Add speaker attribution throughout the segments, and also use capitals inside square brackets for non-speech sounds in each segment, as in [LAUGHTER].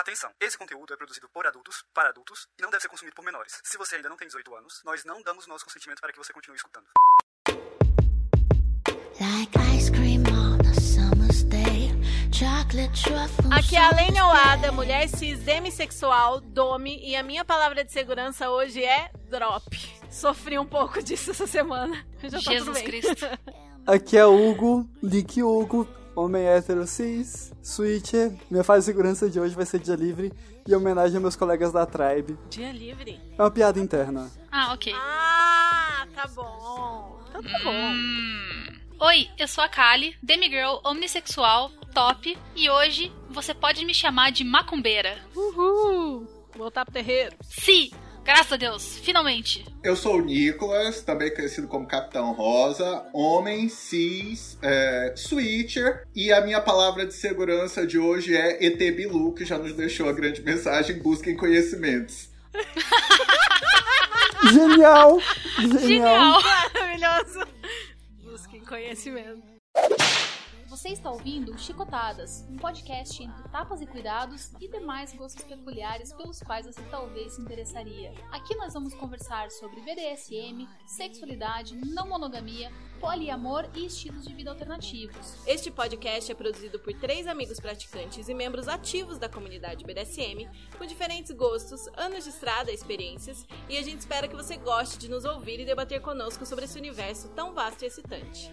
Speaker 1: Atenção, esse conteúdo é produzido por adultos, para adultos, e não deve ser consumido por menores. Se você ainda não tem 18 anos, nós não damos nosso consentimento para que você continue escutando.
Speaker 2: Like ice cream on a summer's day. Chocolate truffles.
Speaker 3: Aqui é a Lênia Oada, mulher cis demissexual, dome, e a minha palavra de segurança hoje é drop. Sofri um pouco disso essa semana. [LAUGHS] Já tá
Speaker 4: Jesus. Cristo. [LAUGHS]
Speaker 5: Aqui é Hugo, Link Hugo, homem hétero cis, switcher. Minha fase de segurança de hoje vai ser dia livre e homenagem a meus colegas da Tribe.
Speaker 3: Dia livre.
Speaker 5: É uma piada interna.
Speaker 4: Ah, ok.
Speaker 3: Ah, tá bom. Então tá bom.
Speaker 4: Hum. Oi, eu sou a Kali, demigirl, omnissexual, top, e hoje você pode me chamar de macumbeira.
Speaker 3: Uhul. Voltar pro terreiro.
Speaker 4: Sim, graças a Deus, finalmente.
Speaker 6: Eu sou o Nicolas, também conhecido como Capitão Rosa, homem, cis, é, switcher, e a minha palavra de segurança de hoje é ET Bilu, que já nos deixou a grande mensagem: busquem conhecimentos. [LAUGHS]
Speaker 5: Genial! Genial!
Speaker 4: Genial!
Speaker 3: Maravilhoso. Busquem conhecimento.
Speaker 7: Você está ouvindo Chicotadas, um podcast entre tapas e cuidados e demais gostos peculiares pelos quais você talvez se interessaria. Aqui nós vamos conversar sobre BDSM, sexualidade, não monogamia, poliamor e estilos de vida alternativos.
Speaker 3: Este podcast é produzido por três amigos praticantes e membros ativos da comunidade BDSM, com diferentes gostos, anos de estrada e experiências, e a gente espera que você goste de nos ouvir e debater conosco sobre esse universo tão vasto e excitante.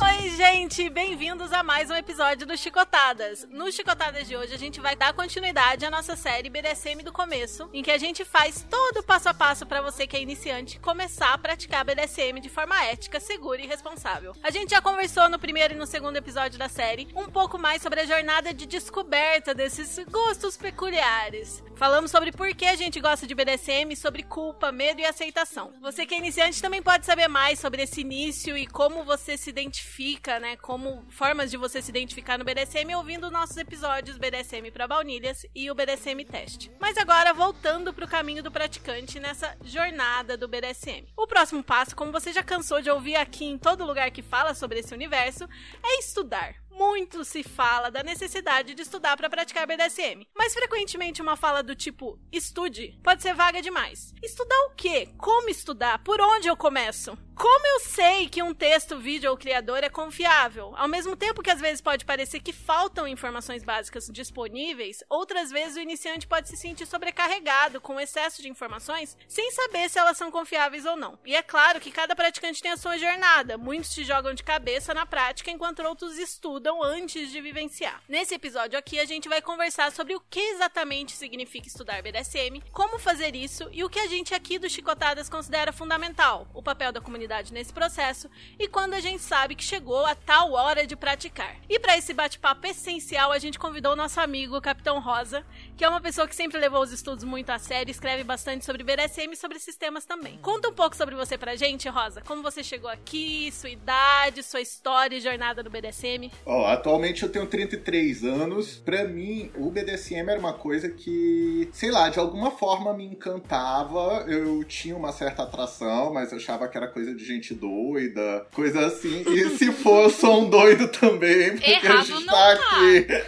Speaker 3: Oi, gente! Bem-vindos a mais um episódio do Chicotadas. No Chicotadas de hoje, a gente vai dar continuidade à nossa série BDSM do começo, em que a gente faz todo o passo a passo para você que é iniciante começar a praticar BDSM de forma ética, segura e responsável. A gente já conversou no primeiro e no segundo episódio da série um pouco mais sobre a jornada de descoberta desses gostos peculiares. Falamos sobre por que a gente gosta de BDSM, sobre culpa, medo e aceitação. Você que é iniciante também pode saber mais sobre esse início e como você se identifica, né? Como formas de você se identificar no BDSM ouvindo nossos episódios BDSM para baunilhas e o BDSM teste. Mas agora voltando para o caminho do praticante nessa jornada do BDSM. O próximo passo, como você já cansou de ouvir aqui em todo lugar que fala sobre esse universo, é estudar. Muito se fala da necessidade de estudar para praticar BDSM, mas frequentemente uma fala do tipo estude pode ser vaga demais. Estudar o quê? Como estudar? Por onde eu começo? Como eu sei que um texto, vídeo ou criador é confiável? Ao mesmo tempo que às vezes pode parecer que faltam informações básicas disponíveis, outras vezes o iniciante pode se sentir sobrecarregado com excesso de informações sem saber se elas são confiáveis ou não. E é claro que cada praticante tem a sua jornada. Muitos se jogam de cabeça na prática enquanto outros estudam antes de vivenciar. Nesse episódio aqui a gente vai conversar sobre o que exatamente significa estudar BDSM, como fazer isso e o que a gente aqui do Chicotadas considera fundamental, o papel da comunidade nesse processo e quando a gente sabe que chegou a tal hora de praticar. E para esse bate-papo essencial, a gente convidou o nosso amigo o Capitão Rosa, que é uma pessoa que sempre levou os estudos muito a sério, escreve bastante sobre BDSM e sobre sistemas também. Conta um pouco sobre você pra gente, Rosa. Como você chegou aqui, sua idade, sua história e jornada no BDSM.
Speaker 6: Ó, atualmente eu tenho 33 anos. Pra mim, o BDSM era uma coisa que, sei lá, de alguma forma me encantava. Eu tinha uma certa atração, mas eu achava que era coisa de gente doida, coisa assim. E se for, eu sou um doido também, porque a
Speaker 4: Errado
Speaker 6: gente
Speaker 4: não
Speaker 6: tá
Speaker 4: tá.
Speaker 6: aqui. [LAUGHS]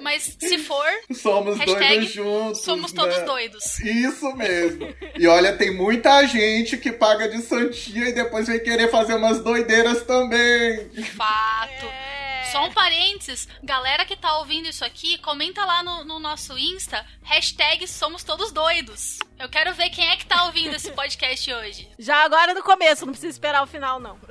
Speaker 4: Mas se for,
Speaker 6: Somos doidos juntos.
Speaker 4: somos
Speaker 6: né?
Speaker 4: todos doidos.
Speaker 6: Isso mesmo. E olha, tem muita gente que paga de santinha e depois vem querer fazer umas doideiras também.
Speaker 4: Fato.
Speaker 3: É.
Speaker 4: Só um parênteses, galera que tá ouvindo isso aqui, comenta lá no, no nosso Insta, hashtag somos todos doidos. Eu quero ver quem é que tá ouvindo esse podcast hoje. [LAUGHS]
Speaker 3: Já agora no começo, não precisa esperar o final, não. [LAUGHS]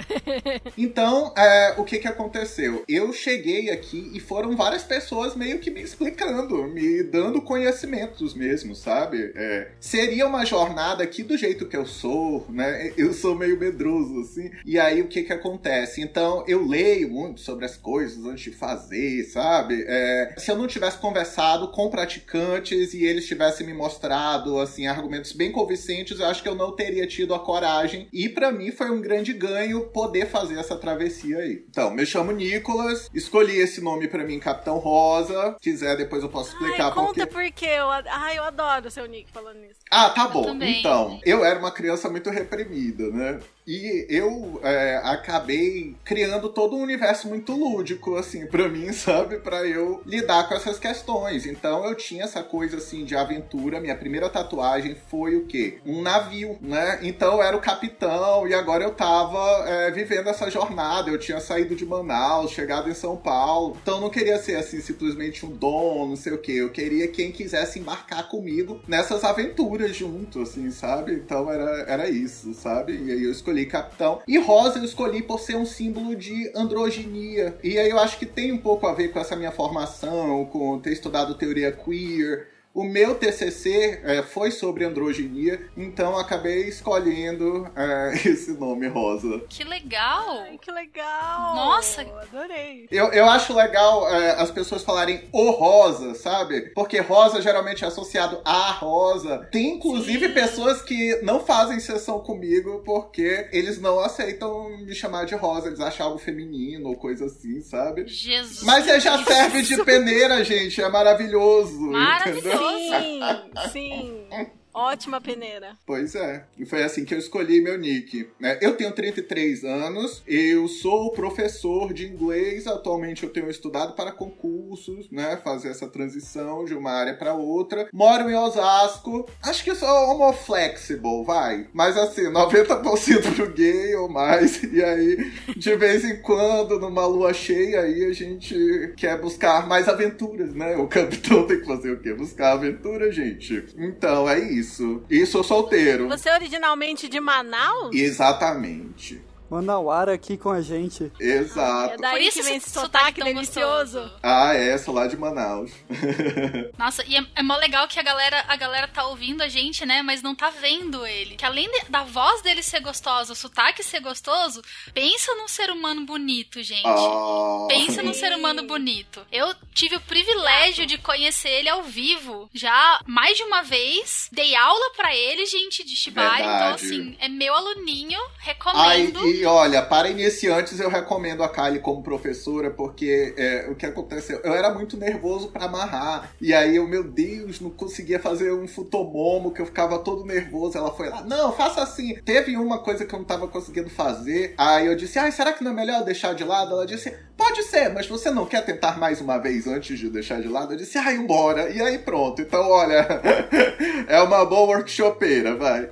Speaker 6: Então, é, o que que aconteceu? Eu cheguei aqui e foram várias pessoas meio que me explicando, me dando conhecimentos mesmo, sabe? É, seria uma jornada aqui do jeito que eu sou, né? Eu sou meio medroso, assim. E aí, o que que acontece? Então, eu leio muito sobre as coisas antes de fazer, sabe? É, se eu não tivesse conversado com praticantes e eles tivessem me mostrado, assim, as argumentos bem convincentes, eu acho que eu não teria tido a coragem. E pra mim foi um grande ganho poder fazer essa travessia aí. Então, me chamo Nicolas, escolhi esse nome pra mim, Capitão Rosa. Quiser, depois eu posso explicar
Speaker 3: Ai,
Speaker 6: por
Speaker 3: conta
Speaker 6: quê.
Speaker 3: por quê. Eu, ai, eu adoro o seu Nick falando nisso.
Speaker 6: Ah, tá bom.
Speaker 4: também.
Speaker 6: Então, eu era uma criança muito reprimida, né? E eu é, acabei criando todo um universo muito lúdico, assim, pra mim, sabe? Pra eu lidar com essas questões. Então eu tinha essa coisa, assim, de aventura. Minha primeira tatuagem foi o quê? Um navio, né? Então eu era o capitão e agora eu tava é, vivendo essa jornada. Eu tinha saído de Manaus, chegado em São Paulo. Então eu não queria ser, assim, simplesmente um dom, não sei o quê. Eu queria quem quisesse embarcar comigo nessas aventuras junto, assim, sabe? Então era, era isso, sabe? E aí eu escolhi capitão. E rosa eu escolhi por ser um símbolo de androginia. E aí eu acho que tem um pouco a ver com essa minha formação, com ter estudado teoria queer. O meu TCC é, foi sobre androginia, então eu acabei escolhendo é, [LAUGHS] esse nome rosa.
Speaker 4: Que legal!
Speaker 3: Ai, que legal.
Speaker 4: Nossa.
Speaker 3: Adorei.
Speaker 6: Eu, eu acho legal é, as pessoas falarem o rosa, sabe? Porque rosa geralmente é associado a rosa. Tem inclusive
Speaker 3: Sim.
Speaker 6: pessoas que não fazem sessão comigo porque eles não aceitam me chamar de rosa, eles acham algo feminino ou coisa assim, sabe?
Speaker 4: Jesus.
Speaker 6: Mas é, já serve de peneira, gente. É maravilhoso.
Speaker 4: Maravilhoso.
Speaker 6: Entendeu?
Speaker 3: Sim, sim. Ótima peneira.
Speaker 6: Pois é. E foi assim que eu escolhi meu nick. né? Eu tenho 33 anos, eu sou professor de inglês. Atualmente eu tenho estudado para concursos, né? Fazer essa transição de uma área para outra. Moro em Osasco. Acho que sou homo flexible, vai. Mas assim, 90% pro gay ou mais. E aí, de vez em quando, numa lua cheia, aí a gente quer buscar mais aventuras, né? O capitão [LAUGHS] tem que fazer o quê? Buscar aventura, gente. Então, é isso. E sou solteiro.
Speaker 3: Você é originalmente de Manaus?
Speaker 6: Exatamente.
Speaker 5: Manauara aqui com a gente.
Speaker 6: Exato.
Speaker 3: É daí
Speaker 4: Por isso
Speaker 3: que vem
Speaker 4: esse
Speaker 3: esse sotaque
Speaker 4: tão
Speaker 3: delicioso.
Speaker 4: gostoso.
Speaker 6: Ah, é, sou lá de Manaus. [LAUGHS]
Speaker 4: Nossa, e é, é mó legal que a galera, a galera tá ouvindo a gente, né? Mas não tá vendo ele. Que além de- da voz dele ser gostosa, o sotaque ser gostoso, pensa num ser humano bonito, gente.
Speaker 6: Ah,
Speaker 4: Pensa num [LAUGHS] ser humano bonito. Eu tive o privilégio de conhecer ele ao vivo já mais de uma vez. Dei aula pra ele, gente, de Shibari. Então,
Speaker 6: Verdade.
Speaker 4: assim, é meu aluninho.
Speaker 6: Ai,
Speaker 4: Recomendo.
Speaker 6: E olha, para iniciantes eu recomendo a Kylie como professora, porque é, o que aconteceu? Eu era muito nervoso pra amarrar. E aí eu, meu Deus, não conseguia fazer um futomomo, que eu ficava todo nervoso. Ela foi lá, não, faça assim. Teve uma coisa que eu não tava conseguindo fazer. Aí eu disse, ai, será que não é melhor deixar de lado? Ela disse, pode ser, mas você não quer tentar mais uma vez antes de deixar de lado? Eu disse, ai, embora. E aí pronto. Então, olha, [LAUGHS] é uma boa workshopeira, vai.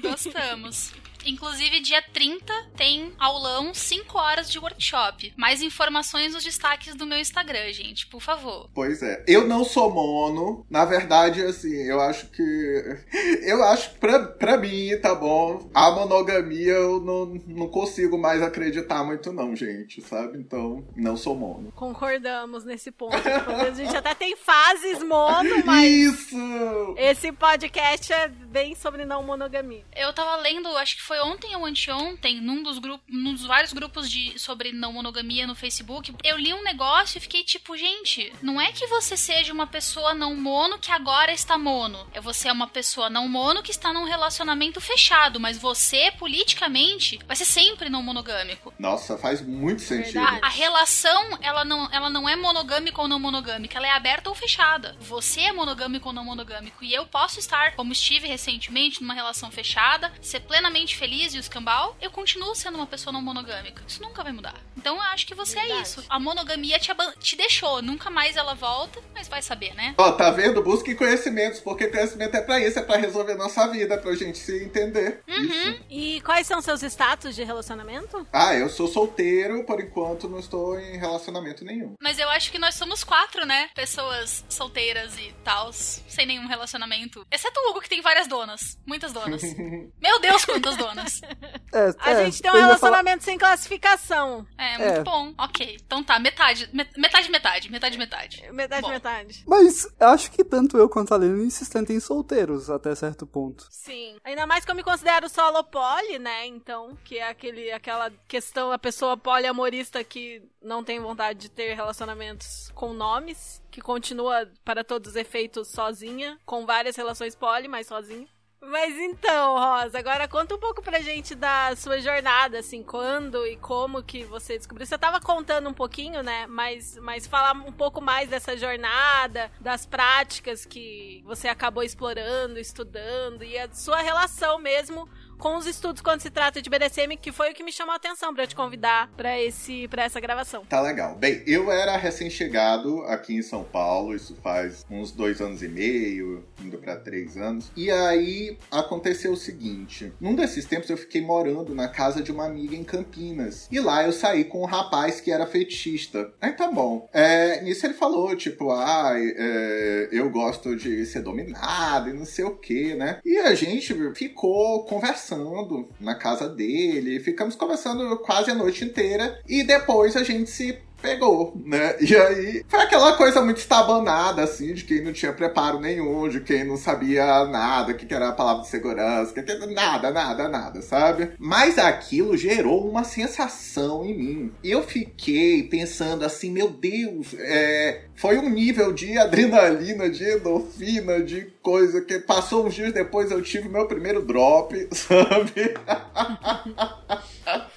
Speaker 4: Gostamos. Inclusive, dia 30 tem aulão 5 horas de workshop. Mais informações nos destaques do meu Instagram, gente, por favor.
Speaker 6: Pois é. Eu não sou mono. Na verdade, assim, eu acho que. [LAUGHS] Eu acho que pra, pra mim, tá bom. A monogamia eu não, não consigo mais acreditar muito, não, gente, sabe? Então, não sou mono.
Speaker 3: Concordamos nesse ponto. A gente até tem fases mono, mas
Speaker 6: Isso!
Speaker 3: esse podcast é bem sobre não monogamia.
Speaker 4: Eu tava lendo, acho que foi ontem ou anteontem, num dos grupos, num dos vários grupos de sobre não monogamia no Facebook, eu li um negócio e fiquei tipo, gente, não é que você seja uma pessoa não mono que agora está mono. É você é uma pessoa não mono que está num relacionamento fechado, mas você politicamente vai ser sempre não monogâmico.
Speaker 6: Nossa, faz muito sentido.
Speaker 3: Verdade.
Speaker 4: A relação, ela não, ela não é monogâmica ou não monogâmica, ela é aberta ou fechada. Você é monogâmico ou não monogâmico. E eu posso estar, como estive recentemente, numa relação fechada, ser plenamente feliz e o escambau, eu continuo sendo uma pessoa não monogâmica. Isso nunca vai mudar. Então eu acho que você é
Speaker 3: Verdade.
Speaker 4: isso. A monogamia te, te deixou, nunca mais ela volta, mas vai saber, né?
Speaker 6: Ó, tá vendo? Busquem conhecimentos, porque conhecimento é pra isso, é pra resolver nossa vida, pra gente se entender. Isso.
Speaker 3: E quais são seus status de relacionamento?
Speaker 6: Ah, eu sou solteiro, por enquanto não estou em relacionamento nenhum.
Speaker 4: Mas eu acho que nós somos quatro, né? Pessoas solteiras e tals, sem nenhum relacionamento. Exceto o Hugo, que tem várias donas. Muitas donas. [LAUGHS] Meu Deus, quantas donas! Jonas.
Speaker 5: É,
Speaker 3: A
Speaker 5: é,
Speaker 3: gente tem um
Speaker 5: ia falar-
Speaker 3: relacionamento sem classificação.
Speaker 4: É, muito
Speaker 5: É.
Speaker 4: bom. Ok. Então tá, metade. met- Metade, metade. Metade, metade.
Speaker 3: Metade,
Speaker 4: Bom.
Speaker 3: metade.
Speaker 5: Mas eu acho que tanto eu quanto a Lena se sentem solteiros até certo ponto.
Speaker 3: Sim. Ainda mais que eu me considero solo poli, né? Então, que é aquele, aquela questão, a pessoa poliamorista que não tem vontade de ter relacionamentos com nomes, que continua, para todos os efeitos, sozinha, com várias relações poli, mas sozinha. Mas então, Rosa, agora conta um pouco pra gente da sua jornada, assim, quando e como que você descobriu. Você tava contando um pouquinho, né? Mas, mas falar um pouco mais dessa jornada, das práticas que você acabou explorando, estudando e a sua relação mesmo com os estudos quando se trata de BDSM, que foi o que me chamou a atenção eu te convidar pra esse para essa gravação.
Speaker 6: Tá legal. Bem, eu era recém-chegado aqui em São Paulo, isso faz uns dois anos e meio, indo pra três anos. E aí aconteceu o seguinte: num desses tempos eu fiquei morando na casa de uma amiga em Campinas. E lá eu saí com um rapaz que era fetichista. Aí tá bom. É, nisso ele falou, tipo, ah, é, eu gosto de ser dominado e não sei o que, né? E a gente ficou conversando na casa dele, ficamos conversando quase a noite inteira. E depois a gente se pegou, né? E aí foi aquela coisa muito estabanada, assim, de quem não tinha preparo nenhum, de quem não sabia nada, o que, era a palavra de segurança, nada, nada, nada, sabe? Mas aquilo gerou uma sensação em mim. Eu fiquei pensando assim, meu Deus, é, foi um nível de adrenalina, de endorfina, de coisa que passou uns dias depois eu tive meu primeiro drop, [LAUGHS] sabe?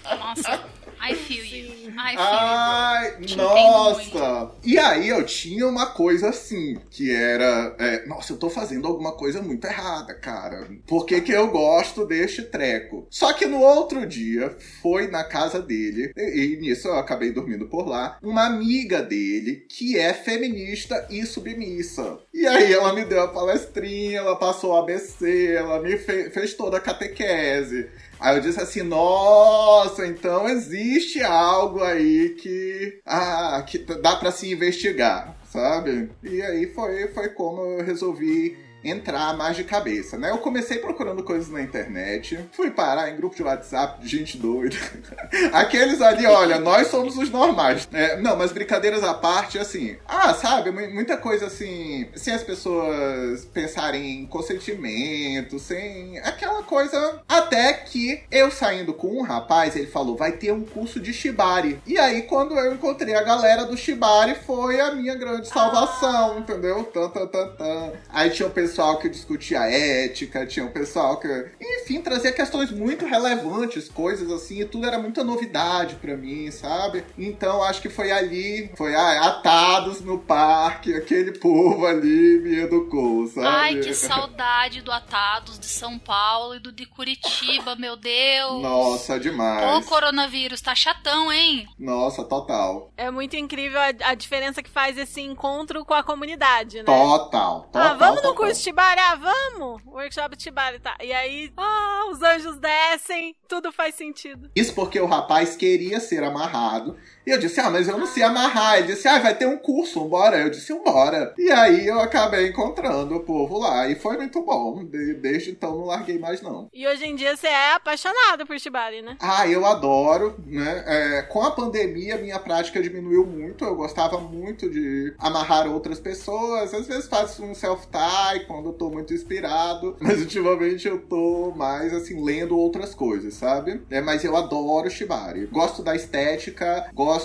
Speaker 4: Nossa, I feel you.
Speaker 6: Ai,
Speaker 4: entendo
Speaker 6: nossa! E aí eu tinha uma coisa assim, que era. é, nossa, eu tô fazendo alguma coisa muito errada, cara. Por que, que eu gosto deste treco? Só que no outro dia, foi na casa dele, e, e nisso eu acabei dormindo por lá, uma amiga dele que é feminista e submissa. E aí ela me deu a palestrinha, ela passou o ABC, ela me fe- fez toda a catequese. Aí eu disse assim, nossa, então existe algo aí que, ah, que dá pra se investigar, sabe? E aí foi, foi como eu resolvi entrar mais de cabeça, né? Eu comecei procurando coisas na internet, fui parar em grupo de WhatsApp de gente doida. [LAUGHS] Aqueles ali, olha, nós somos os normais. É, não, mas brincadeiras à parte, assim, ah, sabe, mu- muita coisa assim, sem as pessoas pensarem em consentimento, sem aquela coisa. Até que eu saindo com um rapaz, ele falou, vai ter um curso de Shibari. E aí, quando eu encontrei a galera do Shibari, foi a minha grande salvação, entendeu? Tan, tan, tan, tan. Aí tinha o pessoal que discutia ética, tinha o pessoal que. Enfim, trazia questões muito relevantes, coisas assim, e tudo era muita novidade pra mim, sabe? Então acho que foi ali, foi ah, atados no parque, aquele povo ali me educou, sabe?
Speaker 4: Ai, que saudade do Atados de São Paulo e do de Curitiba, meu Deus.
Speaker 6: Nossa,
Speaker 4: Ô,
Speaker 6: demais.
Speaker 4: coronavírus, tá chatão, hein?
Speaker 6: Nossa, total.
Speaker 3: É muito incrível a, a diferença que faz esse encontro com a comunidade, né?
Speaker 6: Total, total.
Speaker 3: Ah, vamos no
Speaker 6: total.
Speaker 3: curso Tibari? Ah, vamos! Workshop Tibari, tá. E aí, ah, os anjos descem, tudo faz sentido.
Speaker 6: Isso porque o rapaz queria ser amarrado. E eu disse, ah, mas eu não sei amarrar. Ele disse, ah, vai ter um curso, bora. Eu disse, bora. E aí eu acabei encontrando o povo lá. E foi muito bom. De- desde então não larguei mais, não.
Speaker 3: E hoje em dia você é apaixonado por Tibari, né?
Speaker 6: Ah, eu adoro, né? É, com a pandemia, minha prática diminuiu muito. Eu gostava muito de amarrar outras pessoas. Às vezes faço um self-tie quando eu tô muito inspirado. [LAUGHS] Mas ultimamente eu tô mais, assim, lendo outras coisas, sabe? É, mas eu adoro Shibari. Gosto da estética, gosto,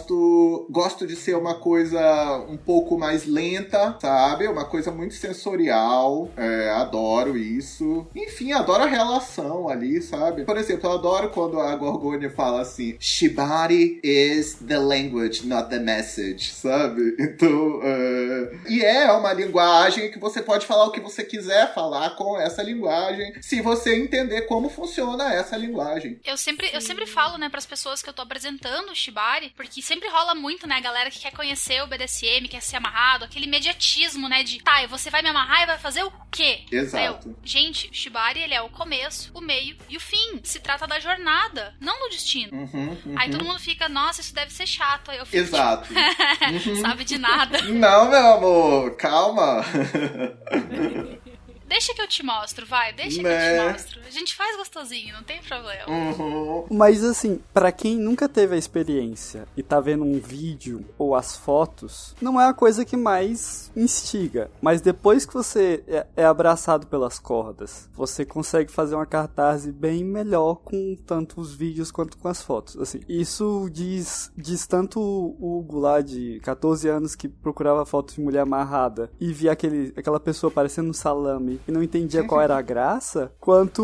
Speaker 6: gosto de ser uma coisa um pouco mais lenta, sabe? Uma coisa muito sensorial. É, adoro isso. Enfim, adoro a relação ali, sabe? Por exemplo, eu adoro quando a Gorgônia fala assim: Shibari is the language, not the message, sabe? [LAUGHS] Então, é... e é uma linguagem que você pode falar o que você quiser falar com essa linguagem, se você entender como funciona essa linguagem.
Speaker 4: Eu sempre, eu sempre falo, né, pras pessoas que eu tô apresentando o Shibari, porque sempre rola muito, né, a galera que quer conhecer o BDSM, quer ser amarrado, aquele imediatismo, né, de, tá, e você vai me amarrar e vai fazer o quê?
Speaker 6: Exato.
Speaker 4: Aí eu, gente, o Shibari, ele é o começo, o meio e o fim. Se trata da jornada, não do destino.
Speaker 6: Uhum, uhum.
Speaker 4: Aí todo mundo fica, nossa, isso deve ser chato. Aí eu fico,
Speaker 6: Exato.
Speaker 4: tipo, [LAUGHS] sabe de nada.
Speaker 6: Não, meu amor, calma. [LAUGHS]
Speaker 4: Deixa que eu te mostro, vai, deixa que
Speaker 6: Né?
Speaker 4: eu te mostro. A gente faz gostosinho, não tem problema.
Speaker 6: Uhum.
Speaker 5: Mas assim, pra quem nunca teve a experiência e tá vendo um vídeo ou as fotos, não é a coisa que mais instiga. Mas depois que você é, é abraçado pelas cordas, você consegue fazer uma cartaz bem melhor com tanto os vídeos quanto com as fotos. Assim, isso diz, diz tanto o Hugo lá de 14 anos que procurava fotos de mulher amarrada e via aquele, aquela pessoa parecendo um salame e não entendia qual era a graça, quanto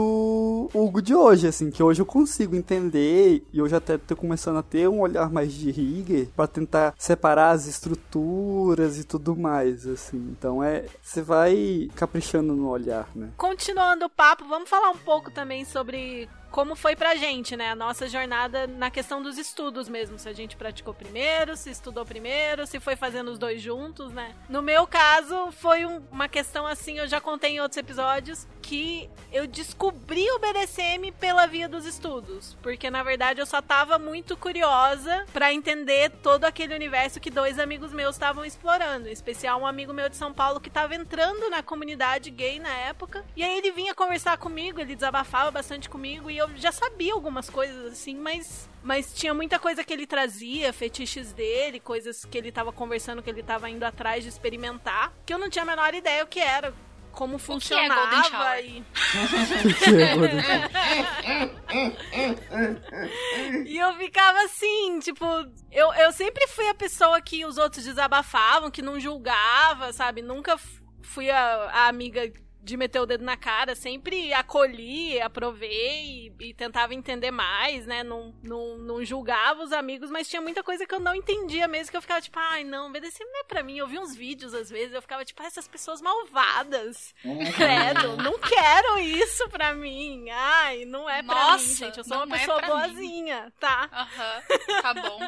Speaker 5: o Hugo de hoje, assim, que hoje eu consigo entender e hoje até tô começando a ter um olhar mais de Rigger pra tentar separar as estruturas e tudo mais, assim. Então é, você vai caprichando no olhar, né?
Speaker 3: Continuando o papo, vamos falar um pouco também sobre como foi pra gente, né? A nossa jornada na questão dos estudos mesmo. Se a gente praticou primeiro, se estudou primeiro, se foi fazendo os dois juntos, né? No meu caso, foi um- uma questão assim, eu já contei em outros episódios, que eu descobri o BDSM pela via dos estudos. Porque na verdade eu só tava muito curiosa pra entender todo aquele universo que dois amigos meus estavam explorando. Em especial um amigo meu de São Paulo que tava entrando na comunidade gay na época. E aí ele vinha conversar comigo, ele desabafava bastante comigo e eu já sabia algumas coisas assim, mas mas tinha muita coisa que ele trazia, fetiches dele, coisas que ele tava conversando, que ele tava indo atrás de experimentar, que eu não tinha a menor ideia o que era, como
Speaker 4: é
Speaker 3: funcionava e [LAUGHS] [LAUGHS] E eu ficava assim, tipo, eu, eu sempre fui a pessoa que os outros desabafavam, que não julgava, sabe? Nunca fui a, a amiga de meter o dedo na cara, sempre acolhi, aprovei e, e tentava entender mais, né? Não, não, não julgava os amigos, mas tinha muita coisa que eu não entendia mesmo, que eu ficava tipo, ai, não, BDSM não é pra mim. Eu vi uns vídeos às vezes, eu ficava tipo, ah, essas pessoas malvadas. Credo, não quero isso pra mim. Ai, não é pra mim,
Speaker 4: Nossa,
Speaker 3: gente. Eu sou uma
Speaker 4: é
Speaker 3: pessoa
Speaker 4: mim.
Speaker 3: boazinha, tá?
Speaker 4: Aham, tá bom.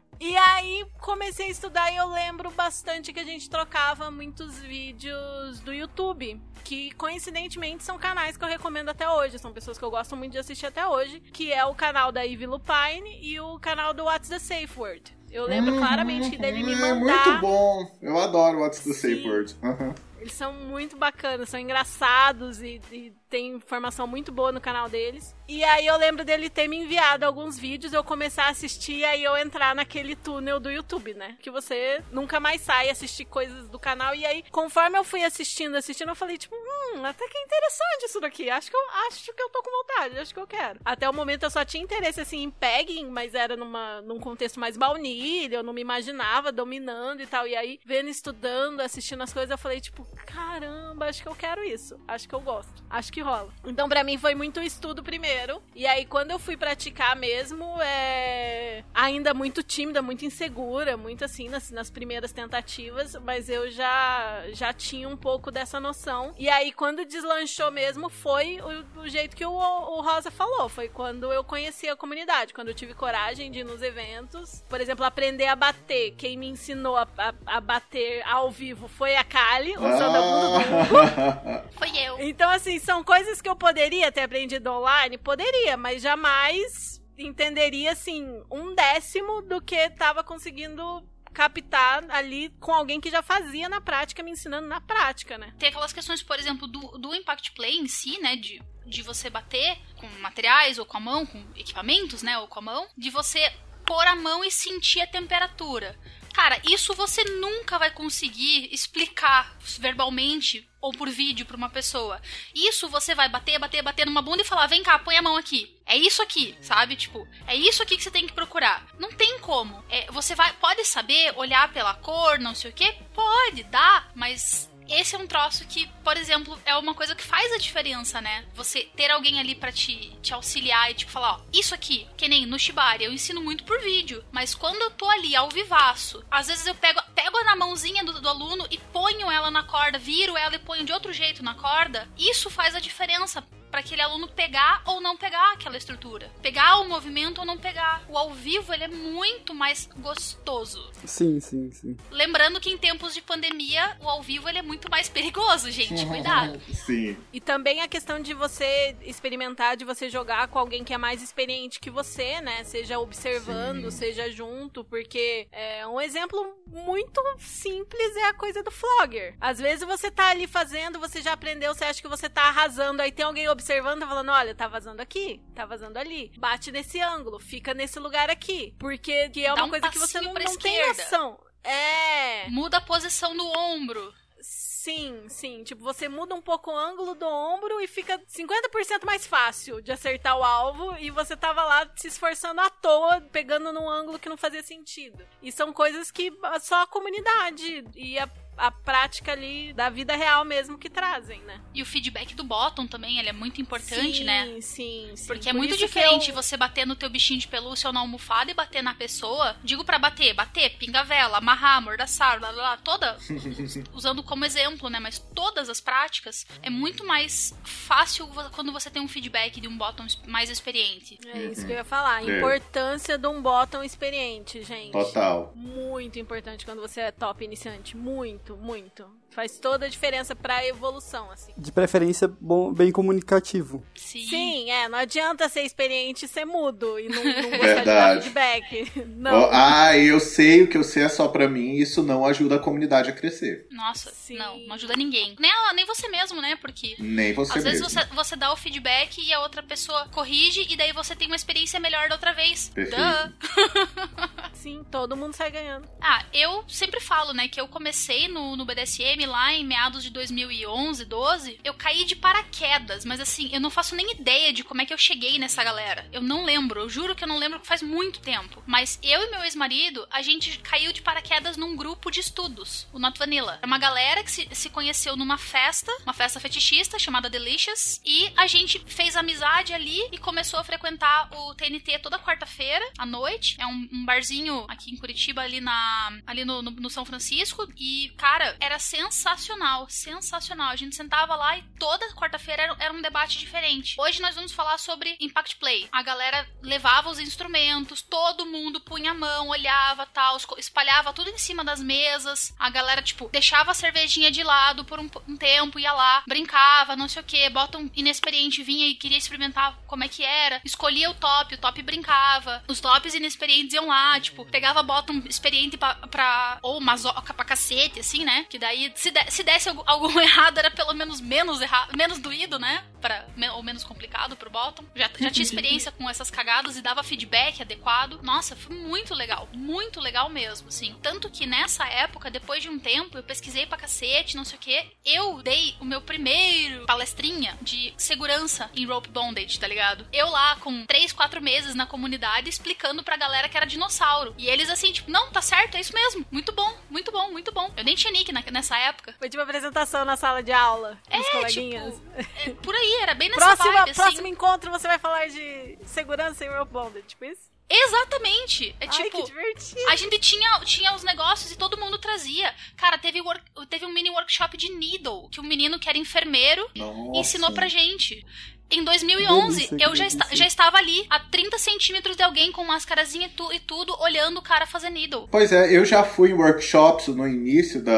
Speaker 4: [LAUGHS]
Speaker 3: E aí comecei a estudar e eu lembro bastante que a gente trocava muitos vídeos do YouTube. Que coincidentemente são canais que eu recomendo até hoje. São pessoas que eu gosto muito de assistir até hoje. Que é o canal da Ivy Lupine e o canal do What's the Safe Word. Eu lembro claramente que dele me
Speaker 6: É
Speaker 3: mandar.
Speaker 6: muito bom. Eu adoro What's the Safe
Speaker 3: Sim.
Speaker 6: Word. Aham.
Speaker 3: Eles são muito bacanas, são engraçados e, e tem informação muito boa no canal deles. E aí eu lembro dele ter me enviado alguns vídeos, eu começar a assistir e aí eu entrar naquele túnel do YouTube, né? Que você nunca mais sai assistir coisas do canal. E aí, conforme eu fui assistindo, assistindo, eu falei, tipo, hum, até que é interessante isso daqui. Acho que eu acho que eu tô com vontade, acho que eu quero. Até o momento eu só tinha interesse assim em pegging, mas era numa, num contexto mais baunilha, eu não me imaginava dominando e tal. E aí, vendo, estudando, assistindo as coisas, eu falei, tipo, caramba, acho que eu quero isso. Acho que eu gosto. Acho que rola. Então, pra mim, foi muito estudo primeiro. E aí, quando eu fui praticar mesmo, é. Ainda muito tímida, muito insegura, muito assim, nas, nas primeiras tentativas. Mas eu já, já tinha um pouco dessa noção. E aí, quando deslanchou mesmo, foi o, o jeito que o, o Rosa falou. Foi quando eu conheci a comunidade. Quando eu tive coragem de ir nos eventos. Por exemplo, aprender a bater. Quem me ensinou a, a, a bater ao vivo foi a Kali, usando a bunda do.
Speaker 6: Ah, [LAUGHS]
Speaker 4: Foi eu.
Speaker 3: Então, assim, são coisas que eu poderia ter aprendido online? Poderia, mas jamais entenderia, assim, um décimo do que tava conseguindo captar ali com alguém que já fazia na prática, me ensinando na prática, né?
Speaker 4: Tem aquelas questões, por exemplo, do, do Impact Play em si, né? De, de você bater com materiais ou com a mão, com equipamentos, né? Ou com a mão. De você pôr a mão e sentir a temperatura. Cara, isso você nunca vai conseguir explicar verbalmente ou por vídeo pra uma pessoa. Isso você vai bater, bater, bater numa bunda e falar: vem cá, põe a mão aqui. É isso aqui, sabe? Tipo, é isso aqui que você tem que procurar. Não tem como. É, você vai, pode saber, olhar pela cor, não sei o que? Pode, dá, mas esse é um troço que, por exemplo, é uma coisa que faz a diferença, né? Você ter alguém ali pra te, te auxiliar e tipo falar, ó, isso aqui, que nem no Shibari, eu ensino muito por vídeo, mas quando eu tô ali ao vivaço, às vezes eu pego, pego na mãozinha do, do aluno e ponho ela na corda, viro ela e ponho de outro jeito na corda, isso faz a diferença para aquele aluno pegar ou não pegar aquela estrutura. Pegar o movimento ou não pegar. O ao vivo, ele é muito mais gostoso.
Speaker 5: Sim, sim, sim.
Speaker 4: Lembrando que em tempos de pandemia, o ao vivo ele é muito mais perigoso, gente. [LAUGHS] Cuidado.
Speaker 6: Sim.
Speaker 3: E também a questão de você experimentar, de você jogar com alguém que é mais experiente que você, né? Seja observando,
Speaker 6: Sim.
Speaker 3: seja junto, porque é um exemplo muito simples é a coisa do flogger. Às vezes você tá ali fazendo, você já aprendeu, você acha que você tá arrasando, aí tem alguém observando, falando, olha, tá vazando aqui, tá vazando ali, bate nesse ângulo, fica nesse lugar aqui, porque que é uma
Speaker 4: um
Speaker 3: coisa que você não, não tem noção. É.
Speaker 4: Muda a posição do ombro.
Speaker 3: Sim, sim. Tipo, você muda um pouco o ângulo do ombro e fica 50% mais fácil de acertar o alvo e você tava lá se esforçando à toa, pegando num ângulo que não fazia sentido. E são coisas que só a comunidade e a, a prática ali da vida real mesmo que trazem, né?
Speaker 4: E o feedback do bottom também, ele é muito importante,
Speaker 3: sim,
Speaker 4: né?
Speaker 3: Sim, sim.
Speaker 4: Porque é
Speaker 3: Por
Speaker 4: muito
Speaker 3: isso que
Speaker 4: diferente
Speaker 3: eu-
Speaker 4: você bater no teu bichinho de pelúcia ou na almofada e bater na pessoa. Digo pra bater, bater, pinga vela, amarrar, amordaçar, blá blá blá, toda. [LAUGHS] usando como exemplo, né? Mas todas as práticas é muito mais fácil quando você tem um feedback de um bottom mais experiente.
Speaker 3: É isso que eu ia falar. A
Speaker 6: É.
Speaker 3: importância de um bottom experiente, gente.
Speaker 6: Total.
Speaker 3: Muito importante quando você é top iniciante. Muito, muito. Faz toda a diferença pra evolução, assim.
Speaker 5: De preferência, bom, bem comunicativo.
Speaker 4: Sim.
Speaker 3: Sim, é. Não adianta ser experiente e ser mudo e não, não gostar de dar
Speaker 6: Verdade.
Speaker 3: feedback. [LAUGHS] Não.
Speaker 6: ah, eu sei o que eu sei é só pra mim isso não ajuda a comunidade a crescer.
Speaker 4: Nossa,
Speaker 3: Sim.
Speaker 4: não, não ajuda ninguém. Nem, ela- nem você mesmo, né? Porque
Speaker 6: Nem você
Speaker 4: Às vezes você, você dá o feedback e a outra pessoa corrige e daí você tem uma experiência melhor da outra vez.
Speaker 6: Perfeito.
Speaker 4: Duh.
Speaker 3: Sim, todo mundo sai ganhando. [LAUGHS]
Speaker 4: Ah, eu sempre falo, né, que eu comecei no, no BDSM lá em meados de 2011, 12. Eu caí de paraquedas, mas assim, eu não faço nem ideia de como é que eu cheguei nessa galera. Eu não lembro, eu juro que eu não lembro, faz muito tempo. Mas eu e meu ex-marido, a gente caiu de paraquedas num grupo de estudos, o Not Vanilla. É uma galera que se, se conheceu numa festa, uma festa fetichista chamada Delicious, e a gente fez amizade ali e começou a frequentar o TNT toda quarta-feira à noite. É um, um barzinho aqui em Curitiba, ali na ali no, no- no São Francisco. E, cara, era sensacional, sensacional. A gente sentava lá e toda quarta-feira era, era um debate diferente. Hoje nós vamos falar sobre Impact Play. A galera levava os instrumentos, todo mundo punha a mão, olhava, tal, espalhava tudo em cima das mesas. A galera, tipo, deixava a cervejinha de lado por um, um tempo, ia lá, brincava, não sei o que. Bota um inexperiente vinha e queria experimentar como é que era. Escolhia o top, o top brincava. Os tops inexperientes iam lá, tipo, pegava bota um experiente pra, pra ou masoca pra cacete, assim, né? Que daí, se, de- se desse algo, algo [LAUGHS] errado, era pelo menos menos errado, menos doído, né? Pra, ou menos complicado pro bottom. Já, já tinha experiência com essas cagadas e dava feedback adequado. Nossa, foi muito legal. Muito legal mesmo, assim. Tanto que nessa época, depois de um tempo, eu pesquisei pra cacete, não sei o que. Eu dei o meu primeiro palestrinha de segurança em rope bondage, tá ligado? Eu lá com 3, 4 meses na comunidade explicando pra galera que era dinossauro. E eles assim, tipo, não, tá certo, é isso mesmo. Muito bom, muito bom, muito bom. Eu nem tinha nick nessa época.
Speaker 3: Foi tipo apresentação na sala de aula dos
Speaker 4: É,
Speaker 3: coleguinhas.
Speaker 4: tipo, [LAUGHS] é, por aí, era bem nessa
Speaker 3: Próxima,
Speaker 4: vibe, assim.
Speaker 3: próximo encontro você vai falar de segurança em rope bonded, tipo isso?
Speaker 4: Exatamente. É
Speaker 3: Ai,
Speaker 4: tipo,
Speaker 3: que divertido.
Speaker 4: A gente tinha, tinha os negócios e todo mundo trazia. Cara, teve, work- teve um mini workshop de needle, que um menino que era enfermeiro
Speaker 6: Nossa.
Speaker 4: ensinou pra gente. Em 2011,
Speaker 5: Delícia,
Speaker 4: eu já, esta-
Speaker 5: delícia.
Speaker 4: já estava ali, a 30 centímetros de alguém com máscarazinha e, tu- e tudo, olhando o cara fazer needle.
Speaker 6: Pois é, eu já fui em workshops no início da.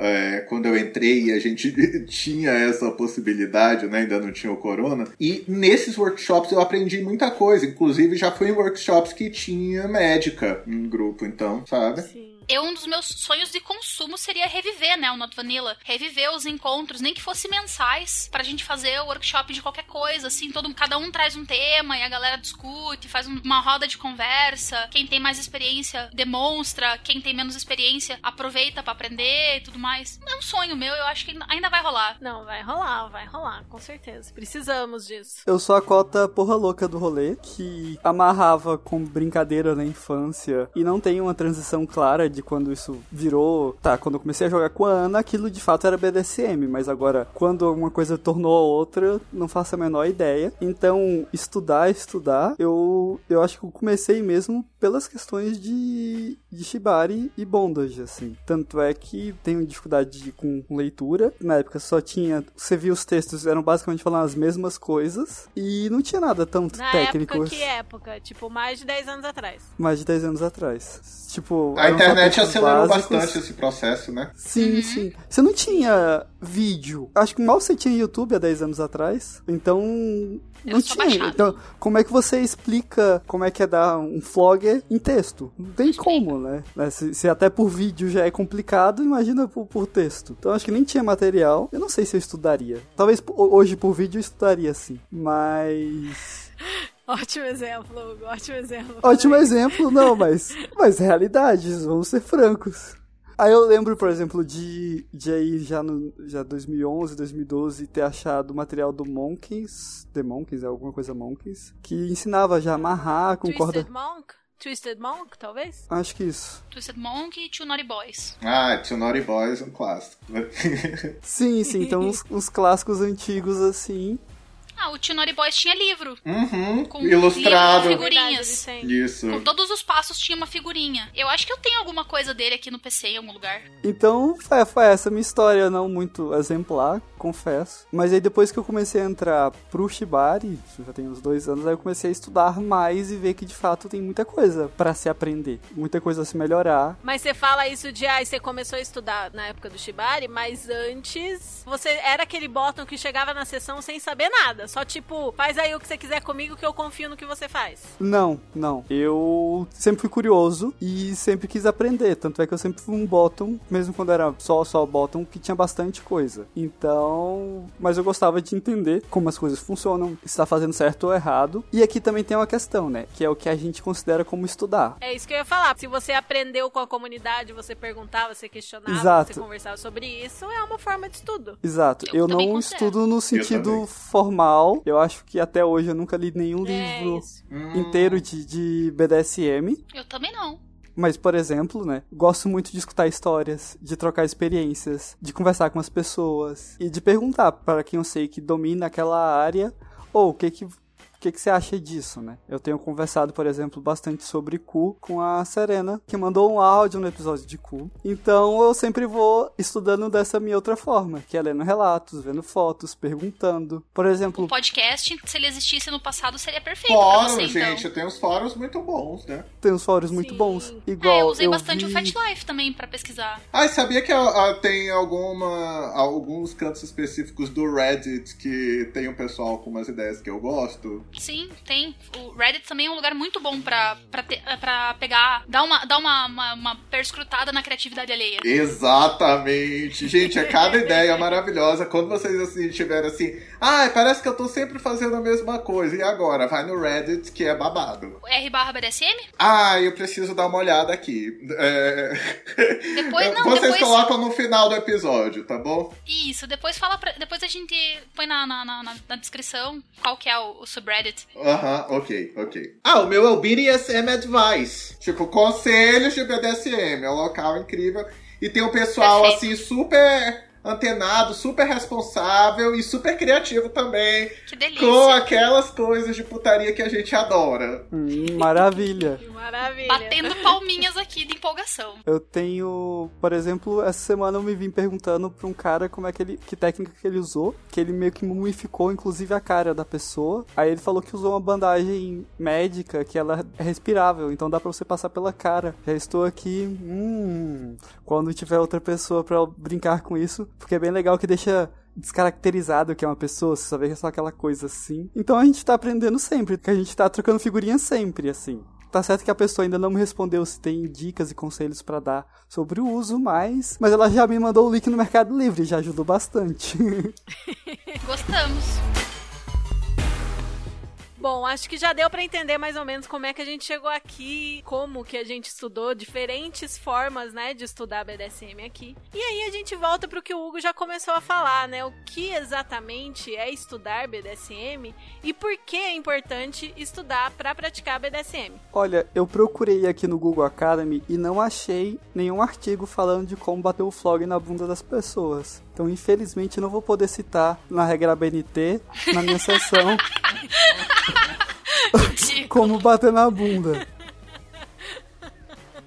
Speaker 6: é, quando eu entrei e a gente [LAUGHS] tinha essa possibilidade, né? Ainda não tinha o corona. E nesses workshops eu aprendi muita coisa. Inclusive, já fui em workshops que tinha médica em grupo, então, sabe?
Speaker 3: Sim.
Speaker 4: Eu, um dos meus sonhos de consumo seria reviver, né, o Not Vanilla. Reviver os encontros, nem que fosse mensais, pra gente fazer o workshop de qualquer coisa, assim, todo, cada um traz um tema e a galera discute, faz um- uma roda de conversa. Quem tem mais experiência demonstra, quem tem menos experiência aproveita pra aprender e tudo mais. É um sonho meu, eu acho que ainda- ainda vai rolar.
Speaker 3: Não, vai rolar, vai rolar, com certeza. Precisamos disso.
Speaker 5: Eu sou a cota porra louca do rolê, que amarrava com brincadeira na infância e não tem uma transição clara de quando isso virou. Tá, quando eu comecei a jogar com a Ana, aquilo de fato era BDSM, mas agora, quando uma coisa tornou a outra, não faço a menor ideia. Então, estudar, estudar, eu, eu acho que eu comecei mesmo pelas questões de de Shibari e Bondage, assim. Tanto é que tenho dificuldade de- com leitura. Na época só tinha. Você via os textos, eram basicamente falando as mesmas coisas. E não tinha nada tão
Speaker 3: Na
Speaker 5: técnico.
Speaker 3: época, que época? Tipo, mais de 10 anos atrás.
Speaker 5: Mais de 10 anos atrás. Tipo.
Speaker 6: A
Speaker 5: só
Speaker 6: internet acelerou
Speaker 5: básicos.
Speaker 6: bastante esse processo, né?
Speaker 5: Sim, sim. Você não tinha vídeo. Acho que mal você tinha YouTube há 10 anos atrás. Então.
Speaker 4: Era
Speaker 5: Não tinha.
Speaker 4: baixado.
Speaker 5: Então, como é que você explica como é que é dar um vlogger em texto? Não tem como, né? Né, Se, se até por vídeo já é complicado, imagina por, por texto. Então acho que nem tinha material. Eu não sei se eu estudaria. Talvez hoje por vídeo eu estudaria sim. Mas. [LAUGHS]
Speaker 3: Ótimo exemplo, Hugo. Ótimo exemplo.
Speaker 5: Ótimo exemplo, não, mas. Mas realidades, vamos ser francos. Aí eu lembro, por exemplo, de, de aí já no já 2011, 2012 ter achado o material do Monkeys, The Monkeys, é alguma coisa Monkeys, que ensinava já a amarrar com corda.
Speaker 3: Twisted Monk? Twisted Monk, talvez?
Speaker 5: Acho que isso.
Speaker 4: Twisted Monk e Two Naughty Boys.
Speaker 6: Ah, Two Naughty Boys, um clássico.
Speaker 5: Sim, sim, então os, os clássicos antigos assim.
Speaker 4: Ah, o Naughty Boys tinha livro.
Speaker 6: uhum,
Speaker 4: Com
Speaker 6: ilustrado.
Speaker 4: livro, figurinhas.
Speaker 3: Verdade.
Speaker 6: Isso.
Speaker 4: Com todos os passos tinha uma figurinha. Eu acho que eu tenho alguma coisa dele aqui no PC em algum lugar.
Speaker 5: Então foi, foi essa minha história, não muito exemplar, confesso. Mas aí depois que eu comecei a entrar pro Shibari, já tem uns dois anos, aí eu comecei a estudar mais e ver que de fato tem muita coisa pra se aprender, muita coisa a se melhorar.
Speaker 3: Mas você fala isso de, ah, você começou a estudar na época do Shibari, mas antes você era aquele bottom que chegava na sessão sem saber nada. Só tipo, faz aí o que você quiser comigo que eu confio no que você faz.
Speaker 5: Não, não. Eu sempre fui curioso e sempre quis aprender. Tanto é que eu sempre fui um bottom, mesmo quando era só só bottom, que tinha bastante coisa. Então, mas eu gostava de entender como as coisas funcionam, se está fazendo certo ou errado. E aqui também tem uma questão, né? Que é o que a gente considera como estudar.
Speaker 3: É isso que eu ia falar. Se você aprendeu com a comunidade, você perguntava, você questionava,
Speaker 5: Exato.
Speaker 3: você conversava sobre isso, é uma forma de estudo.
Speaker 5: Exato.
Speaker 4: Eu
Speaker 5: Eu, não
Speaker 4: considero.
Speaker 5: estudo no sentido
Speaker 6: também.
Speaker 5: Eu acho que até hoje eu nunca li nenhum
Speaker 3: É
Speaker 5: livro
Speaker 3: isso.
Speaker 5: inteiro de, de BDSM.
Speaker 4: Eu também não.
Speaker 5: Mas, por exemplo, né, gosto muito de escutar histórias, de trocar experiências, de conversar com as pessoas e de perguntar para quem eu sei que domina aquela área, ou o que que o que, que você acha disso, né? Eu tenho conversado, por exemplo, bastante sobre Cu com a Serena, que mandou um áudio no episódio de Cu. Então eu sempre vou estudando dessa minha outra forma, que é lendo relatos, vendo fotos, perguntando. Por exemplo,
Speaker 4: O podcast, se ele existisse no passado, seria perfeito pra
Speaker 6: Fórum,
Speaker 4: você, então.
Speaker 6: gente, tem uns fóruns muito bons, né?
Speaker 5: tem uns fóruns muito
Speaker 3: Sim.
Speaker 5: bons. Igual
Speaker 4: É, eu usei bastante
Speaker 5: vi...
Speaker 4: o Fat Life também pra pesquisar.
Speaker 6: Ah, e sabia que ah, ah, tem alguma, alguns cantos específicos do Reddit que tem um pessoal com umas ideias que eu gosto?
Speaker 4: Sim, tem. O Reddit também é um lugar muito bom pra, pra, te- pra pegar, dar uma, dar uma, uma, uma perscrutada na criatividade alheia.
Speaker 6: Exatamente. Gente, é cada [LAUGHS] ideia maravilhosa. Quando vocês assim tiverem assim, ah, parece que eu tô sempre fazendo a mesma coisa. E agora? Vai no Reddit, que é babado.
Speaker 4: R barra BDSM?
Speaker 6: Ah, eu preciso dar uma olhada aqui. É...
Speaker 4: Depois, [LAUGHS] não,
Speaker 6: Vocês
Speaker 4: depois-
Speaker 6: colocam no final do episódio, tá bom?
Speaker 4: Isso, depois fala pra, Depois a gente põe na, na, na, na- descrição qual que é o, o subreddit.
Speaker 6: Aham, ok, ok. Ah, o meu é o BDSM Advice. Tipo, conselhos de BDSM. É um local incrível. E tem um pessoal,
Speaker 4: Perfeito.
Speaker 6: assim, super antenado, super responsável e super criativo também.
Speaker 4: Que delícia.
Speaker 6: Com aquelas coisas de putaria que a gente adora.
Speaker 5: Hum, maravilha. [LAUGHS]
Speaker 3: Maravilha.
Speaker 4: Batendo palminhas aqui de empolgação.
Speaker 5: Eu tenho, por exemplo, essa semana eu me vim perguntando pra um cara como é que ele, que técnica que ele usou, que ele meio que mumificou inclusive a cara da pessoa. Aí ele falou que usou uma bandagem médica que ela é respirável, então dá pra você passar pela cara. Já estou aqui, hum, quando tiver outra pessoa pra eu brincar com isso, porque é bem legal que deixa descaracterizado que é uma pessoa, você só vê só aquela coisa assim. Então a gente tá aprendendo sempre, porque a gente tá trocando figurinha sempre, assim. Tá certo que a pessoa ainda não me respondeu se tem dicas e conselhos pra dar sobre o uso, mas mas ela já me mandou o link no Mercado Livre, já ajudou bastante. [LAUGHS]
Speaker 4: Gostamos.
Speaker 3: Bom, acho que já deu pra entender mais ou menos como é que a gente chegou aqui, como que a gente estudou, diferentes formas, né, de estudar BDSM aqui. E aí a gente volta pro que o Hugo já começou a falar, né, o que exatamente é estudar BDSM e por que é importante estudar pra praticar BDSM.
Speaker 5: Olha, eu procurei aqui no Google Academy e não achei nenhum artigo falando de como bater o flog na bunda das pessoas. Então, infelizmente, eu não vou poder citar na regra BNT, na minha sessão, [LAUGHS] como bater na bunda.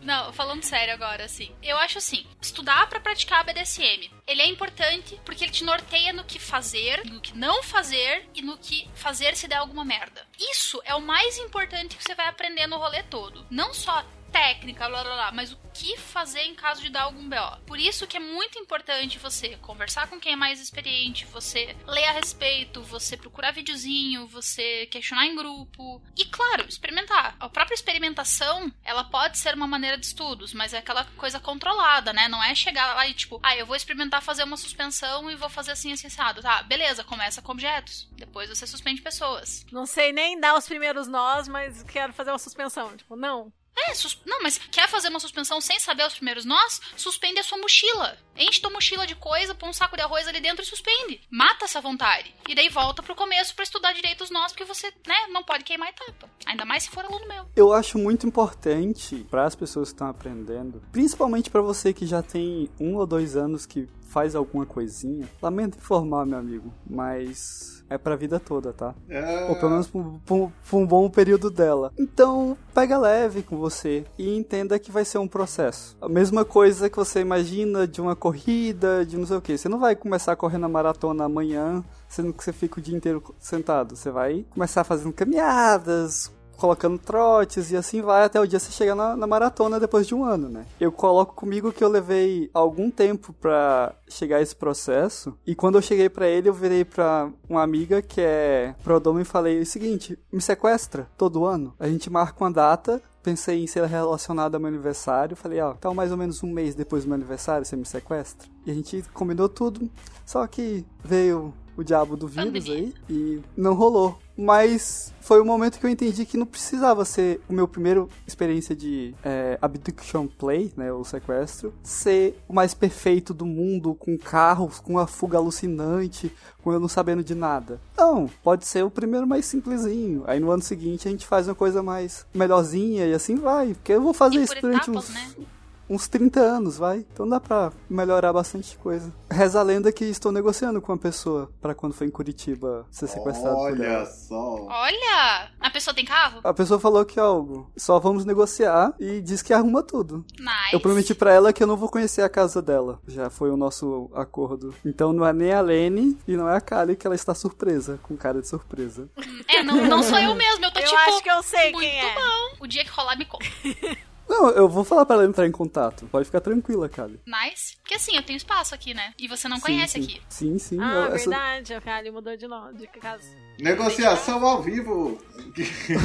Speaker 4: Não, falando sério agora, assim. Eu acho assim, estudar pra praticar BDSM. Ele é importante porque ele te norteia no que fazer, no que não fazer e no que fazer se der alguma merda. Isso é o mais importante que você vai aprender no rolê todo. Não só técnica, blá blá blá, mas o que fazer em caso de dar algum BO. Por isso que é muito importante você conversar com quem é mais experiente, você ler a respeito, você procurar videozinho, você questionar em grupo e, claro, experimentar. A própria experimentação, ela pode ser uma maneira de estudos, mas é aquela coisa controlada, né? Não é chegar lá e tipo, ah, eu vou experimentar fazer uma suspensão e vou fazer assim, assim, assado. Tá, beleza, começa com objetos. Depois você suspende pessoas.
Speaker 3: Não sei nem dar os primeiros nós, mas quero fazer uma suspensão. Tipo, não.
Speaker 4: É, sus... não, mas quer fazer uma suspensão sem saber os primeiros nós? Suspende a sua mochila. Enche tua mochila de coisa, põe um saco de arroz ali dentro e suspende. Mata essa vontade. E daí volta pro começo para estudar direito os nós, porque você, né, não pode queimar etapa. Ainda mais se for aluno meu.
Speaker 5: Eu acho muito importante para as pessoas que estão aprendendo, principalmente para você que já tem um ou dois anos que faz alguma coisinha. Lamento informar, meu amigo, mas é pra vida toda, tá?
Speaker 6: É...
Speaker 5: Ou pelo menos por um bom período dela. Então, pega leve com você e entenda que vai ser um processo. A mesma coisa que você imagina de uma corrida, de não sei o que. Você não vai começar correndo a maratona amanhã, sendo que você fica o dia inteiro sentado. Você vai começar fazendo caminhadas, colocando trotes e assim vai até o dia você chegar na, na maratona depois de um ano, né? Eu coloco comigo que eu levei algum tempo pra chegar a esse processo e quando eu cheguei pra ele eu virei pra uma amiga que é prodoma e falei o seguinte, me sequestra todo ano, a gente marca uma data Pensei em ser relacionado ao meu aniversário. Falei, ó, então mais ou menos um mês depois do meu aniversário você me sequestra. E a gente combinou tudo. Só que veio o diabo do vírus aí e não rolou. Mas foi o momento que eu entendi que não precisava ser o meu primeiro experiência de é, abduction play, né, o sequestro, ser o mais perfeito do mundo, com carros, com uma fuga alucinante, com eu não sabendo de nada. Não, pode ser o primeiro mais simplesinho. Aí no ano seguinte a gente faz uma coisa mais melhorzinha e assim vai. Porque eu vou fazer
Speaker 4: E
Speaker 5: isso durante
Speaker 4: etapas,
Speaker 5: uns,
Speaker 4: né?
Speaker 5: Uns 30 anos, vai. Então dá pra melhorar bastante coisa. Reza a lenda que estou negociando com uma pessoa pra quando for em Curitiba ser sequestrado por
Speaker 6: Olha
Speaker 5: ela.
Speaker 6: só.
Speaker 4: Olha! A pessoa tem carro?
Speaker 5: A pessoa falou que, Hugo, só vamos negociar e diz que arruma tudo.
Speaker 4: Nice.
Speaker 5: Eu prometi pra ela que eu não vou conhecer a casa dela. Já foi o nosso acordo. Então não é nem a Lene e não é a Kali que ela está surpresa, com cara de surpresa.
Speaker 4: É, não, não sou eu mesmo, eu tô
Speaker 3: Eu
Speaker 4: tipo.
Speaker 3: acho que eu sei
Speaker 4: muito
Speaker 3: quem é.
Speaker 4: bom. O dia que rolar, me conta. [LAUGHS]
Speaker 5: Não, eu vou falar pra ela entrar em contato. Pode ficar tranquila, Kali.
Speaker 4: Nice. Porque assim, eu tenho espaço aqui, né? E você não
Speaker 5: Sim,
Speaker 4: conhece
Speaker 5: sim.
Speaker 4: aqui.
Speaker 5: Sim, sim.
Speaker 3: Ah,
Speaker 5: eu- essa-
Speaker 3: verdade. A Kali mudou de nome, de casa.
Speaker 6: Negociação ao vivo. [LAUGHS]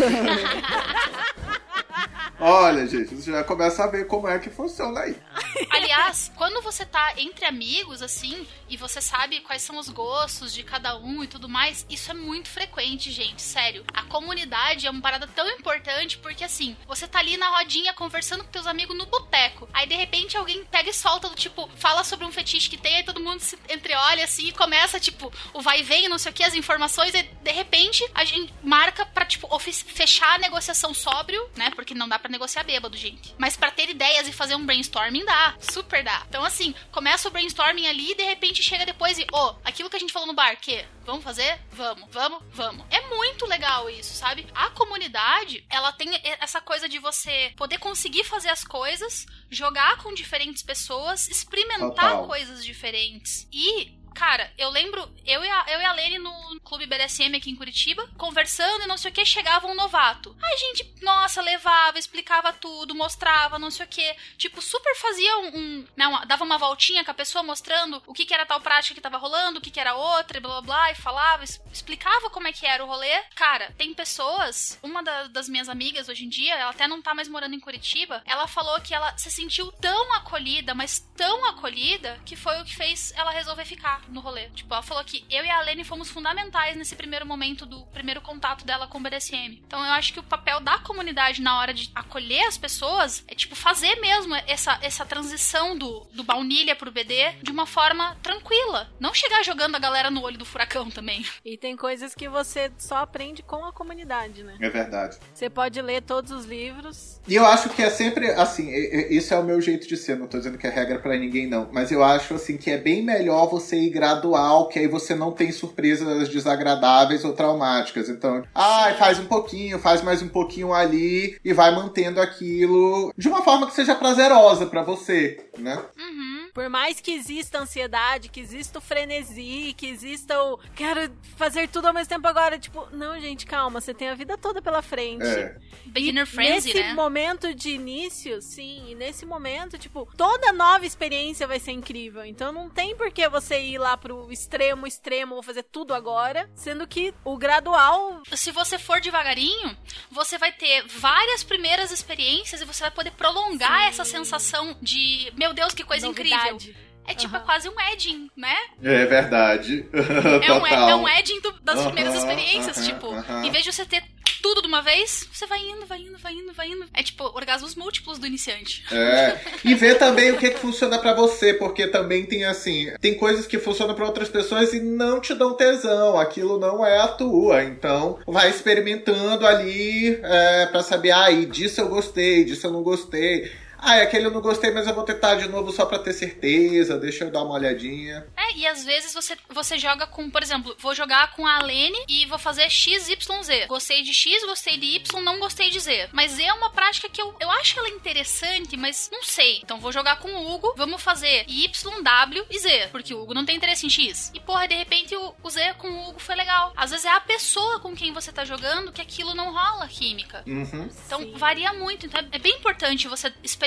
Speaker 6: Olha, gente, você já começa a ver como é que funciona aí.
Speaker 4: Aliás, quando você tá entre amigos, assim, e você sabe quais são os gostos de cada um e tudo mais, isso é muito frequente, gente. Sério. A comunidade é uma parada tão importante porque, assim, você tá ali na rodinha conversando com teus amigos no boteco. Aí, de repente, alguém pega e solta do tipo, fala sobre um fetiche que tem, aí todo mundo se entreolha assim e começa, tipo, o vai e vem, não sei o que, as informações, e de repente a gente marca pra, tipo, fechar a negociação sóbrio, né? Porque não dá pra negociar bêbado, gente. Mas pra ter ideias e fazer um brainstorming dá. Super dá. Então, assim, começa o brainstorming ali e de repente chega depois e, ô, aquilo que a gente falou no bar, que? Vamos fazer? Vamos, vamos, vamos. É muito legal isso, sabe? A comunidade, ela tem essa coisa de você poder conseguir fazer as coisas, jogar com diferentes pessoas, experimentar
Speaker 6: Total.
Speaker 4: coisas diferentes. E Cara, eu lembro, eu e, a, eu e a Lene no Clube BDSM aqui em Curitiba, conversando e não sei o que, chegava um novato. Aí a gente, nossa, levava, explicava tudo, mostrava, não sei o que. Tipo, super fazia um. um né, uma- dava uma voltinha com a pessoa mostrando o que, que era tal prática que tava rolando, o que, que era outra, blá blá blá, e falava, explicava como é que era o rolê. Cara, tem pessoas, uma da- das minhas amigas hoje em dia, ela até não tá mais morando em Curitiba, ela falou que ela se sentiu tão acolhida, mas tão acolhida, que foi o que fez ela resolver ficar no rolê. Tipo, ela falou que eu e a Lene fomos fundamentais nesse primeiro momento do primeiro contato dela com o BDSM. Então eu acho que o papel da comunidade na hora de acolher as pessoas é, tipo, fazer mesmo essa, essa transição do, do baunilha pro BD de uma forma tranquila. Não chegar jogando a galera no olho do furacão também.
Speaker 3: E tem coisas que você só aprende com a comunidade, né?
Speaker 6: É verdade.
Speaker 3: Você pode ler todos os livros.
Speaker 6: E eu acho que é sempre assim, isso é o meu jeito de ser, não tô dizendo que é regra pra ninguém, não. Mas eu acho, assim, que é bem melhor você ir gradual, que aí você não tem surpresas desagradáveis ou traumáticas. Então, ah, faz um pouquinho, faz mais um pouquinho ali e vai mantendo aquilo de uma forma que seja prazerosa pra você, né?
Speaker 4: Uhum.
Speaker 3: Por mais que exista ansiedade, que exista o frenesi, que exista o quero fazer tudo ao mesmo tempo agora, tipo, não, gente, calma, você tem a vida toda pela frente.
Speaker 6: É.
Speaker 4: Beginner frenzy,
Speaker 3: nesse
Speaker 4: né?
Speaker 3: momento de início, sim, e nesse momento, tipo, toda nova experiência vai ser incrível. Então não tem por que você ir lá pro extremo, extremo, vou fazer tudo agora, sendo que o gradual
Speaker 4: Se você for devagarinho, você vai ter várias primeiras experiências e você vai poder prolongar
Speaker 3: Sim.
Speaker 4: essa sensação de, meu Deus, que coisa
Speaker 3: novidade.
Speaker 4: incrível. É tipo, é quase um edging, né?
Speaker 6: É verdade. [LAUGHS]
Speaker 4: É um,
Speaker 6: Total.
Speaker 4: é um edging do- das
Speaker 6: Aham,
Speaker 4: primeiras experiências.
Speaker 6: aham,
Speaker 4: tipo, em vez de você ter tudo de uma vez, você vai indo, vai indo, vai indo, vai indo. É tipo, orgasmos múltiplos do iniciante.
Speaker 6: É. E ver também o que, que funciona pra você, porque também tem assim, tem coisas que funcionam pra outras pessoas e não te dão tesão, aquilo não é a tua. Então, vai experimentando ali é, para saber, ah, e disso eu gostei, disso eu não gostei. Ah, aquele eu não gostei, mas eu vou tentar de novo só pra ter certeza, deixa eu dar uma olhadinha.
Speaker 4: É, e às vezes você, você joga com, por exemplo, vou jogar com a Lene e vou fazer X, Y, Z. Gostei de X, gostei de Y, não gostei de Z. Mas Z é uma prática que eu, eu acho ela interessante, mas não sei. Então vou jogar com o Hugo, vamos fazer Y, W e Z. Porque o Hugo não tem interesse em X. E porra, de repente o, o Z com o Hugo foi legal. Às vezes é a pessoa com quem você tá jogando que aquilo não rola química.
Speaker 6: Uhum.
Speaker 4: Então
Speaker 3: Sim.
Speaker 4: varia muito. Então é bem importante você experimentar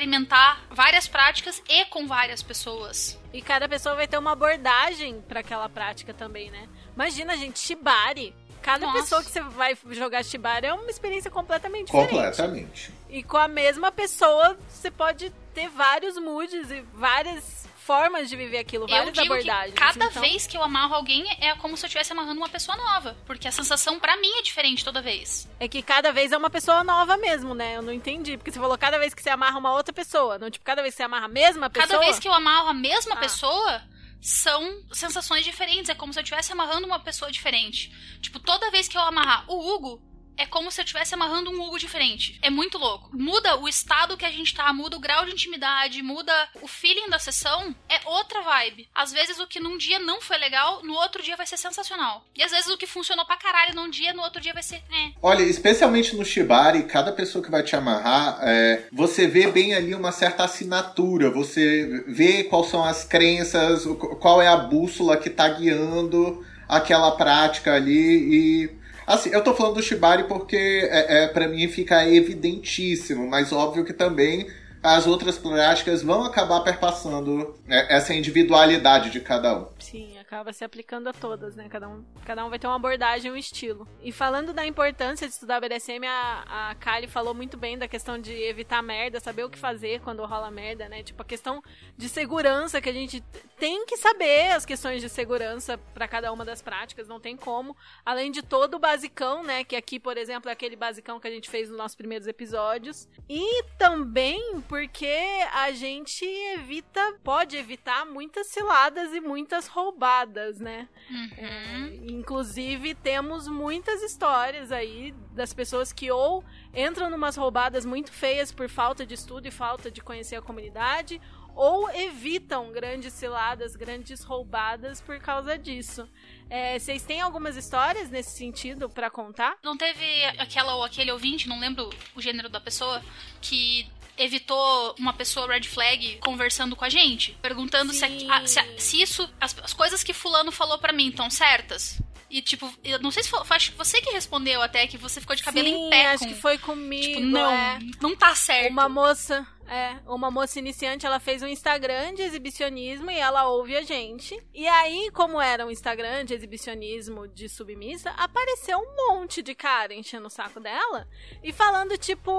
Speaker 4: várias práticas e com várias pessoas.
Speaker 3: E cada pessoa vai ter uma abordagem pra aquela prática também, né? Imagina, gente, Shibari. Cada
Speaker 4: Nossa.
Speaker 3: pessoa que você vai jogar Shibari é uma experiência completamente diferente.
Speaker 6: Completamente.
Speaker 3: E com a mesma pessoa, você pode ter vários moods e várias formas de viver aquilo,
Speaker 4: Eu
Speaker 3: várias
Speaker 4: digo
Speaker 3: abordagens.
Speaker 4: que cada
Speaker 3: Então,
Speaker 4: vez que eu amarro alguém é como se eu estivesse amarrando uma pessoa nova. Porque a sensação pra mim é diferente toda vez.
Speaker 3: É que cada vez é uma pessoa nova mesmo, né? Eu não entendi. Porque você falou cada vez que você amarra uma outra pessoa. Não, tipo, cada vez que você amarra a mesma pessoa.
Speaker 4: Cada vez que eu amarro a mesma
Speaker 3: Ah.
Speaker 4: pessoa, são sensações diferentes. É como se eu estivesse amarrando uma pessoa diferente. Tipo, toda vez que eu amarrar o Hugo, é como se eu estivesse amarrando um Hugo diferente. É muito louco. Muda o estado que a gente tá, muda o grau de intimidade, muda o feeling da sessão. É outra vibe. Às vezes o que num dia não foi legal, no outro dia vai ser sensacional. E às vezes o que funcionou pra caralho num dia, no outro dia vai ser. É.
Speaker 6: Olha, especialmente no Shibari, cada pessoa que vai te amarrar, é, você vê bem ali uma certa assinatura, você vê quais são as crenças, qual é a bússola que tá guiando aquela prática ali e. Assim, eu tô falando do Shibari porque é, é, para mim fica evidentíssimo, mas óbvio que também as outras práticas vão acabar perpassando né, essa individualidade de cada um.
Speaker 3: Sim, acaba se aplicando a todas, né? Cada um, cada um vai ter uma abordagem, um estilo. E falando da importância de estudar BDSM, a, a Kali falou muito bem da questão de evitar merda, saber o que fazer quando rola merda, né? Tipo, a questão de segurança, que a gente tem que saber as questões de segurança para cada uma das práticas, não tem como. Além de todo o basicão, né? Que aqui, por exemplo, é aquele basicão que a gente fez nos nossos primeiros episódios. E também porque a gente evita, pode evitar muitas ciladas e muitas roubadas, né?
Speaker 4: Uhum.
Speaker 3: Inclusive, temos muitas histórias aí das pessoas que ou entram numas roubadas muito feias por falta de estudo e falta de conhecer a comunidade, ou evitam grandes ciladas, grandes roubadas por causa disso. É, vocês têm algumas histórias nesse sentido pra contar?
Speaker 4: Não teve aquela ou aquele ouvinte, não lembro o gênero da pessoa, que evitou uma pessoa red flag conversando com a gente, perguntando se, a- se, a- se isso, as, as coisas que fulano falou pra mim estão certas. E tipo, eu não sei se foi, foi- acho que você que respondeu até que você ficou de cabelo
Speaker 3: Sim,
Speaker 4: em pé
Speaker 3: acho
Speaker 4: com,
Speaker 3: que foi comigo.
Speaker 4: tipo, não,
Speaker 3: é.
Speaker 4: não tá certo.
Speaker 3: Uma moça, é, uma moça iniciante, ela fez um Instagram de exibicionismo e ela ouve a gente. E aí, como era um Instagram de exibicionismo de submissa, apareceu um monte de cara enchendo o saco dela e falando, tipo,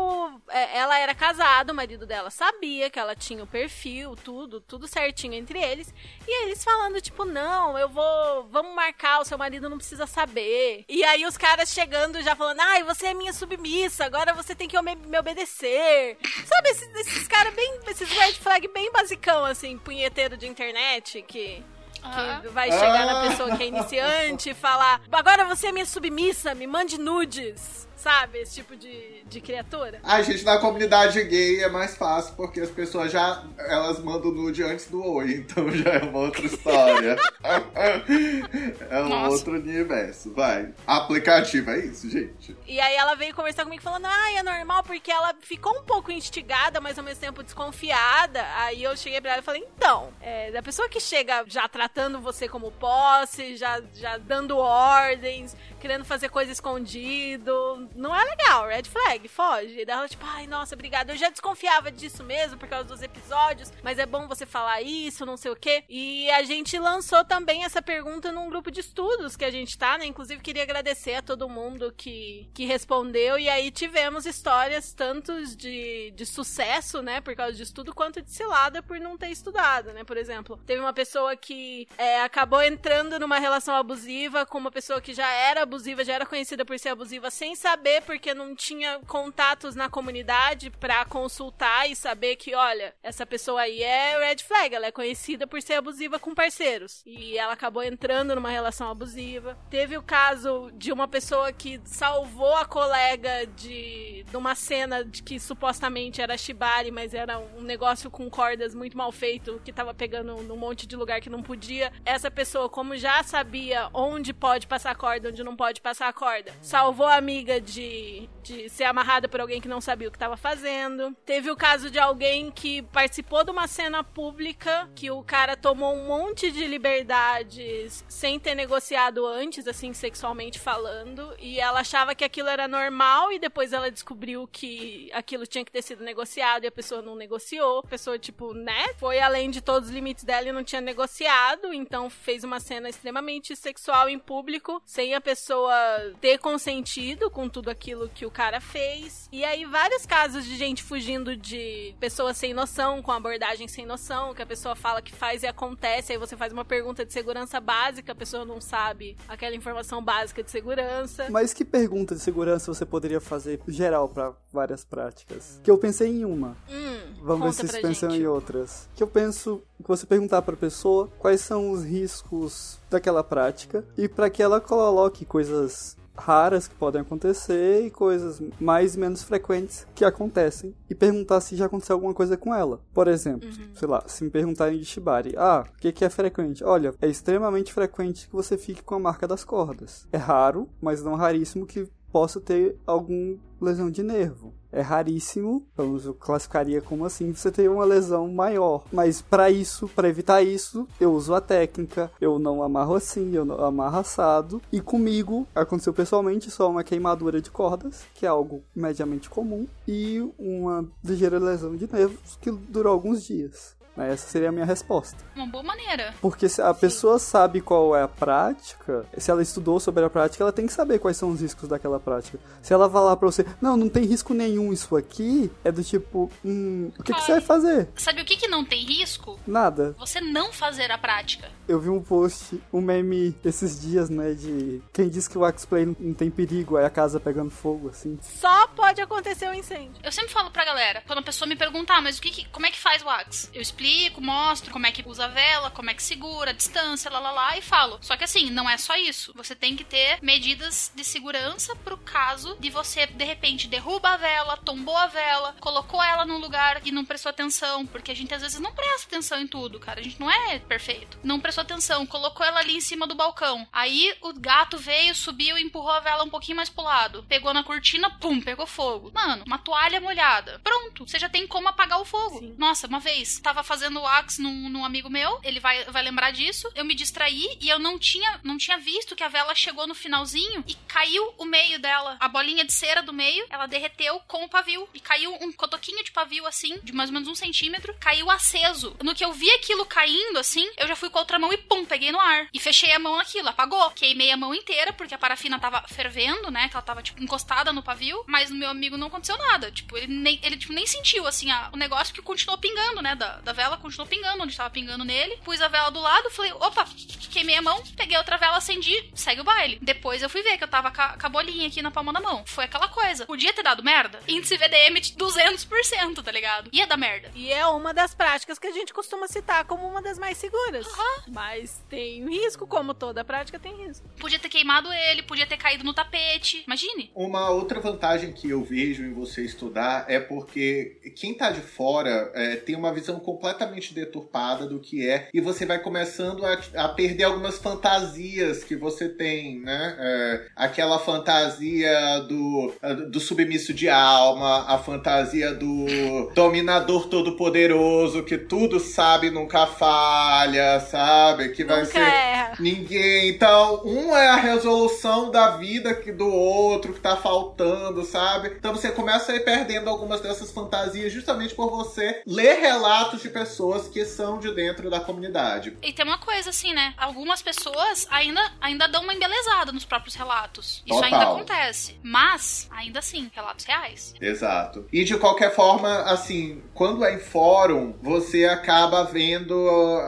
Speaker 3: é, ela era casada, o marido dela sabia que ela tinha o perfil, tudo, tudo certinho entre eles. E eles falando, tipo, não, eu vou, vamos marcar, o seu marido não precisa saber. E aí os caras chegando já falando, ai, você é minha submissa, agora você tem que me obedecer. Sabe, esses, esses caras bem, esses red flag bem basicão, assim, punheteiro de internet, que... Que vai chegar na
Speaker 6: Ah.
Speaker 3: pessoa que é iniciante e falar: agora você é minha submissa, me mande nudes. Sabe? Esse tipo de, de criatura.
Speaker 6: A gente na comunidade gay é mais fácil porque as pessoas já elas mandam nude antes do oi, [LAUGHS] então já é uma outra história. [LAUGHS] é um
Speaker 4: Nossa.
Speaker 6: outro universo, vai. Aplicativo é isso, gente.
Speaker 3: E aí ela veio conversar comigo falando, ah, é normal, porque ela ficou um pouco instigada, mas ao mesmo tempo desconfiada. Aí eu cheguei pra ela e falei, então, é, da pessoa que chega já tratando você como posse, já, já dando ordens, querendo fazer coisa escondido, não é legal, red flag, foge. E daí ela, tipo, ai, nossa, obrigada. Eu já desconfiava disso mesmo por causa dos episódios, mas é bom você falar isso, não sei o quê. E a gente lançou também essa pergunta num grupo de estudos que a gente tá, né? Inclusive, queria agradecer a todo mundo que, que respondeu. E aí tivemos histórias tanto de, de sucesso, né? Por causa de estudo, quanto de cilada por não ter estudado, né? Por exemplo, teve uma pessoa que é, acabou entrando numa relação abusiva com uma pessoa que já era abusiva, já era conhecida por ser abusiva, sem saber, porque não tinha contatos na comunidade pra consultar e saber que, olha, essa pessoa aí é red flag, ela é conhecida por ser abusiva com parceiros. E ela acabou entrando numa relação abusiva. Teve o caso de uma pessoa que salvou a colega de, de uma cena de que supostamente era shibari, mas era um negócio com cordas muito mal feito, que tava pegando num monte de lugar que não podia. Essa pessoa, como já sabia onde pode passar corda, onde não pode passar corda, salvou a amiga de, de ser amarrada por alguém que não sabia o que tava fazendo. Teve o caso de alguém que participou de uma cena pública que o cara tomou um monte de liberdades sem ter negociado antes, assim, sexualmente falando, e ela achava que aquilo era normal e depois ela descobriu que aquilo tinha que ter sido negociado e a pessoa não negociou. A pessoa, tipo, né? Foi além de todos os limites dela e não tinha negociado, então fez uma cena extremamente sexual em público, sem a pessoa ter consentido com tudo aquilo que o cara fez. E aí, vários casos de gente fugindo de pessoas sem noção, com abordagem sem noção, que a pessoa fala que faz e acontece, aí você faz uma pergunta de segurança básica, a pessoa não sabe aquela informação básica de segurança.
Speaker 5: Mas que pergunta de segurança você poderia fazer geral pra várias práticas? Que eu pensei em uma.
Speaker 3: Hum,
Speaker 5: Vamos ver se vocês pensam
Speaker 3: gente.
Speaker 5: em outras. Que eu penso que você perguntar pra pessoa quais são os riscos daquela prática e pra que ela coloque coisas raras que podem acontecer e coisas mais e menos frequentes que acontecem e perguntar se já aconteceu alguma coisa com ela. Por exemplo,
Speaker 3: Uhum.
Speaker 5: sei lá, se me perguntarem de Shibari, ah, o que, que é frequente? Olha, é extremamente frequente que você fique com a marca das cordas. É raro, mas não raríssimo que possa ter algum lesão de nervo. É raríssimo, menos eu classificaria como assim, você ter uma lesão maior. Mas para isso, para evitar isso, eu uso a técnica, eu não amarro assim, eu não amarro assado. E comigo aconteceu pessoalmente só uma queimadura de cordas, que é algo mediamente comum, e uma ligeira lesão de nervos que durou alguns dias. Essa seria a minha resposta.
Speaker 4: Uma boa maneira.
Speaker 5: Porque se a pessoa sabe qual é a prática, se ela estudou sobre a prática, ela tem que saber quais são os riscos daquela prática. Se ela falar pra você, não, não tem risco nenhum isso aqui, é do tipo, hum, o que, que você vai fazer?
Speaker 4: Sabe o que, que não tem risco?
Speaker 5: Nada.
Speaker 4: Você não fazer a prática.
Speaker 5: Eu vi um post, um meme esses dias, né, de quem diz que o X-Play não tem perigo, aí a casa pegando fogo, assim.
Speaker 3: Só pode acontecer um incêndio.
Speaker 4: Eu sempre falo pra galera, quando a pessoa me perguntar, mas o que, que- como é que faz o Axe? Eu explico, mostro como é que usa a vela, como é que segura, a distância, lá lá lá, e falo. Só que assim, não é só isso. Você tem que ter medidas de segurança pro caso de você, de repente, derruba a vela, tombou a vela, colocou ela num lugar e não prestou atenção, porque a gente às vezes não presta atenção em tudo, cara. A gente não é perfeito. Não prestou atenção, colocou ela ali em cima do balcão. Aí o gato veio, subiu e empurrou a vela um pouquinho mais pro lado. Pegou na cortina, pum, pegou fogo. Mano, uma toalha molhada. Pronto, você já tem como apagar o fogo.
Speaker 3: Sim.
Speaker 4: Nossa, uma vez, tava fazendo o num, num amigo meu, ele vai, vai lembrar disso. Eu me distraí e eu não tinha, não tinha visto que a vela chegou no finalzinho e caiu o meio dela. A bolinha de cera do meio, ela derreteu com o pavio. E caiu um cotoquinho de pavio assim, de mais ou menos um centímetro, caiu aceso. No que eu vi aquilo caindo assim, eu já fui com a outra mão e pum, peguei no ar. E fechei a mão naquilo, apagou. Queimei a mão inteira, porque a parafina tava fervendo, né? Que ela tava, tipo, encostada no pavio. Mas no meu amigo não aconteceu nada. Tipo, ele nem, ele, tipo, nem sentiu, assim, a- o negócio que continuou pingando, né? Da, da vela continuou pingando onde tava pingando nele. Pus a vela do lado, falei, opa, queimei a mão, peguei outra vela, acendi, segue o baile. Depois eu fui ver que eu tava com a, bolinha aqui na palma da mão. Foi aquela coisa. Podia ter dado merda? Índice VDM de 200%, tá ligado? Ia dar merda.
Speaker 3: E é uma das práticas que a gente costuma citar como uma das mais seguras. Mas tem risco, como toda prática tem risco.
Speaker 4: Podia ter queimado ele, podia ter caído no tapete. Imagine.
Speaker 6: Uma outra vantagem que eu vejo em você estudar é porque quem tá de fora é, tem uma visão completamente deturpada do que é e você vai começando a, a perder algumas fantasias que você tem, né? É, aquela fantasia do, do submisso de alma, a fantasia do dominador todo-poderoso que tudo sabe, nunca falha, sabe? Que vai
Speaker 3: Nunca
Speaker 6: ser
Speaker 3: erra.
Speaker 6: Ninguém. Então, um é a resolução da vida que do outro que tá faltando, sabe? Então você começa a ir perdendo algumas dessas fantasias justamente por você ler relatos de pessoas que são de dentro da comunidade.
Speaker 4: E tem uma coisa assim, né? Algumas pessoas ainda, ainda dão uma embelezada nos próprios relatos. Isso
Speaker 6: Total.
Speaker 4: ainda acontece. Mas, ainda assim, relatos reais.
Speaker 6: Exato. E de qualquer forma, assim, quando é em fórum, você acaba vendo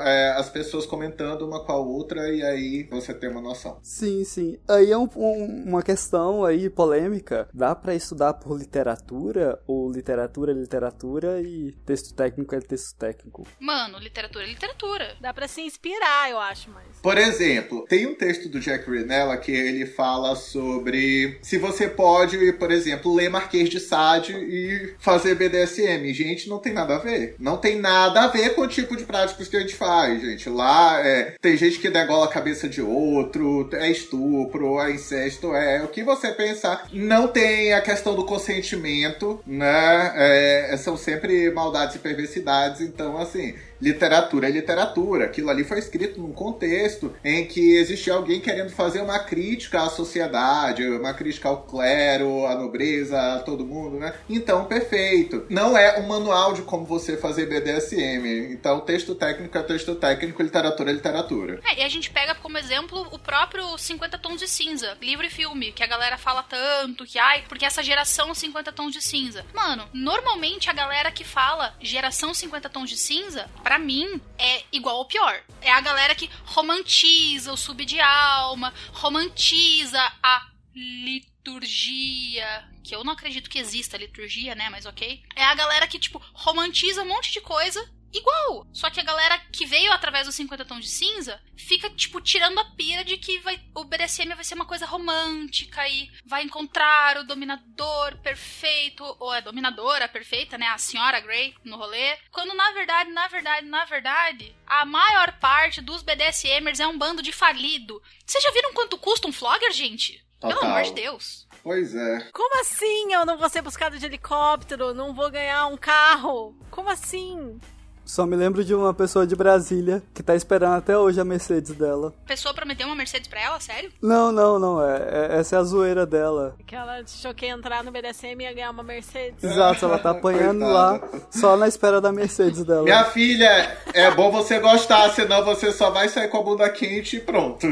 Speaker 6: é, as pessoas comentando uma com a outra e aí você tem uma noção.
Speaker 5: Sim, sim. Aí é um- um- uma questão aí polêmica. Dá pra estudar por literatura? Ou literatura é literatura e texto técnico é texto técnico?
Speaker 4: Mano, literatura é literatura.
Speaker 3: Dá pra se inspirar, eu acho, mas.
Speaker 6: Por exemplo, tem um texto do Jack Rinella que ele fala sobre se você pode, por exemplo, ler Marquês de Sade e fazer BDSM. Gente, não tem nada a ver. Não tem nada a ver com o tipo de práticas que a gente faz, gente. Lá é, tem gente que degola a cabeça de outro, é estupro, é incesto, é o que você pensar. Não tem a questão do consentimento, né? É, são sempre maldades e perversidades, então assim. Literatura é literatura. Aquilo ali foi escrito num contexto em que existia alguém querendo fazer uma crítica à sociedade, uma crítica ao clero, à nobreza, a todo mundo, né? Então, perfeito. Não é um manual de como você fazer BDSM. Então, texto técnico é texto técnico, literatura é literatura.
Speaker 4: É, e a gente pega como exemplo o próprio 50 Tons de Cinza, livro e filme, que a galera fala tanto, que ai, porque essa geração 50 Tons de Cinza. Mano, normalmente a galera que fala geração 50 Tons de Cinza, pra mim, é igual ou pior. É a galera que romantiza o sub de alma, romantiza a liturgia. Que eu não acredito que exista liturgia, né? Mas ok. É a galera que, tipo, romantiza um monte de coisa igual. Só que a galera que veio através dos 50 tons de cinza fica, tipo, tirando a pira de que vai, o BDSM vai ser uma coisa romântica e vai encontrar o dominador perfeito, ou a dominadora perfeita, né? A senhora Grey no rolê. Quando na verdade, na verdade, na verdade, a maior parte dos BDSMers é um bando de falido. Vocês já viram quanto custa um flogger, gente? Pelo
Speaker 6: Total.
Speaker 4: amor de Deus.
Speaker 6: Pois é.
Speaker 3: Como assim eu não vou ser buscado de helicóptero? Não vou ganhar um carro? Como assim?
Speaker 5: Só me lembro de uma pessoa de Brasília que tá esperando até hoje a Mercedes dela.
Speaker 4: A pessoa prometeu uma Mercedes pra ela, sério?
Speaker 5: Não, não, não. É, é- essa é a zoeira dela.
Speaker 3: Que ela achou que ia entrar no BDSM e ia ganhar uma Mercedes.
Speaker 5: Exato, ela tá apanhando lá só na espera da Mercedes dela.
Speaker 6: Minha filha, é bom você gostar, senão você só vai sair com a bunda quente e pronto.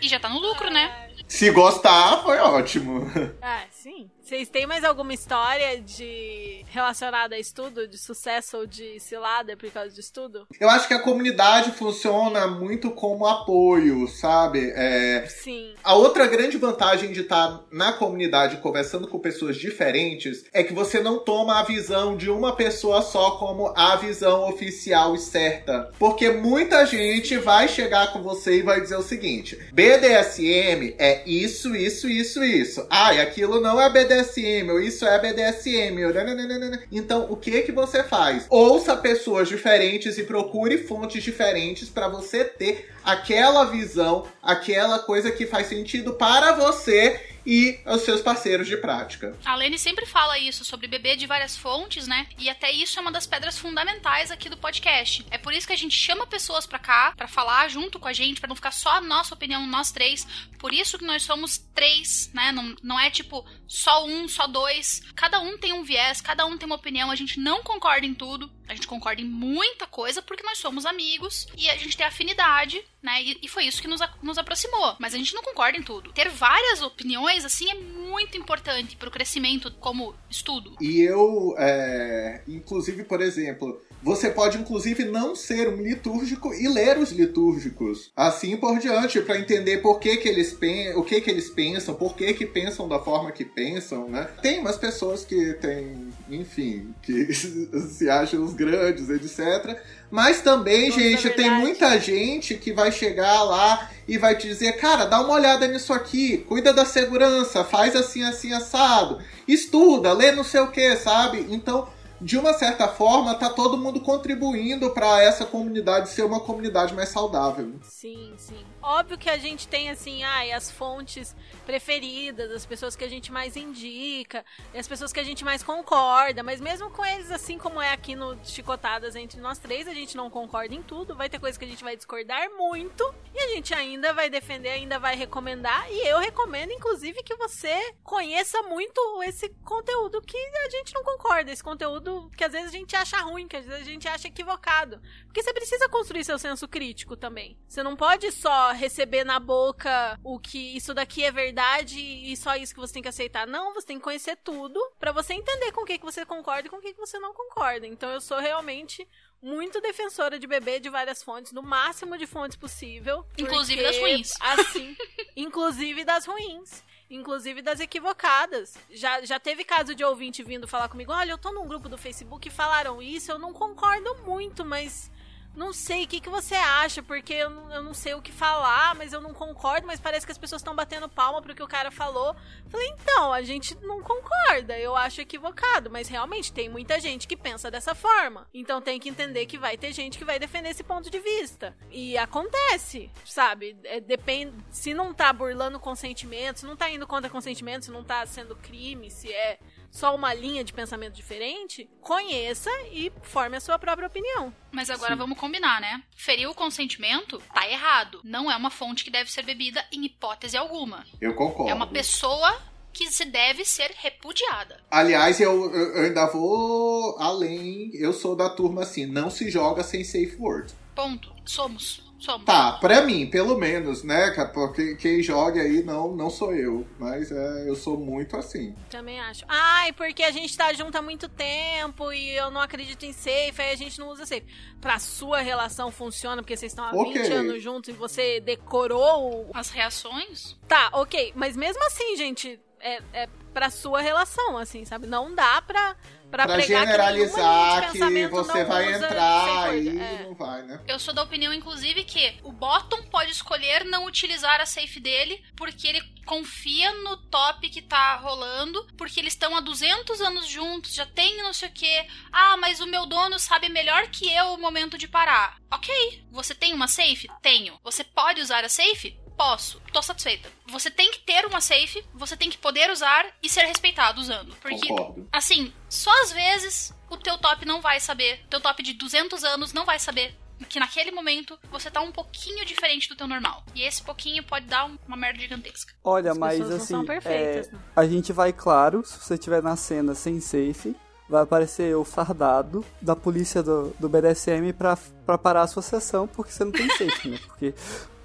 Speaker 4: E já tá no lucro, né?
Speaker 6: Se gostar, foi ótimo.
Speaker 3: Ah, sim. Vocês têm mais alguma história de relacionada a estudo, de sucesso ou de cilada por causa de estudo?
Speaker 6: Eu acho que a comunidade funciona muito como apoio, sabe? É,
Speaker 3: Sim.
Speaker 6: A outra grande vantagem de estar na comunidade conversando com pessoas diferentes é que você não toma a visão de uma pessoa só como a visão oficial e certa. Porque muita gente vai chegar com você e vai dizer o seguinte: BDSM é isso, isso, isso, isso. Ah, e aquilo não é BDSM, ou isso é BDSM. ou. Então, o que que você faz? Ouça pessoas diferentes e procure fontes diferentes para você ter aquela visão, aquela coisa que faz sentido para você e os seus parceiros de prática.
Speaker 4: A Lene sempre fala isso sobre beber de várias fontes, né? E até isso é uma das pedras fundamentais aqui do podcast. É por isso que a gente chama pessoas pra cá pra falar junto com a gente, pra não ficar só a nossa opinião, nós três. Por isso que nós somos três, né? Não, não é tipo só um, só dois. Cada um tem um viés, cada um tem uma opinião, a gente não concorda em tudo. A gente concorda em muita coisa porque nós somos amigos e a gente tem afinidade, né? E, e foi isso que nos, nos aproximou. Mas a gente não concorda em tudo. Ter várias opiniões, assim, é muito importante pro crescimento como estudo.
Speaker 6: E eu, é, inclusive, por exemplo, você pode inclusive não ser um litúrgico e ler os litúrgicos, assim por diante, para entender por que, que eles o que que eles pensam, por que que pensam da forma que pensam, né? Tem umas pessoas que têm, enfim, que [LAUGHS] se acham os grandes, etc. Mas também, gente, tem muita gente que vai chegar lá e vai te dizer, cara, dá uma olhada nisso aqui, cuida da segurança, faz assim, assim, assado, estuda, lê não sei o que, sabe? Então, de uma certa forma, tá todo mundo contribuindo para essa comunidade ser uma comunidade mais saudável.
Speaker 3: Sim, sim. Óbvio que a gente tem, assim, ai, as fontes preferidas, as pessoas que a gente mais indica, as pessoas que a gente mais concorda, mas mesmo com eles, assim como é aqui no Chicotadas entre nós três, a gente não concorda em tudo, vai ter coisa que a gente vai discordar muito, e a gente ainda vai defender, ainda vai recomendar, e eu recomendo, inclusive, que você conheça muito esse conteúdo que a gente não concorda, esse conteúdo que às vezes a gente acha ruim, que às vezes a gente acha equivocado. Porque você precisa construir seu senso crítico também. Você não pode só receber na boca o que isso daqui é verdade e só isso que você tem que aceitar. Não, você tem que conhecer tudo pra você entender com o que, que você concorda e com o que, que você não concorda. Então eu sou realmente muito defensora de beber de várias fontes, no máximo de fontes possível.
Speaker 4: Inclusive das ruins.
Speaker 3: Assim, inclusive das ruins. Inclusive das equivocadas. Já, já teve caso de ouvinte vindo falar comigo: olha, eu tô num grupo do Facebook e falaram isso, eu não concordo muito, mas não sei, o que, que você acha? Porque eu, não- eu não sei o que falar, mas eu não concordo, mas parece que as pessoas estão batendo palma pro que o cara falou. Falei, então, a gente não concorda, eu acho equivocado, mas realmente tem muita gente que pensa dessa forma. Então tem que entender que vai ter gente que vai defender esse ponto de vista. E acontece, sabe? É, depende. Se não tá burlando consentimento, se não tá indo contra consentimento, se não tá sendo crime, se é só uma linha de pensamento diferente, conheça e forme a sua própria opinião.
Speaker 4: Mas agora vamos combinar, né? Ferir o consentimento tá errado. Não é uma fonte que deve ser bebida em hipótese alguma.
Speaker 6: Eu concordo.
Speaker 4: É uma pessoa que se deve ser repudiada.
Speaker 6: Aliás, eu, eu eu ainda vou além. Eu sou da turma assim, não se joga sem safe word.
Speaker 4: Ponto. Somos. Somos.
Speaker 6: Tá, pra mim, pelo menos, né? cara, Porque quem joga aí não, não sou eu. Mas é, eu sou muito assim.
Speaker 3: Também acho. Ai, porque a gente tá junto há muito tempo e eu não acredito em safe, aí a gente não usa safe. Pra sua relação funciona porque vocês estão há
Speaker 6: Ok.
Speaker 3: 20 anos juntos e você decorou.
Speaker 4: As reações?
Speaker 3: Tá, ok. Mas mesmo assim, gente, é, é pra sua relação, assim, sabe? Não dá pra, pra,
Speaker 6: Pra
Speaker 3: pregar
Speaker 6: generalizar
Speaker 3: que,
Speaker 6: que, você
Speaker 3: não
Speaker 6: vai
Speaker 3: usa
Speaker 6: entrar e
Speaker 3: É.
Speaker 6: não vai, né?
Speaker 4: Eu sou da opinião, inclusive, que o bottom pode escolher não utilizar a safe dele porque ele confia no top que tá rolando, porque eles estão há 200 anos juntos, já tem não sei o que. Ah, mas o meu dono sabe melhor que eu o momento de parar. Ok, você tem uma safe? Tenho. Você pode usar a safe? Posso. Tô satisfeita. Você tem que ter uma safe, você tem que poder usar e ser respeitado usando. Porque
Speaker 6: Concordo.
Speaker 4: Assim, só às vezes o teu top não vai saber, teu top de 200 anos não vai saber que naquele momento você tá um pouquinho diferente do teu normal. E esse pouquinho pode dar um- uma merda gigantesca.
Speaker 5: Olha,
Speaker 3: As
Speaker 5: mas assim,
Speaker 3: são perfeitas,
Speaker 5: é,
Speaker 3: né?
Speaker 5: a gente vai, claro, se você estiver na cena sem safe, vai aparecer o fardado da polícia do, do BDSM pra, pra parar a sua sessão, porque você não tem safe, né? Porque,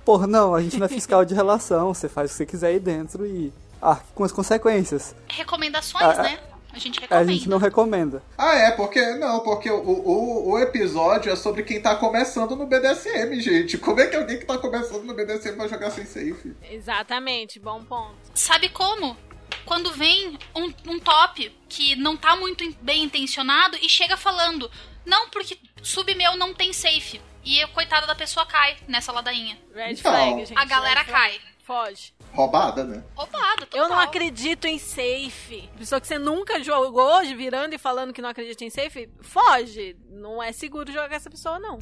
Speaker 5: porra, não, a gente não é fiscal de relação, você faz o que você quiser aí dentro e... Ah, com as consequências.
Speaker 4: Recomendações,
Speaker 5: Ah,
Speaker 4: né? A gente
Speaker 5: A
Speaker 4: recomenda.
Speaker 5: gente não recomenda.
Speaker 6: Ah, é, porque. Não, porque o, o, o episódio é sobre quem tá começando no BDSM, gente. Como é que alguém que tá começando no BDSM vai jogar sem safe?
Speaker 3: Exatamente, bom ponto.
Speaker 4: Sabe como? Quando vem um, um top que não tá muito bem intencionado e chega falando, não, porque sub meu não tem safe. E eu, coitada da pessoa cai nessa ladainha.
Speaker 3: Red
Speaker 6: Então,
Speaker 3: flag, gente.
Speaker 4: a galera
Speaker 3: flag.
Speaker 4: cai.
Speaker 3: Foge.
Speaker 6: Roubada, né?
Speaker 4: Roubada, total.
Speaker 3: Eu não acredito em safe. Pessoa que você nunca jogou, virando e falando que não acredita em safe, foge. Não é seguro jogar com essa pessoa, não.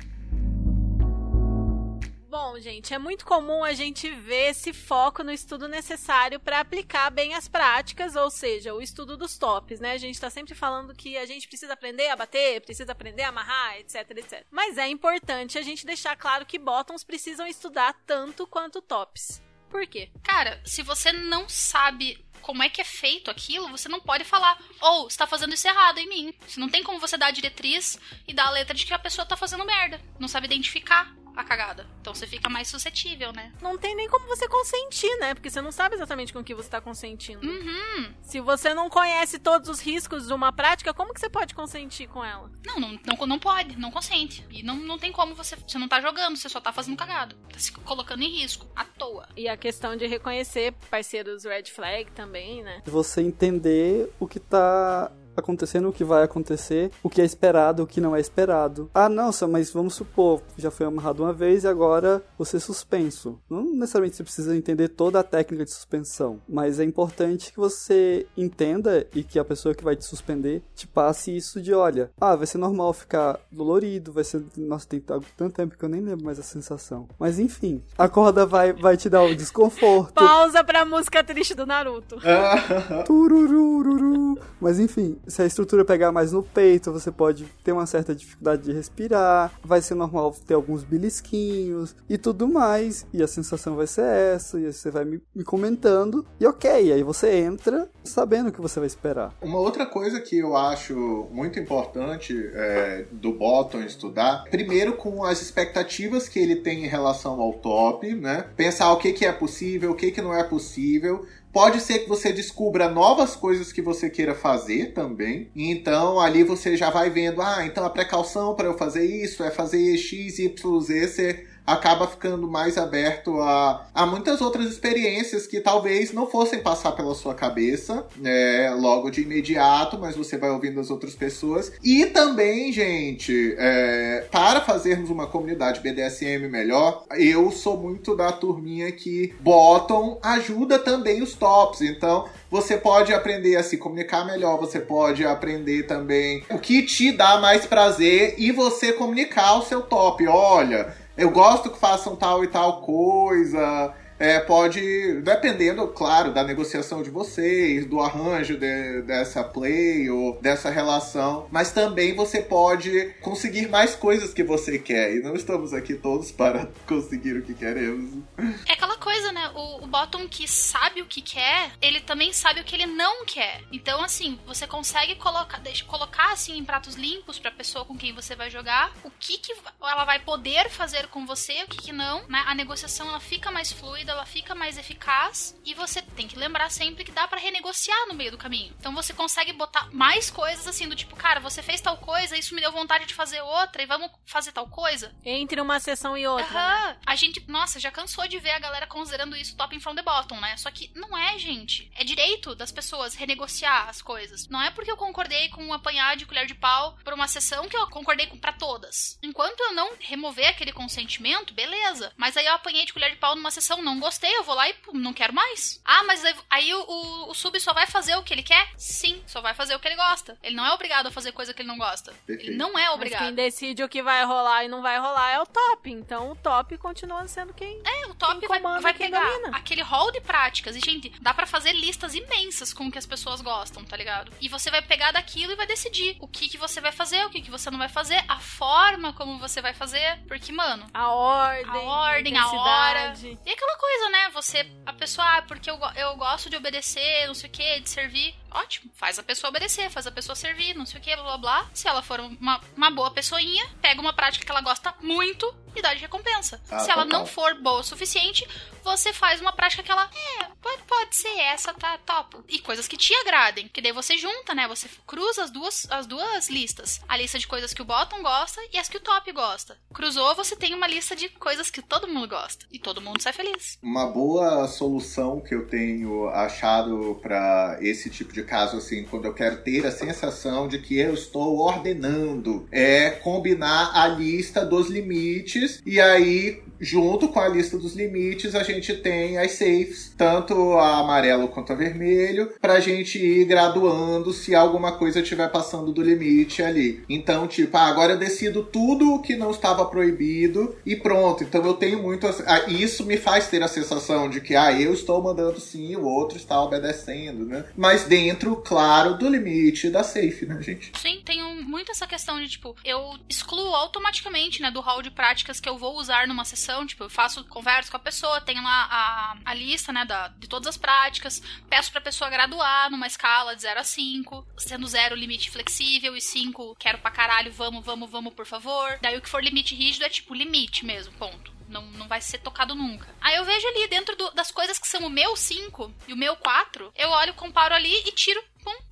Speaker 3: Bom, gente, é muito comum a gente ver esse foco no estudo necessário para aplicar bem as práticas, ou seja, o estudo dos tops, né? A gente tá sempre falando que a gente precisa aprender a bater, precisa aprender a amarrar, etc, etc. Mas é importante a gente deixar claro que bottoms precisam estudar tanto quanto tops. Por quê?
Speaker 4: Cara, se você não sabe como é que é feito aquilo, você não pode falar, ou oh, está fazendo isso errado em mim. Não tem como você dar a diretriz e dar a letra de que a pessoa tá fazendo merda. Não sabe identificar a cagada. Então você fica mais suscetível, né?
Speaker 3: Não tem nem como você consentir, né? Porque você não sabe exatamente com o que você tá consentindo.
Speaker 4: Uhum.
Speaker 3: Se você não conhece todos os riscos de uma prática, como que você pode consentir com ela?
Speaker 4: Não, não, não, não pode, não consente. E não, não tem como você. Você não tá jogando, você só tá fazendo cagado. Tá se colocando em risco, à toa.
Speaker 3: E a questão de reconhecer parceiros red flag também, né?
Speaker 5: Você entender o que tá acontecendo, o que vai acontecer, o que é esperado, o que não é esperado. Ah, não, mas vamos supor, já foi amarrado uma vez e agora você é suspenso. Não necessariamente você precisa entender toda a técnica de suspensão, mas é importante que você entenda e que a pessoa que vai te suspender te passe isso de, olha, ah, vai ser normal ficar dolorido, vai ser, nossa, tem tanto tempo que eu nem lembro mais a sensação. Mas enfim, a corda vai, vai te dar o desconforto.
Speaker 3: Pausa pra música triste do Naruto. [LAUGHS]
Speaker 5: Tururururu. Mas enfim, se a estrutura pegar mais no peito, você pode ter uma certa dificuldade de respirar, vai ser normal ter alguns belisquinhos e tudo mais, e a sensação vai ser essa, e você vai me, me comentando, e ok, aí você entra sabendo o que você vai esperar.
Speaker 6: Uma outra coisa que eu acho muito importante é, do Bottom estudar, primeiro com as expectativas que ele tem em relação ao top, né? Pensar o que, que é possível, o que, que não é possível, Pode ser que você descubra novas coisas que você queira fazer também. Então ali você já vai vendo, ah, então a precaução para eu fazer isso é fazer X, Y, Z, acaba ficando mais aberto a, a muitas outras experiências que talvez não fossem passar pela sua cabeça né, logo de imediato, mas você vai ouvindo as outras pessoas. E também, gente, é, para fazermos uma comunidade BDSM melhor, eu sou muito da turminha que bottom ajuda também os tops. Então, você pode aprender a se comunicar melhor, você pode aprender também o que te dá mais prazer e você comunicar o seu top. Olha, eu gosto que façam tal e tal coisa. É, pode, dependendo, claro, da negociação de vocês, do arranjo de, dessa play ou dessa relação, mas também você pode conseguir mais coisas que você quer. E não estamos aqui todos para [LAUGHS] conseguir o que queremos.
Speaker 4: É aquela coisa, né? O, o Bottom que sabe o que quer, ele também sabe o que ele não quer. Então, assim, você consegue colocar, deixa, colocar assim em pratos limpos pra pessoa com quem você vai jogar o que, que ela vai poder fazer com você, o que, que não, né? A negociação ela fica mais fluida ela fica mais eficaz e você tem que lembrar sempre que dá para renegociar no meio do caminho. Então você consegue botar mais coisas assim do tipo, cara, você fez tal coisa, isso me deu vontade de fazer outra e vamos fazer tal coisa.
Speaker 3: Entre uma sessão e outra.
Speaker 4: Aham. Né? A gente, nossa, já cansou de ver a galera considerando isso top from the bottom, né? Só que não é, gente. É direito das pessoas renegociar as coisas. Não é porque eu concordei com um apanhar de colher de pau por uma sessão que eu concordei com para todas. Enquanto eu não remover aquele consentimento, beleza. Mas aí eu apanhei de colher de pau numa sessão, não não gostei, eu vou lá e pum, não quero mais. Ah, mas aí o, o, o, sub só vai fazer o que ele quer? Sim, só vai fazer o que ele gosta. Ele não é obrigado a fazer coisa que ele não gosta. Perfeito. Ele não é obrigado.
Speaker 3: Mas quem decide o que vai rolar e não vai rolar é o top. Então o top continua sendo quem.
Speaker 4: É, o top vai, vai pegar domina. aquele hall de práticas. E, gente, dá para fazer listas imensas com o que as pessoas gostam, tá ligado? E você vai pegar daquilo e vai decidir o que, que você vai fazer, o que, que você não vai fazer, a forma como você vai fazer. Porque, mano.
Speaker 3: A ordem.
Speaker 4: A ordem, a hora. E aquela coisa coisa, né? Você, a pessoa, ah, porque eu, eu gosto de obedecer, não sei o que, de servir. Ótimo, faz a pessoa obedecer, faz a pessoa servir, não sei o que, blá blá blá. Se ela for uma, uma boa pessoinha, pega uma prática que ela gosta muito e dá de recompensa. Ah, Se ela total. não for boa o suficiente, você faz uma prática que ela, é, pode, pode ser essa, tá top. E coisas que te agradem, que daí você junta, né? Você cruza as duas, as duas listas. A lista de coisas que o bottom gosta e as que o top gosta. Cruzou, você tem uma lista de coisas que todo mundo gosta. E todo mundo sai feliz.
Speaker 6: Uma boa solução que eu tenho achado para esse tipo de caso, assim, quando eu quero ter a sensação de que eu estou ordenando, é combinar a lista dos limites e aí junto com a lista dos limites, a gente tem as safes, tanto a amarelo quanto a vermelho, pra gente ir graduando se alguma coisa estiver passando do limite ali. Então, tipo, ah, agora eu decido tudo o que não estava proibido e pronto. Então eu tenho muito. Ah, isso me faz ter a sensação de que, ah, eu estou mandando sim, o outro está obedecendo, né? Mas dentro claro, do limite da safe, né, gente?
Speaker 4: Sim, tenho muito essa questão de, tipo, eu excluo automaticamente, né, do hall de práticas que eu vou usar numa sessão. Tipo, eu faço, converso com a pessoa, tenho lá a, a lista, né, da, de todas as práticas, peço pra pessoa graduar numa escala de 0 a 5, sendo 0 limite flexível e 5 quero pra caralho, vamos, vamos, vamos, por favor. Daí o que for limite rígido é tipo limite mesmo, ponto. Não, não vai ser tocado nunca. Aí eu vejo ali dentro do- das coisas que são o meu 5 e o meu 4, eu olho, comparo ali e tiro.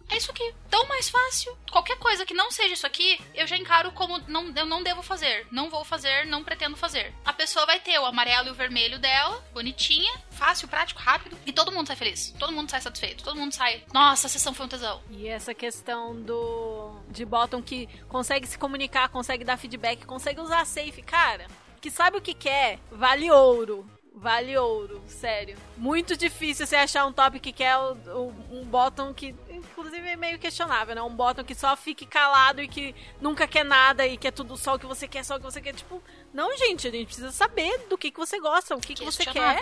Speaker 4: É isso aqui. Tão mais fácil. Qualquer coisa que não seja isso aqui, eu já encaro como não, eu não devo fazer. Não vou fazer, não pretendo fazer. A pessoa vai ter o amarelo e o vermelho dela, bonitinha, fácil, prático, rápido. E todo mundo sai feliz. Todo mundo sai satisfeito. Todo mundo sai. Nossa, a sessão foi um tesão.
Speaker 3: E essa questão do de bottom que consegue se comunicar, consegue dar feedback, consegue usar safe, cara, que sabe o que quer, vale ouro. Vale ouro, sério. Muito difícil você achar um top que quer um bottom que, inclusive, é meio questionável, né? Um bottom que só fique calado e que nunca quer nada e quer tudo só o que você quer, só o que você quer. Tipo, não, gente, a gente precisa saber do que, que você gosta, o que, que você quer.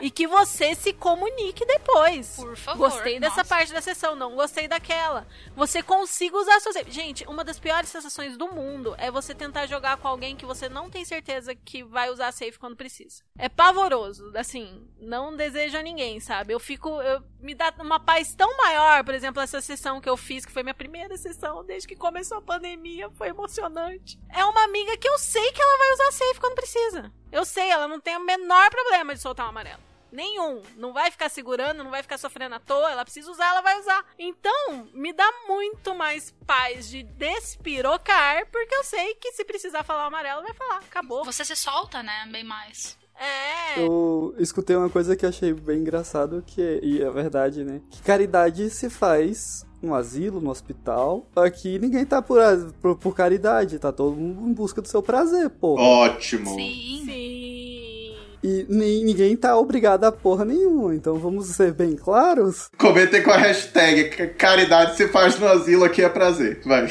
Speaker 3: E que você se comunique depois.
Speaker 4: Por favor,
Speaker 3: Gostei dessa
Speaker 4: nossa.
Speaker 3: parte da sessão, não gostei daquela. Você consiga usar suas. Gente, uma das piores sensações do mundo é você tentar jogar com alguém que você não tem certeza que vai usar safe quando precisa. É pavoroso, assim, não desejo a ninguém, sabe? Eu fico. Eu, me dá uma paz tão maior, por exemplo, essa sessão que eu fiz, que foi minha primeira sessão desde que começou a pandemia, foi emocionante. É uma amiga que eu sei que ela vai usar safe quando precisa. Eu sei, ela não tem o menor problema de soltar um amarelo. Nenhum. Não vai ficar segurando, não vai ficar sofrendo à toa. Ela precisa usar, ela vai usar. Então, me dá muito mais paz de despirocar, porque eu sei que se precisar falar o amarelo, vai falar. Acabou.
Speaker 4: Você se solta, né? Bem mais.
Speaker 3: É.
Speaker 5: Eu escutei uma coisa que eu achei bem engraçado, que é, e é verdade, né? Que caridade se faz no asilo, no hospital. Aqui ninguém tá por, por, por caridade, tá todo mundo em busca do seu prazer, pô.
Speaker 6: Ótimo.
Speaker 4: Sim.
Speaker 3: Sim.
Speaker 5: E ni- ninguém tá obrigado a porra nenhuma, então vamos ser bem claros.
Speaker 6: Comentei com a hashtag "C- caridade se faz no asilo aqui é prazer. Vai.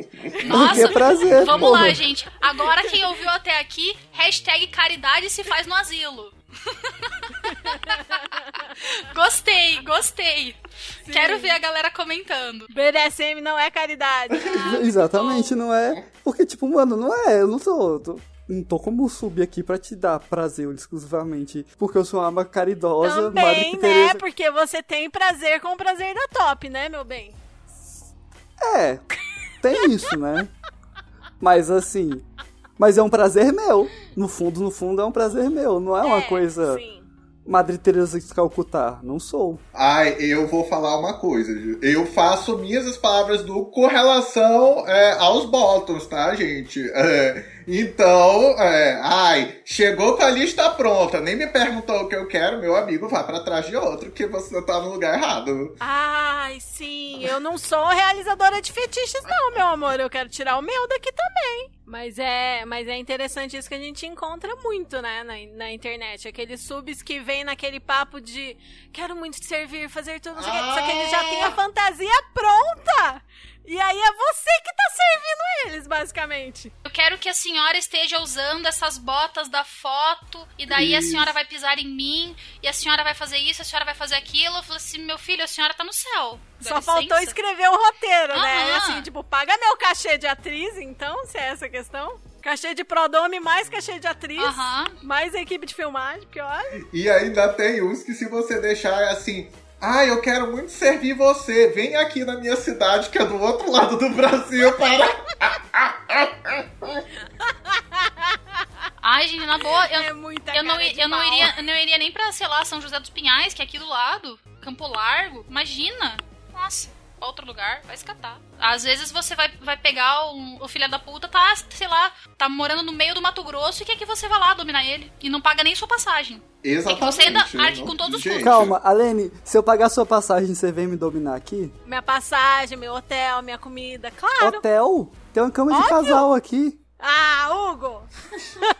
Speaker 6: [LAUGHS]
Speaker 4: Nossa,
Speaker 5: é prazer,
Speaker 4: vamos
Speaker 5: porra.
Speaker 4: lá, gente. Agora quem ouviu até aqui, hashtag caridade se faz no asilo. [LAUGHS] gostei, gostei. Quero ver a galera comentando.
Speaker 3: BDSM não é caridade.
Speaker 5: Exatamente, não é? Porque, tipo, mano, não é, eu não sou. tô- não tô como subir aqui pra te dar prazer exclusivamente. Porque eu sou uma alma caridosa,
Speaker 3: Também, né?
Speaker 5: Teresa.
Speaker 3: Porque você tem prazer com o prazer da top, né, meu bem?
Speaker 5: É, tem isso, né? Mas assim. Mas é um prazer meu. No fundo, no fundo, é um prazer meu. Não é uma coisa.
Speaker 3: Sim.
Speaker 5: Madre Teresa de Calcutá. Não sou.
Speaker 6: Ai, eu vou falar uma coisa. Eu faço minhas as palavras do com relação é, aos bottoms, tá, gente? É, então, é, ai, chegou com a lista pronta, nem me perguntou o que eu quero, meu amigo, vá pra trás de outro, que você tá no lugar errado.
Speaker 3: Ai, sim, eu não sou realizadora de fetiches, não, meu amor. Eu quero tirar o meu daqui também. Mas é, mas é interessante isso que a gente encontra muito, né, na, na internet. Aqueles subs que vem naquele papo de quero muito te servir, fazer tudo, não sei o quê. só que ele já tem a fantasia pronta. E aí é você que tá servindo eles, basicamente.
Speaker 4: Eu quero que a senhora esteja usando essas botas da foto, e daí a
Speaker 6: Isso.
Speaker 4: senhora vai pisar em mim, e a senhora vai fazer isso, a senhora vai fazer aquilo. Eu falei assim, meu filho, a senhora tá no céu. Dá
Speaker 3: Só
Speaker 4: licença.
Speaker 3: faltou escrever o roteiro, né?
Speaker 4: Aham.
Speaker 3: Assim, tipo, paga meu cachê de atriz, então, se é essa a questão. Cachê de prodome mais cachê de atriz,
Speaker 4: Aham.
Speaker 3: mais equipe de filmagem, porque olha.
Speaker 6: E ainda tem uns que se você deixar é assim. Ah, eu quero muito servir você. Vem aqui na minha cidade, que é do outro lado do Brasil, para.
Speaker 4: Ai, gente, na boa, eu,
Speaker 3: é muita
Speaker 4: eu, não, eu, não iria, eu não iria nem pra, sei lá, São José dos Pinhais, que é aqui do lado. Campo Largo. Imagina. Nossa, pra outro lugar, vai escatar. Às vezes você vai, vai pegar um, o filho da puta, tá, sei lá, tá morando no meio do Mato Grosso e quer que você vá lá dominar ele. E não paga nem sua passagem.
Speaker 6: Exatamente.
Speaker 4: você ainda arque com todos os custos.
Speaker 5: Calma, Alene, se eu pagar sua passagem, você vem me dominar aqui?
Speaker 3: Minha passagem, meu hotel, minha comida, claro.
Speaker 5: Hotel? Tem uma cama de
Speaker 3: Óbvio.
Speaker 5: casal aqui.
Speaker 3: Ah, Hugo!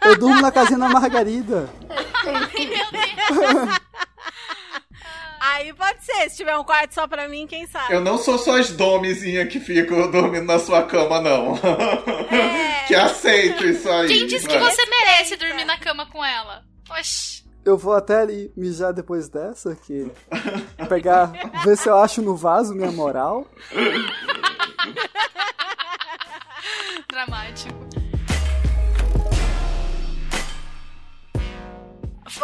Speaker 5: Eu durmo na casinha da Margarida. [LAUGHS] [LAUGHS]
Speaker 3: Aí pode ser, se tiver um quarto só pra mim, quem sabe?
Speaker 6: Eu não sou só as domezinhas que ficam dormindo na sua cama, não.
Speaker 3: É. [LAUGHS]
Speaker 6: que aceito isso aí.
Speaker 4: Quem disse que
Speaker 6: vai.
Speaker 4: você merece dormir na cama com ela? Oxi.
Speaker 5: Eu vou até ali mijar depois dessa aqui. Pegar, ver se eu acho no vaso minha moral.
Speaker 4: Dramático.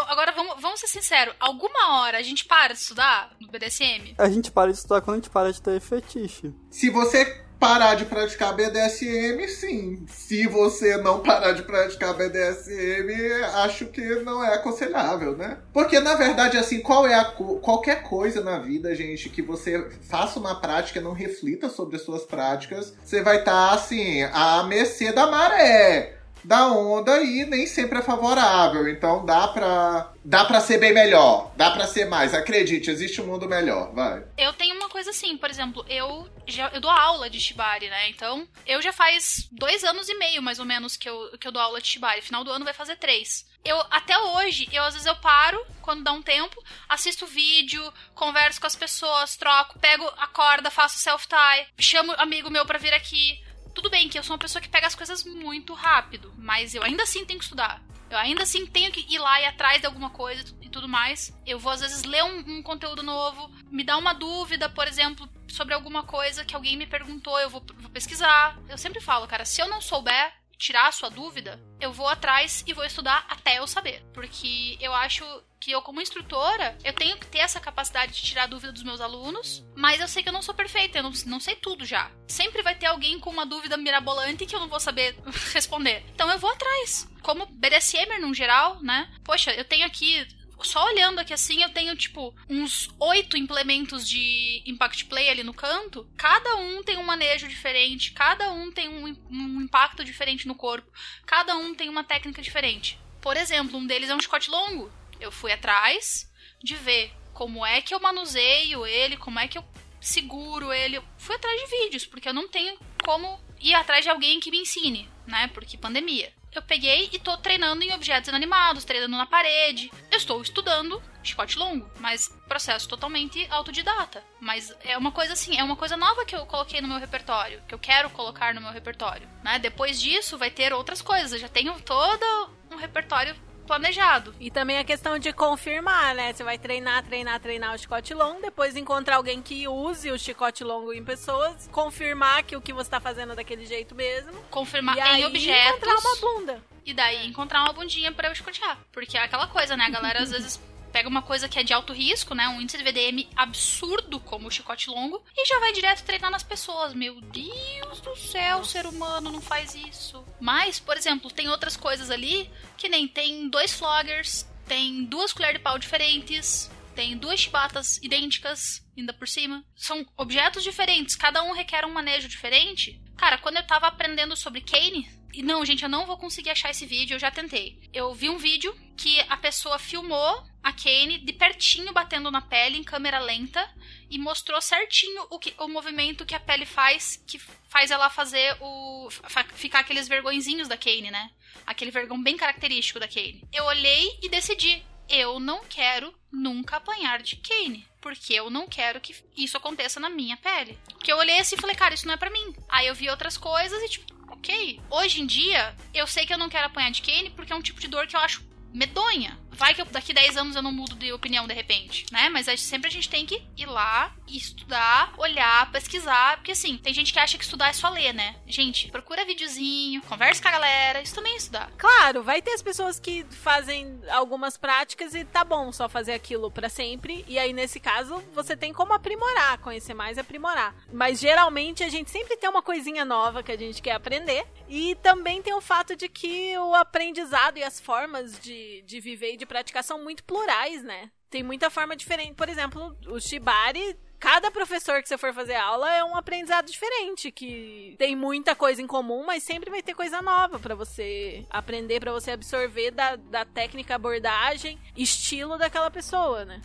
Speaker 4: Agora vamos, vamos ser sinceros. Alguma hora a gente para de estudar no BDSM?
Speaker 5: A gente para de estudar quando a gente para de ter fetiche.
Speaker 6: Se você parar de praticar BDSM, sim. Se você não parar de praticar BDSM, acho que não é aconselhável, né? Porque na verdade, assim, qual é a co qualquer coisa na vida, gente, que você faça uma prática e não reflita sobre as suas práticas, você vai estar tá, assim, à mercê da maré da onda e nem sempre é favorável. Então dá pra, dá pra ser bem melhor. Dá pra ser mais. Acredite, existe um mundo melhor. Vai.
Speaker 4: Eu tenho uma coisa assim, por exemplo, eu já eu dou aula de Shibari, né? Então, eu já faz dois anos e meio, mais ou menos, que eu, que eu dou aula de Shibari. Final do ano vai fazer três. Eu, até hoje, eu às vezes eu paro, quando dá um tempo, assisto vídeo, converso com as pessoas, troco, pego a corda, faço self-tie, chamo amigo meu pra vir aqui tudo bem que eu sou uma pessoa que pega as coisas muito rápido, mas eu ainda assim tenho que estudar. Eu ainda assim tenho que ir lá e atrás de alguma coisa e tudo mais. Eu vou, às vezes, ler um, um conteúdo novo, me dá uma dúvida, por exemplo, sobre alguma coisa que alguém me perguntou, eu vou, vou pesquisar. Eu sempre falo, cara, se eu não souber, tirar a sua dúvida, eu vou atrás e vou estudar até eu saber. Porque eu acho que eu, como instrutora, eu tenho que ter essa capacidade de tirar a dúvida dos meus alunos, mas eu sei que eu não sou perfeita, eu não, não sei tudo já. Sempre vai ter alguém com uma dúvida mirabolante que eu não vou saber [LAUGHS] responder. Então eu vou atrás. Como BDSMer no geral, né? Poxa, eu tenho aqui só olhando aqui assim, eu tenho, tipo, uns oito implementos de Impact Play ali no canto. Cada um tem um manejo diferente, cada um tem um, um impacto diferente no corpo, cada um tem uma técnica diferente. Por exemplo, um deles é um chicote longo. Eu fui atrás de ver como é que eu manuseio ele, como é que eu seguro ele. Eu fui atrás de vídeos, porque eu não tenho como ir atrás de alguém que me ensine, né? Porque pandemia eu peguei e tô treinando em objetos inanimados, treinando na parede. Eu estou estudando chicote longo, mas processo totalmente autodidata. Mas é uma coisa assim, é uma coisa nova que eu coloquei no meu repertório, que eu quero colocar no meu repertório, né? Depois disso vai ter outras coisas, eu já tenho todo um repertório planejado.
Speaker 3: E também a questão de confirmar, né? Você vai treinar, treinar, treinar o chicote longo, depois encontrar alguém que use o chicote longo em pessoas, confirmar que o que você tá fazendo é daquele jeito mesmo.
Speaker 4: Confirmar
Speaker 3: e
Speaker 4: em
Speaker 3: aí
Speaker 4: objetos.
Speaker 3: encontrar uma bunda.
Speaker 4: E daí encontrar uma bundinha para eu chicotear. Porque é aquela coisa, né? A galera às [LAUGHS] vezes pega uma coisa que é de alto risco, né? Um índice de VDM absurdo, como o chicote longo, e já vai direto treinar nas pessoas. Meu Deus do céu, ser humano não faz isso. Mas, por exemplo, tem outras coisas ali que nem tem dois floggers, tem duas colheres de pau diferentes, tem duas chibatas idênticas, ainda por cima. São objetos diferentes, cada um requer um manejo diferente. Cara, quando eu tava aprendendo sobre Kane, e não, gente, eu não vou conseguir achar esse vídeo, eu já tentei. Eu vi um vídeo que a pessoa filmou a Kane de pertinho batendo na pele em câmera lenta e mostrou certinho o, que, o movimento que a pele faz, que faz ela fazer o. ficar aqueles vergõezinhos da Kane, né? Aquele vergão bem característico da Kane. Eu olhei e decidi. Eu não quero nunca apanhar de Kane. Porque eu não quero que isso aconteça na minha pele. Porque eu olhei assim e falei, cara, isso não é para mim. Aí eu vi outras coisas e, tipo, ok. Hoje em dia, eu sei que eu não quero apanhar de Kane porque é um tipo de dor que eu acho medonha. Vai que eu, daqui 10 anos eu não mudo de opinião de repente, né? Mas a, sempre a gente tem que ir lá, estudar, olhar, pesquisar. Porque assim, tem gente que acha que estudar é só ler, né? Gente, procura videozinho, conversa com a galera, isso também é estudar.
Speaker 3: Claro, vai ter as pessoas que fazem algumas práticas e tá bom só fazer aquilo para sempre. E aí, nesse caso, você tem como aprimorar, conhecer mais e aprimorar. Mas geralmente a gente sempre tem uma coisinha nova que a gente quer aprender. E também tem o fato de que o aprendizado e as formas de, de viver e de praticar são muito plurais, né? Tem muita forma diferente. Por exemplo, o Shibari cada professor que você for fazer aula é um aprendizado diferente, que tem muita coisa em comum, mas sempre vai ter coisa nova para você aprender, para você absorver da, da técnica, abordagem, estilo daquela pessoa, né?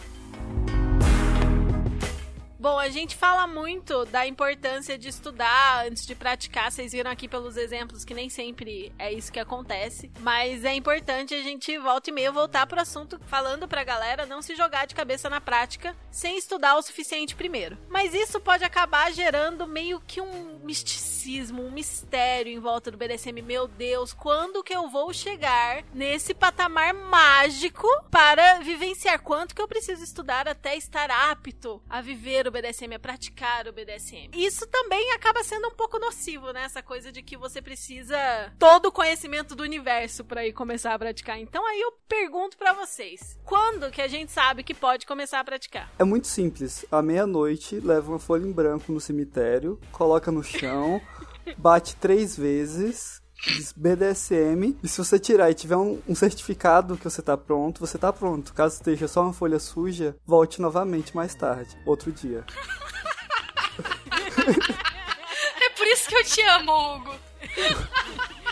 Speaker 3: Bom, a gente fala muito da importância de estudar antes de praticar. Vocês viram aqui pelos exemplos que nem sempre é isso que acontece. Mas é importante a gente volta e meia voltar pro assunto falando pra galera não se jogar de cabeça na prática sem estudar o suficiente primeiro. Mas isso pode acabar gerando meio que um misticismo, um mistério em volta do BDSM. Meu Deus, quando que eu vou chegar nesse patamar mágico para vivenciar? Quanto que eu preciso estudar até estar apto a viver o BDSM, a praticar o BDSM? Isso também acaba sendo um pouco nocivo, né? Essa coisa de que você precisa todo o conhecimento do universo para ir começar a praticar. Então aí eu pergunto para vocês, quando que a gente sabe que pode começar a praticar?
Speaker 5: É muito simples. À meia-noite, leva uma folha em branco no cemitério, coloca no chão, [LAUGHS] bate três vezes, BDSM, e se você tirar e tiver um, um certificado que você tá pronto, você tá pronto. Caso esteja só uma folha suja, volte novamente mais tarde, outro dia. [LAUGHS]
Speaker 4: É por isso que eu te amo, Hugo. [LAUGHS]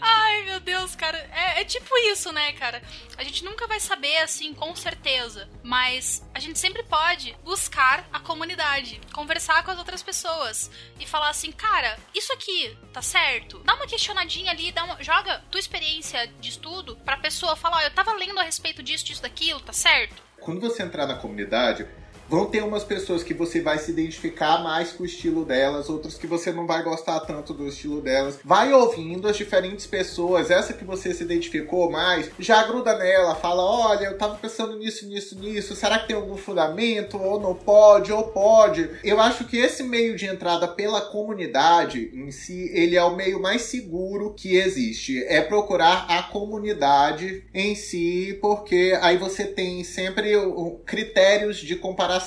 Speaker 4: Ai, meu Deus, cara. É, é tipo isso, né, cara? A gente nunca vai saber, assim, com certeza. Mas a gente sempre pode buscar a comunidade, conversar com as outras pessoas e falar assim, cara, isso aqui tá certo? Dá uma questionadinha ali, dá uma, joga tua experiência de estudo pra pessoa falar, ó, eu tava lendo a respeito disso, disso, daquilo, tá certo?
Speaker 6: Quando você entrar na comunidade, vão ter umas pessoas que você vai se identificar mais com o estilo delas, outras que você não vai gostar tanto do estilo delas. Vai ouvindo as diferentes pessoas, essa que você se identificou mais, já gruda nela, fala: olha, eu tava pensando nisso, nisso, nisso, será que tem algum fundamento? Ou não pode, ou pode. Eu acho que esse meio de entrada pela comunidade em si, ele é o meio mais seguro que existe. É procurar a comunidade em si, porque aí você tem sempre critérios de comparação,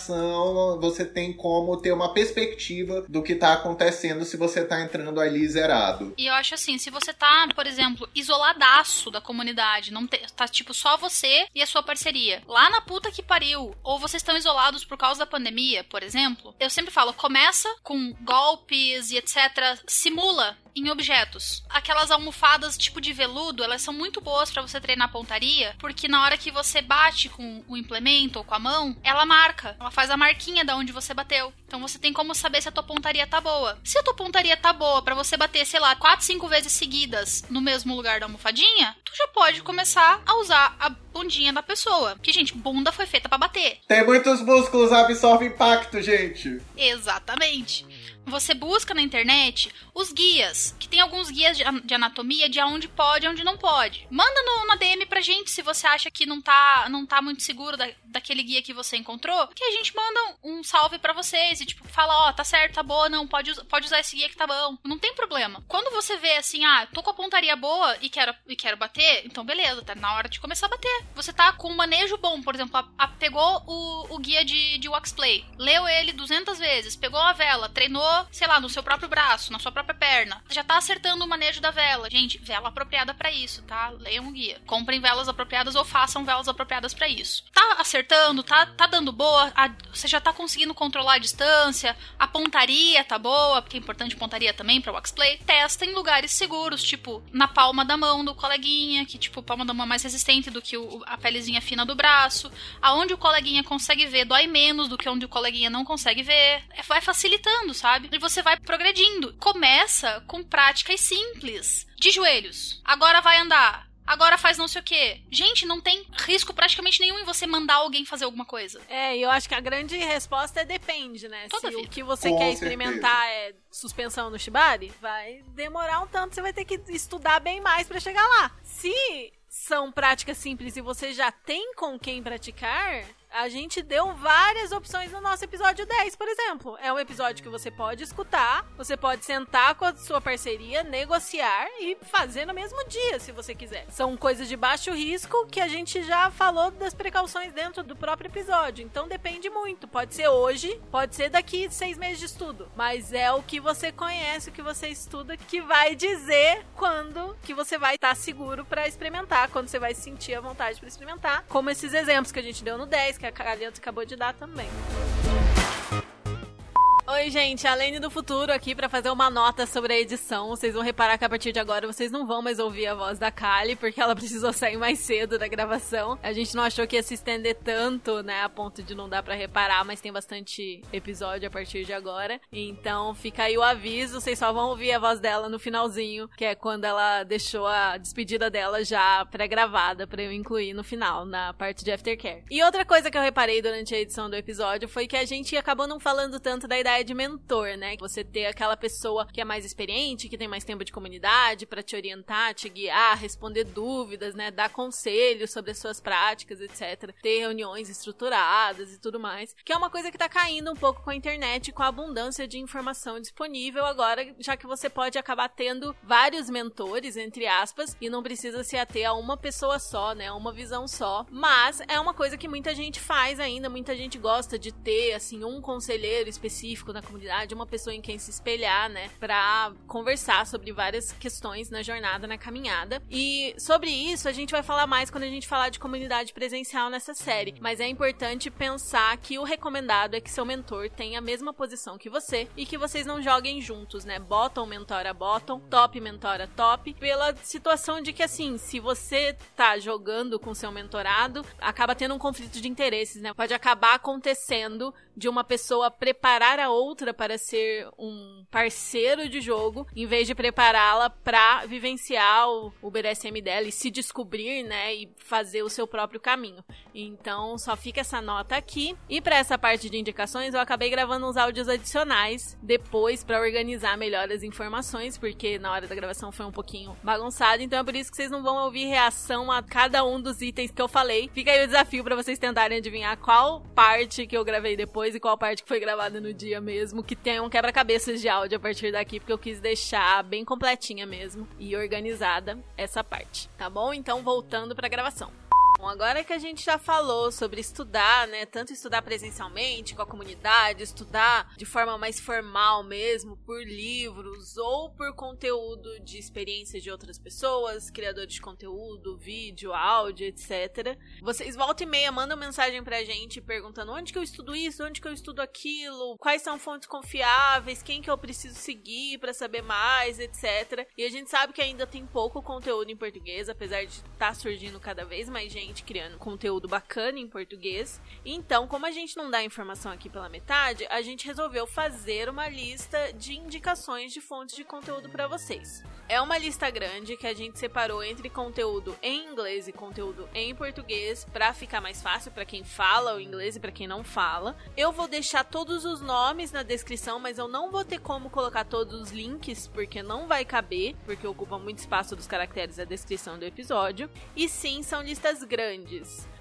Speaker 6: você tem como ter uma perspectiva do que tá acontecendo se você tá entrando ali zerado.
Speaker 4: E eu acho assim, se você tá, por exemplo, isoladaço da comunidade, não te- tá tipo só você e a sua parceria, lá na puta que pariu, ou vocês estão isolados por causa da pandemia, por exemplo, eu sempre falo, começa com golpes e etc, simula em objetos. Aquelas almofadas tipo de veludo, elas são muito boas pra você treinar pontaria, porque na hora que você bate com o implemento ou com a mão, ela marca, ela faz a marquinha da onde você bateu. Então você tem como saber se a tua pontaria tá boa. Se a tua pontaria tá boa pra você bater, sei lá, 4, 5 vezes seguidas no mesmo lugar da almofadinha, tu já pode começar a usar a bundinha da pessoa. Que, gente, bunda foi feita pra bater.
Speaker 6: Tem muitos músculos, absorve impacto, gente.
Speaker 4: Exatamente. Você busca na internet os guias, que tem alguns guias de, anatomia de aonde pode e onde não pode. Manda no, na DM pra gente se você acha que não tá, não tá muito seguro da, daquele guia que você encontrou, que a gente manda um, salve pra vocês e tipo, fala, ó, tá certo, tá boa, não, pode, pode usar esse guia que tá bom. Não tem problema. Quando você vê assim, ah, tô com a pontaria boa e quero, e quero bater, então beleza, tá na hora de começar a bater. Você tá com um manejo bom, por exemplo, a, a- pegou o, o guia de, de wax play, leu ele 200 vezes, pegou a vela, treinou, sei lá, no seu próprio braço, na sua própria perna, já tá acertando o manejo da vela. Gente, vela apropriada pra isso, tá? Leiam o guia. Comprem velas apropriadas ou façam velas apropriadas pra isso. Tá acertando, tá, tá dando boa, a- você já tá conseguindo controlar a distância, a pontaria tá boa, porque é importante pontaria também pra wax play. Testa em lugares seguros, tipo na palma da mão do coleguinha, que tipo, palma da mão é mais resistente do que o- a pelezinha fina do braço. Aonde o coleguinha consegue ver dói menos do que onde o coleguinha não consegue ver. É, vai facilitando, sabe? E você vai progredindo. Começa com práticas simples. De joelhos. Agora vai andar. Agora faz não sei o quê. Gente, não tem risco praticamente nenhum em você mandar alguém fazer alguma coisa.
Speaker 3: É, e eu acho que a grande resposta é depende, né?
Speaker 4: Toda
Speaker 3: Se o
Speaker 4: vida.
Speaker 3: que você
Speaker 6: Com
Speaker 3: quer
Speaker 6: certeza.
Speaker 3: experimentar é suspensão no shibari, vai demorar um tanto, você vai ter que estudar bem mais pra chegar lá. Se são práticas simples e você já tem com quem praticar, a gente deu várias opções no nosso episódio 10, por exemplo. É um episódio que você pode escutar, você pode sentar com a sua parceria, negociar e fazer no mesmo dia, se você quiser. São coisas de baixo risco que a gente já falou das precauções dentro do próprio episódio. Então depende muito. Pode ser hoje, pode ser daqui seis meses de estudo. Mas é o que você conhece, o que você estuda, que vai dizer quando que você vai estar seguro pra experimentar, quando você vai sentir a vontade pra experimentar. Como esses exemplos que a gente deu no 10, que a Aliança acabou de dar também. Oi, gente, a do Futuro aqui pra fazer uma nota sobre a edição. Vocês vão reparar que a partir de agora vocês não vão mais ouvir a voz da Kali, porque ela [LAUGHS] precisou sair mais cedo da gravação. A gente não achou que ia se estender tanto, né, a ponto de não dar pra reparar, mas tem bastante episódio a partir de agora. Então fica aí o aviso, vocês só vão ouvir a voz dela no finalzinho, que é quando ela deixou a despedida dela já pré-gravada pra eu incluir no final, na parte de aftercare. E outra coisa que eu reparei durante a edição do episódio foi que a gente acabou não falando tanto da ideia de mentor, né? Você ter aquela pessoa que é mais experiente, que tem mais tempo de comunidade para te orientar, te guiar, responder dúvidas, né? Dar conselhos sobre as suas práticas, etc. Ter reuniões estruturadas e tudo mais. Que é uma coisa que tá caindo um pouco com a internet, com a abundância de informação disponível agora, já que você pode acabar tendo vários mentores, entre aspas, e não precisa se ater a uma pessoa só, né? Uma visão só. Mas é uma coisa que muita gente faz ainda, muita gente gosta de ter, assim, um conselheiro específico na comunidade, uma pessoa em quem se espelhar, né? Pra conversar sobre várias questões na jornada, na caminhada. E sobre isso, a gente vai falar mais quando a gente falar de comunidade presencial nessa série. Mas é importante pensar que o recomendado é que seu mentor tenha a mesma posição que você e que vocês não joguem juntos, né? Bottom mentora bottom, top mentora top, pela situação de que, assim, se você tá jogando com seu mentorado, acaba tendo um conflito de interesses, né? Pode acabar acontecendo de uma pessoa preparar a outra para ser um parceiro de jogo, em vez de prepará-la para vivenciar o, BDSM dela e se descobrir, né, e fazer o seu próprio caminho. Então, só fica essa nota aqui. E para essa parte de indicações, eu acabei gravando uns áudios adicionais depois para organizar melhor as informações, porque na hora da gravação foi um pouquinho bagunçado, então é por isso que vocês não vão ouvir reação a cada um dos itens que eu falei. Fica aí o desafio para vocês tentarem adivinhar qual parte que eu gravei depois e qual parte que foi gravada no dia mesmo, que tem um quebra-cabeças de áudio a partir daqui, porque eu quis deixar bem completinha mesmo e organizada essa parte, tá bom? Então, voltando para a gravação. Bom, agora que a gente já falou sobre estudar, né? Tanto estudar presencialmente com a comunidade, estudar de forma mais formal mesmo, por livros ou por conteúdo de experiências de outras pessoas, criadores de conteúdo, vídeo, áudio, etc. Vocês volta e meia mandam mensagem pra gente perguntando onde que eu estudo isso, onde que eu estudo aquilo, quais são fontes confiáveis, quem que eu preciso seguir para saber mais, etc. E a gente sabe que ainda tem pouco conteúdo em português, apesar de estar tá surgindo cada vez mais gente gente criando conteúdo bacana em português. Então, como a gente não dá informação aqui pela metade, a gente resolveu fazer uma lista de indicações de fontes de conteúdo para vocês. É uma lista grande que a gente separou entre conteúdo em inglês e conteúdo em português para ficar mais fácil para quem fala o inglês e para quem não fala. Eu vou deixar todos os nomes na descrição, mas eu não vou ter como colocar todos os links porque não vai caber, porque ocupa muito espaço dos caracteres a descrição do episódio. E sim, são listas grandes.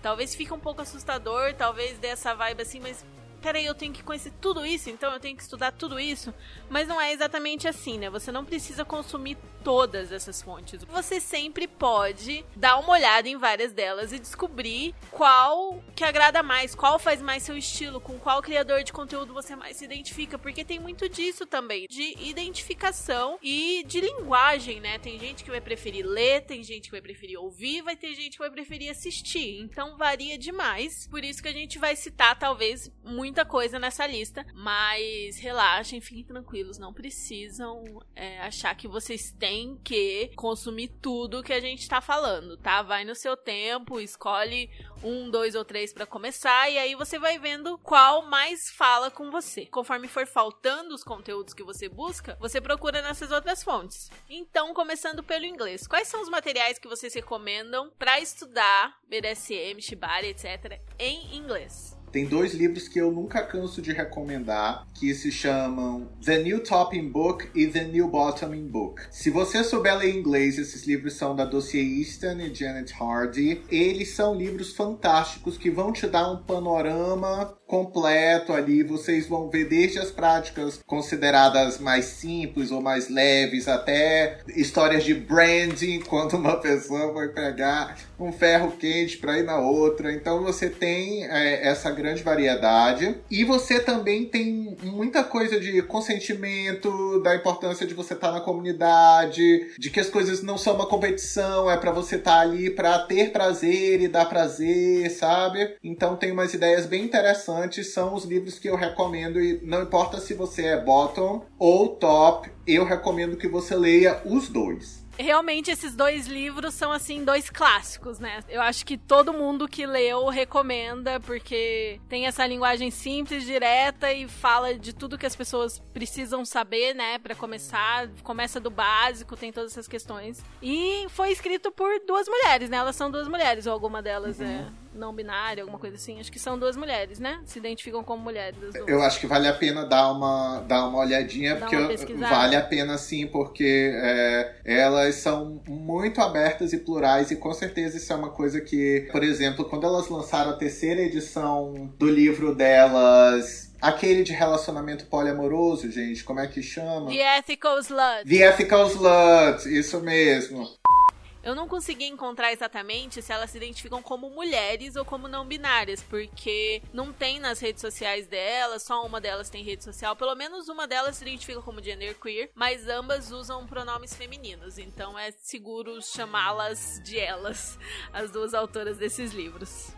Speaker 3: Talvez fique um pouco assustador, talvez dê essa vibe assim, mas peraí, eu tenho que conhecer tudo isso, então eu tenho que estudar tudo isso. Mas não é exatamente assim, né? Você não precisa consumir todas essas fontes. Você sempre pode dar uma olhada em várias delas e descobrir qual que agrada mais, qual faz mais seu estilo, com qual criador de conteúdo você mais se identifica, porque tem muito disso também, de identificação e de linguagem, né? Tem gente que vai preferir ler, tem gente que vai preferir ouvir, vai ter gente que vai preferir assistir. Então varia demais. Por isso que a gente vai citar talvez muita coisa nessa lista, mas relaxem, fiquem tranquilos, não precisam é, achar que vocês têm que consumir tudo que a gente tá falando, tá? Vai no seu tempo, escolhe um, dois ou três para começar e aí você vai vendo qual mais fala com você. Conforme for faltando os conteúdos que você busca, você procura nessas outras fontes. Então, começando pelo inglês, quais são os materiais que vocês recomendam para estudar BDSM, Shibari, etc. em inglês?
Speaker 6: Tem dois livros que eu nunca canso de recomendar, que se chamam The New Topping Book e The New Bottoming Book. Se você souber ler inglês, esses livros são da Dossier Easton e Janet Hardy. Eles são livros fantásticos que vão te dar um panorama completo ali. Vocês vão ver desde as práticas consideradas mais simples ou mais leves até histórias de branding, [LAUGHS] quando uma pessoa vai pegar um ferro quente para ir na outra. Então você tem é, essa grande variedade. E você também tem muita coisa de consentimento, da importância de você estar tá na comunidade, de que as coisas não são uma competição, é para você estar tá ali para ter prazer e dar prazer, sabe? Então tem umas ideias bem interessantes, são os livros que eu recomendo e não importa se você é bottom ou top, eu recomendo que você leia os dois
Speaker 3: realmente esses dois livros são assim dois clássicos, né? Eu acho que todo mundo que leu recomenda porque tem essa linguagem simples, direta e fala de tudo que as pessoas precisam saber, né, para começar, começa do básico, tem todas essas questões. E foi escrito por duas mulheres, né? Elas são duas mulheres ou alguma delas é uhum. é não binária, alguma coisa assim. Acho que são duas mulheres, né? Se identificam como mulheres.
Speaker 6: Eu acho que vale a pena dar uma, dar uma olhadinha, Dá porque uma vale a pena sim, porque é, elas são muito abertas e plurais, e com certeza isso é uma coisa que, por exemplo, quando elas lançaram a terceira edição do livro delas Aquele de relacionamento poliamoroso, gente, como é que chama?
Speaker 3: The Ethical Slut.
Speaker 6: The Ethical Slut, isso mesmo.
Speaker 3: Eu não consegui encontrar exatamente se elas se identificam como mulheres ou como não binárias, porque não tem nas redes sociais delas, só uma delas tem rede social, pelo menos uma delas se identifica como gender queer, mas ambas usam pronomes femininos, então é seguro chamá-las de elas, as duas autoras desses livros.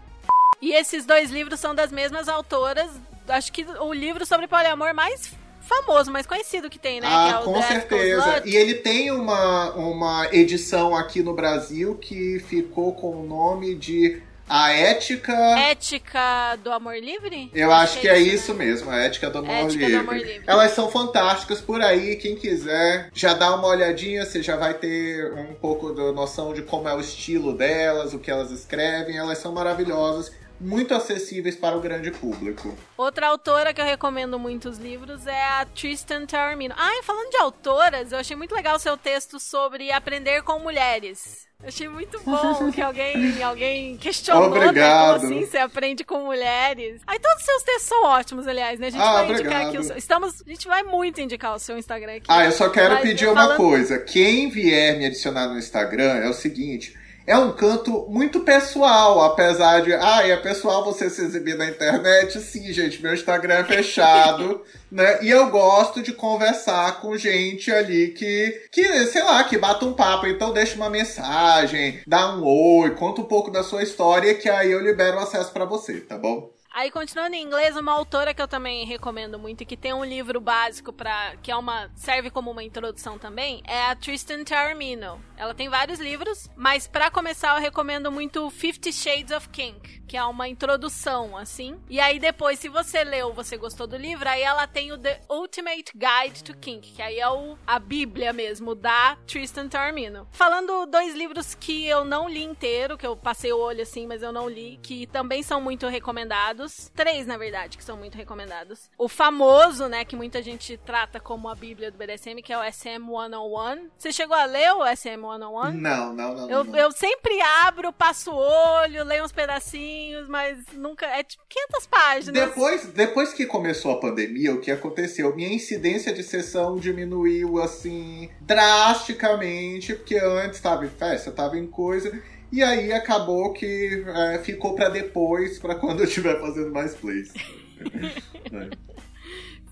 Speaker 3: E esses dois livros são das mesmas autoras. Acho que o livro sobre poliamor mais famoso, mais conhecido que tem, né?
Speaker 6: Ah, é com certeza. E ele tem uma, uma edição aqui no Brasil que ficou com o nome de a ética.
Speaker 3: Ética do amor livre?
Speaker 6: Eu acho, que é, isso, né? mesmo, a ética do amor, ética livre. Do amor livre. Elas são fantásticas por aí, quem quiser já dá uma olhadinha, você já vai ter um pouco da noção de como é o estilo delas, o que elas escrevem. Elas são maravilhosas muito acessíveis para o grande público.
Speaker 3: Outra autora que eu recomendo muitos livros é a Tristan Taormino. Ah, e falando de autoras, eu achei muito legal o seu texto sobre aprender com mulheres. achei muito bom [LAUGHS] que alguém, alguém questionou
Speaker 6: Obrigado.
Speaker 3: Né, como assim você aprende com mulheres. Aí todos os seus textos são ótimos, aliás, né? A gente ah, vai obrigado. indicar aqui. O seu, estamos, a gente vai muito indicar o seu Instagram aqui.
Speaker 6: Ah, eu só quero pedir falando... uma coisa. Quem vier me adicionar no Instagram é o seguinte é um canto muito pessoal, apesar de, ah, é pessoal você se exibir na internet? Sim, gente, meu Instagram é fechado, [LAUGHS] né? E eu gosto de conversar com gente ali que, que, sei lá, que bata um papo, então deixa uma mensagem, dá um oi, conta um pouco da sua história, que aí eu libero acesso para você, tá bom?
Speaker 3: Aí, continuando em inglês, uma autora que eu também recomendo muito e que tem um livro básico para que é uma serve como uma introdução também, é a Tristan Taormino. Ela tem vários livros, mas para começar eu recomendo muito Fifty Shades of Kink, que é uma introdução assim. E aí depois, se você leu, você gostou do livro, aí ela tem o The Ultimate Guide to Kink, que aí é o, a Bíblia mesmo da Tristan Taormino. Falando dois livros que eu não li inteiro, que eu passei o olho assim, mas eu não li, que também são muito recomendados. Três, na verdade, que são muito recomendados. O famoso, né, que muita gente trata como a bíblia do BDSM, que é o SM-101. Você chegou a ler o SM-101?
Speaker 6: Não, não, não.
Speaker 3: Eu,
Speaker 6: não.
Speaker 3: eu sempre abro, passo o olho, leio uns pedacinhos, mas nunca... É tipo 500 páginas.
Speaker 6: Depois, depois que começou a pandemia, o que aconteceu? Minha incidência de sessão diminuiu, assim, drasticamente, porque antes tava em festa, tava em coisa... E aí acabou que é, ficou para depois, para quando eu estiver fazendo mais plays.
Speaker 3: é. [LAUGHS]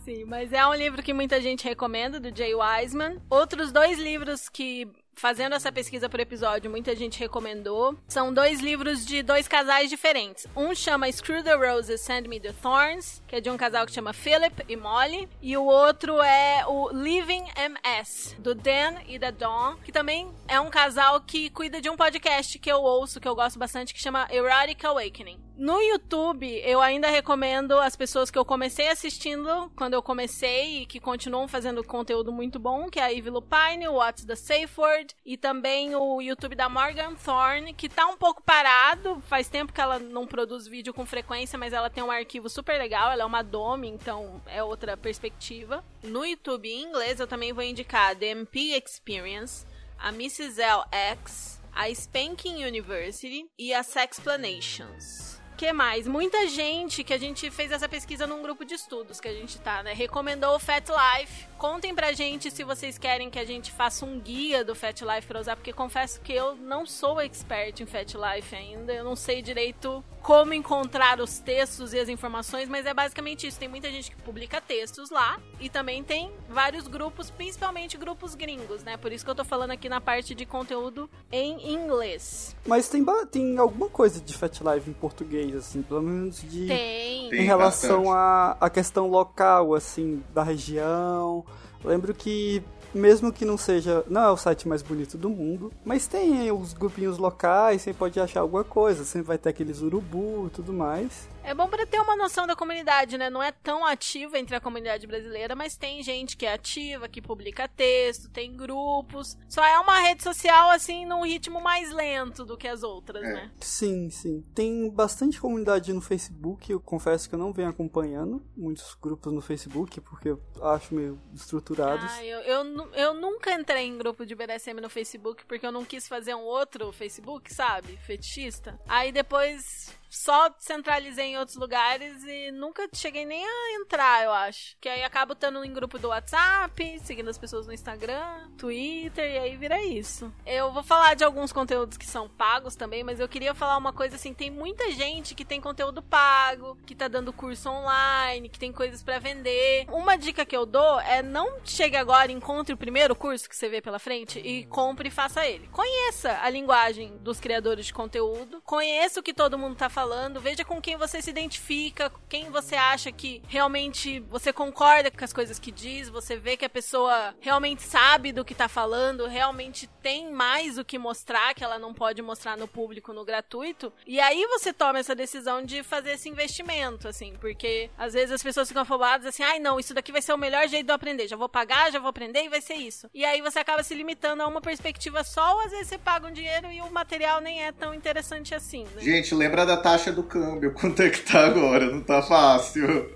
Speaker 3: Sim, mas é um livro que muita gente recomenda, do Jay Wiseman. Outros dois livros que fazendo essa pesquisa por episódio, muita gente recomendou. São dois livros de dois casais diferentes. Um chama Screw the Roses, Send Me the Thorns, que é de um casal que chama Philip e Molly. E o outro é o Living MS, do Dan e da Dawn, que também é um casal que cuida de um podcast que eu ouço, que eu gosto bastante, que chama Erotic Awakening. No YouTube, eu ainda recomendo as pessoas que eu comecei assistindo quando eu comecei e que continuam fazendo conteúdo muito bom, que é a Eve Lupine, What's the Safe Word e também o YouTube da Morgan Thorne, que tá um pouco parado, faz tempo que ela não produz vídeo com frequência, mas ela tem um arquivo super legal, ela é uma dome, então é outra perspectiva. No YouTube em inglês, eu também vou indicar The MP Experience, a Mrs. L X, a Spanking University e a Sexplanations que mais? Muita gente que a gente fez essa pesquisa num grupo de estudos que a gente tá, né? Recomendou o Fat Life. Contem pra gente se vocês querem que a gente faça um guia do Fat Life pra usar, porque confesso que eu não sou expert em Fat Life ainda. Eu não sei direito como encontrar os textos e as informações, mas é basicamente isso. Tem muita gente que publica textos lá e também tem vários grupos, principalmente grupos gringos, né? Por isso que eu tô falando aqui na parte de conteúdo em inglês.
Speaker 5: Mas tem, ba- tem alguma coisa de Fat Life em português, assim, pelo menos de.
Speaker 3: Tem.
Speaker 6: Tem
Speaker 5: em relação à questão local, assim, da região. Lembro que, mesmo que não seja. Não é o site mais bonito do mundo, mas tem os grupinhos locais, você pode achar alguma coisa, sempre vai ter aqueles urubu e tudo mais.
Speaker 3: É bom pra ter uma noção da comunidade, né? Não é tão ativa entre a comunidade brasileira, mas tem gente que é ativa, que publica texto, tem grupos. Só é uma rede social, assim, num ritmo mais lento do que as outras,
Speaker 6: É.
Speaker 3: né?
Speaker 5: Sim, sim. Tem bastante comunidade no Facebook, eu confesso que eu não venho acompanhando muitos grupos no Facebook, porque eu acho meio estruturados.
Speaker 3: Ah, eu, eu, eu nunca entrei em grupo de BDSM no Facebook porque eu não quis fazer um outro Facebook, sabe? Fetichista. Aí depois só centralizei em outros lugares e nunca cheguei nem a entrar, eu acho. Que aí acabo estando em grupo do WhatsApp, seguindo as pessoas no Instagram, Twitter, e aí vira isso. Eu vou falar de alguns conteúdos que são pagos também, mas eu queria falar uma coisa assim: tem muita gente que tem conteúdo pago, que tá dando curso online, que tem coisas pra vender. Uma dica que eu dou é não chegue agora, encontre o primeiro curso que você vê pela frente e compre e faça ele. Conheça a linguagem dos criadores de conteúdo, conheça o que todo mundo tá falando, veja com quem você se identifica, quem você acha que realmente você concorda com as coisas que diz, você vê que a pessoa realmente sabe do que tá falando, realmente tem mais o que mostrar que ela não pode mostrar no público no gratuito. E aí você toma essa decisão de fazer esse investimento, assim, porque às vezes as pessoas ficam afobadas assim, ai não, isso daqui vai ser o melhor jeito de eu aprender, já vou pagar, já vou aprender e vai ser isso. E aí você acaba se limitando a uma perspectiva só, ou às vezes você paga um dinheiro e o material nem é tão interessante assim, né?
Speaker 6: Gente, lembra da taxa do câmbio, [LAUGHS] quanto é que tá agora? Não tá fácil.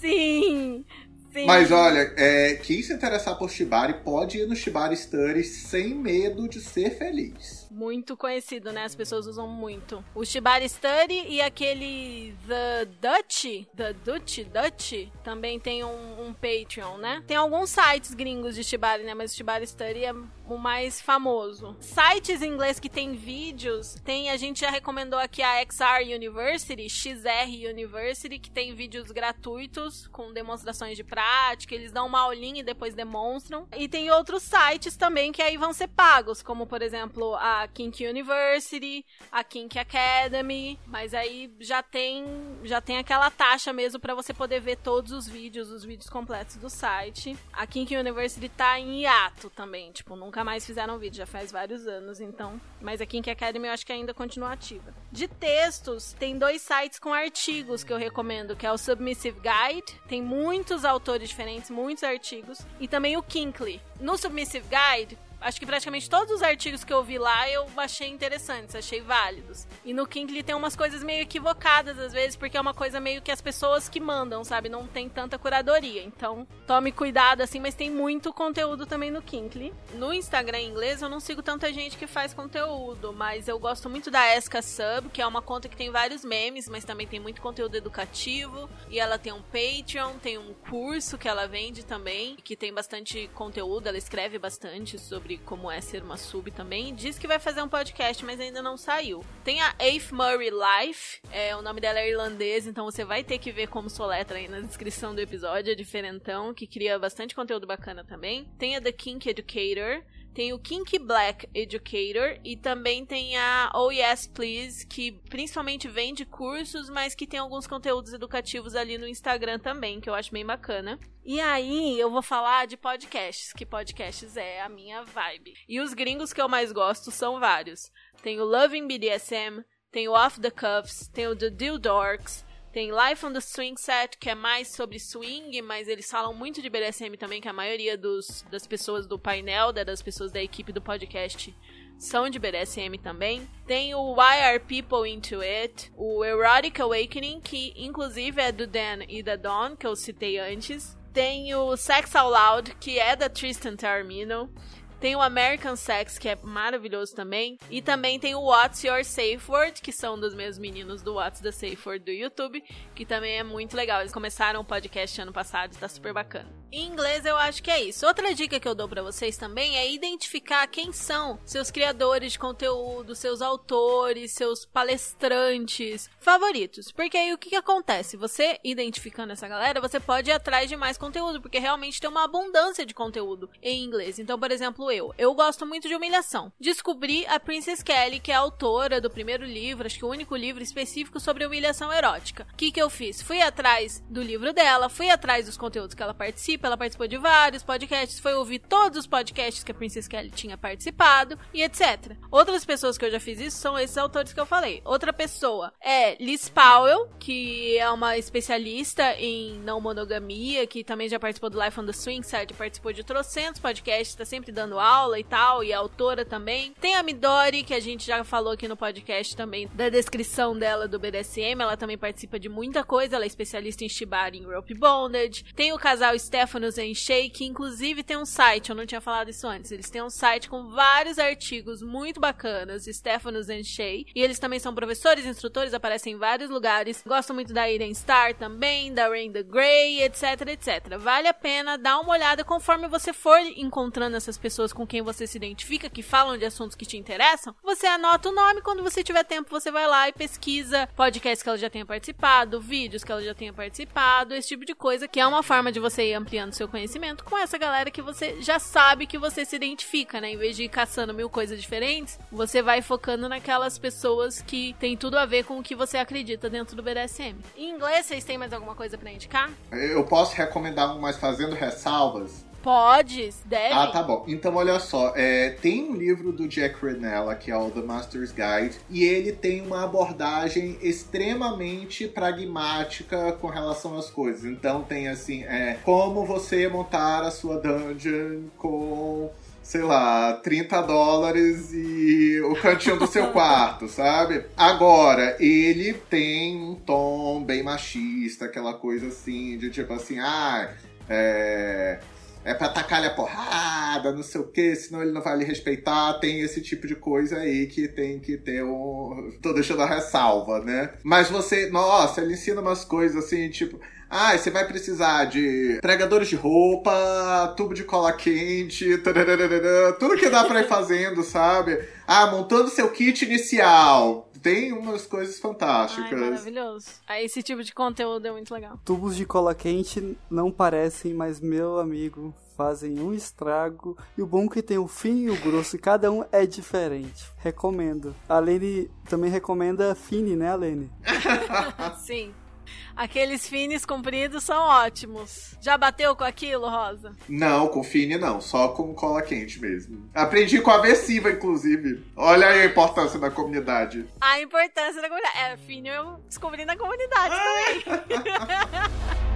Speaker 3: Sim! Sim.
Speaker 6: Mas olha, é, quem se interessar por Shibari pode ir no Shibari Study sem medo de ser feliz.
Speaker 3: Muito conhecido, né? As pessoas usam muito. O Shibari Study e aquele The Dutch, The Dutch, Dutch, também tem um, um Patreon, né? Tem alguns sites gringos de Shibari, né? Mas o Shibari Study é o mais famoso. Sites em inglês que tem vídeos, tem, a gente já recomendou aqui a XR University, XR University, que tem vídeos gratuitos com demonstrações de prática, eles dão uma aulinha e depois demonstram. E tem outros sites também que aí vão ser pagos, como por exemplo a Kink University, a Kink Academy, mas aí já tem já tem aquela taxa mesmo para você poder ver todos os vídeos, os vídeos completos do site. A Kink University tá em hiato também, tipo, nunca mais fizeram vídeo, já faz vários anos, então, mas a Kink Academy eu acho que ainda continua ativa. De textos, tem dois sites com artigos que eu recomendo, que é o Submissive Guide, tem muitos autores diferentes, muitos artigos, e também o Kinkly. No Submissive Guide, acho que praticamente todos os artigos que eu vi lá eu achei interessantes, achei válidos. E no Kinkly tem umas coisas meio equivocadas às vezes, porque é uma coisa meio que as pessoas que mandam, sabe? Não tem tanta curadoria. Então, tome cuidado assim, mas tem muito conteúdo também no Kinkly. No Instagram em inglês eu não sigo tanta gente que faz conteúdo, mas eu gosto muito da Esca Sub, que é uma conta que tem vários memes, mas também tem muito conteúdo educativo. E ela tem um Patreon, tem um curso que ela vende também, que tem bastante conteúdo, ela escreve bastante sobre como é ser uma sub também. Diz que vai fazer um podcast, mas ainda não saiu. Tem a Afe Murray Life, é, o nome dela é irlandês, então você vai ter que ver como soletra aí na descrição do episódio, é diferentão, que cria bastante conteúdo bacana também. Tem a The Kink Educator, tem o Kinky Black Educator e também tem a Oh Yes Please, que principalmente vende cursos, mas que tem alguns conteúdos educativos ali no Instagram também, que eu acho bem bacana. E aí eu vou falar de podcasts, que podcasts é a minha vibe. E os gringos que eu mais gosto são vários. Tem o Loving BDSM, tem o Off the Cuffs, tem o The Deal Dorks, tem Life on the Swing Set, que é mais sobre swing, mas eles falam muito de BDSM também, que a maioria dos, das pessoas do painel, da- das pessoas da equipe do podcast, são de BDSM também. Tem o Why Are People Into It, o Erotic Awakening, que inclusive é do Dan e da Dawn, que eu citei antes. Tem o Sex Out Loud, que é da Tristan Taormino. Tem o American Sex, que é maravilhoso também. E também tem o What's Your Safe Word, que são dos meus meninos do What's the Safe Word do YouTube, que também é muito legal. Eles começaram o podcast ano passado, tá super bacana. Em inglês eu acho que é isso. Outra dica que eu dou para vocês também é identificar quem são seus criadores de conteúdo, seus autores, seus palestrantes favoritos. Porque aí o que, que acontece? Você identificando essa galera, você pode ir atrás de mais conteúdo, porque realmente tem uma abundância de conteúdo em inglês. Então, por exemplo, eu, eu gosto muito de humilhação. Descobri a Princess Kelly, que é a autora do primeiro livro, acho que o único livro específico sobre humilhação erótica. O que, que eu fiz? Fui atrás do livro dela, fui atrás dos conteúdos que ela participa, ela participou de vários podcasts, foi ouvir todos os podcasts que a Princess Kelly tinha participado e etc. Outras pessoas que eu já fiz isso são esses autores que eu falei. Outra pessoa é Liz Powell, que é uma especialista em não monogamia, que também já participou do Life on the Swing Side, participou de trocentos podcasts, tá sempre dando aula e tal, e é autora também. Tem a Midori, que a gente já falou aqui no podcast também, da descrição dela do BDSM, ela também participa de muita coisa, ela é especialista em Shibari em Rope Bondage. Tem o casal Stephanos e Shea, que inclusive tem um site, eu não tinha falado isso antes, eles têm um site com vários artigos muito bacanas, Stephanos e Shea, e eles também são professores, instrutores, aparecem em vários lugares. Gosto muito da Irene Star também, da Rain the Grey, etc, etc. Vale a pena dar uma olhada conforme você for encontrando essas pessoas com quem você se identifica, que falam de assuntos que te interessam. Você anota o nome, quando você tiver tempo, você vai lá e pesquisa podcasts que ela já tenha participado, vídeos que ela já tenha participado, esse tipo de coisa, que é uma forma de você ir ampliando seu conhecimento com essa galera que você já sabe que você se identifica, né? Em vez de ir caçando mil coisas diferentes, você vai focando naquelas pessoas que tem tudo a ver com o que você acredita dentro do BDSM. Em inglês, vocês têm mais alguma coisa para indicar?
Speaker 6: Eu posso recomendar um, mas fazendo ressalvas.
Speaker 3: Pode, deve.
Speaker 6: Ah, tá bom. Então, olha só. É, tem um livro do Jack Renella, que é o The Master's Guide, e ele tem uma abordagem extremamente pragmática com relação às coisas. Então, tem assim, é, como você montar a sua dungeon com sei lá, 30 dólares e o cantinho do seu [LAUGHS] quarto, sabe? Agora, ele tem um tom bem machista, aquela coisa assim, de tipo assim, ah, é é pra atacar-lhe a porrada, não sei o que, senão ele não vai lhe respeitar. Tem esse tipo de coisa aí que tem que ter um. Tô deixando a ressalva, né? Mas você, nossa, ele ensina umas coisas assim, tipo. Ah, você vai precisar de pregadores de roupa, tubo de cola quente, tudo que dá pra ir fazendo, sabe? Ah, montando seu kit inicial. Tem umas coisas fantásticas.
Speaker 3: Ai, maravilhoso. Aí esse tipo de conteúdo é muito legal.
Speaker 5: Tubos de cola quente não parecem, mas meu amigo, fazem um estrago. E o bom é que tem o fino e o grosso, e cada um é diferente. Recomendo. A Lene também recomenda Fini, né, Lene? [LAUGHS] [LAUGHS]
Speaker 3: Sim. Aqueles finis compridos são ótimos. Já bateu com aquilo, Rosa?
Speaker 6: Não, com fine não, só com cola quente mesmo. Aprendi com a Versiva, inclusive. Olha aí a importância da comunidade.
Speaker 3: A importância da comunidade. É, fine eu descobri na comunidade também. [LAUGHS]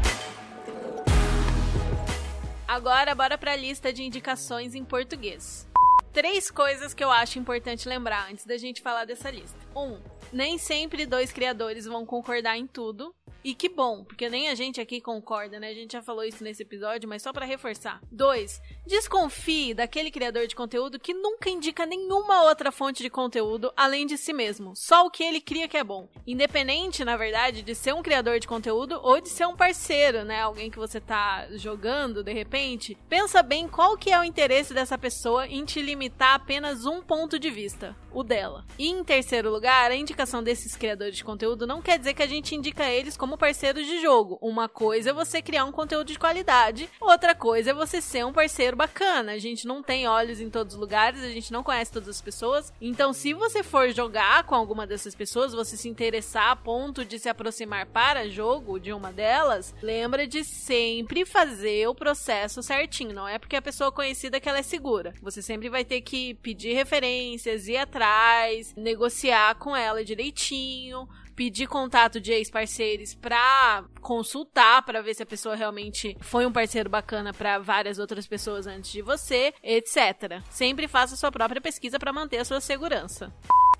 Speaker 3: Agora, bora pra lista de indicações em português. Três coisas que eu acho importante lembrar antes da gente falar dessa lista. Um, nem sempre dois criadores vão concordar em tudo. E que bom, porque nem a gente aqui concorda, né? A gente já falou isso nesse episódio, mas só para reforçar. Dois, desconfie daquele criador de conteúdo que nunca indica nenhuma outra fonte de conteúdo além de si mesmo. Só o que ele cria que é bom. Independente, na verdade, de ser um criador de conteúdo ou de ser um parceiro, né? Alguém que você tá jogando de repente. Pensa bem qual que é o interesse dessa pessoa em te limitar a apenas um ponto de vista, o dela. E em terceiro lugar, a indicação desses criadores de conteúdo não quer dizer que a gente indica eles como parceiros de jogo. Uma coisa é você criar um conteúdo de qualidade, outra coisa é você ser um parceiro bacana. A gente não tem olhos em todos os lugares, a gente não conhece todas as pessoas. Então, se você for jogar com alguma dessas pessoas, você se interessar a ponto de se aproximar para jogo de uma delas, lembra de sempre fazer o processo certinho. Não é porque a pessoa conhecida que ela é segura. Você sempre vai ter que pedir referências, ir atrás, negociar com ela direitinho pedir contato de ex-parceiros pra consultar, pra ver se a pessoa realmente foi um parceiro bacana pra várias outras pessoas antes de você, etc. Sempre faça sua própria pesquisa pra manter a sua segurança.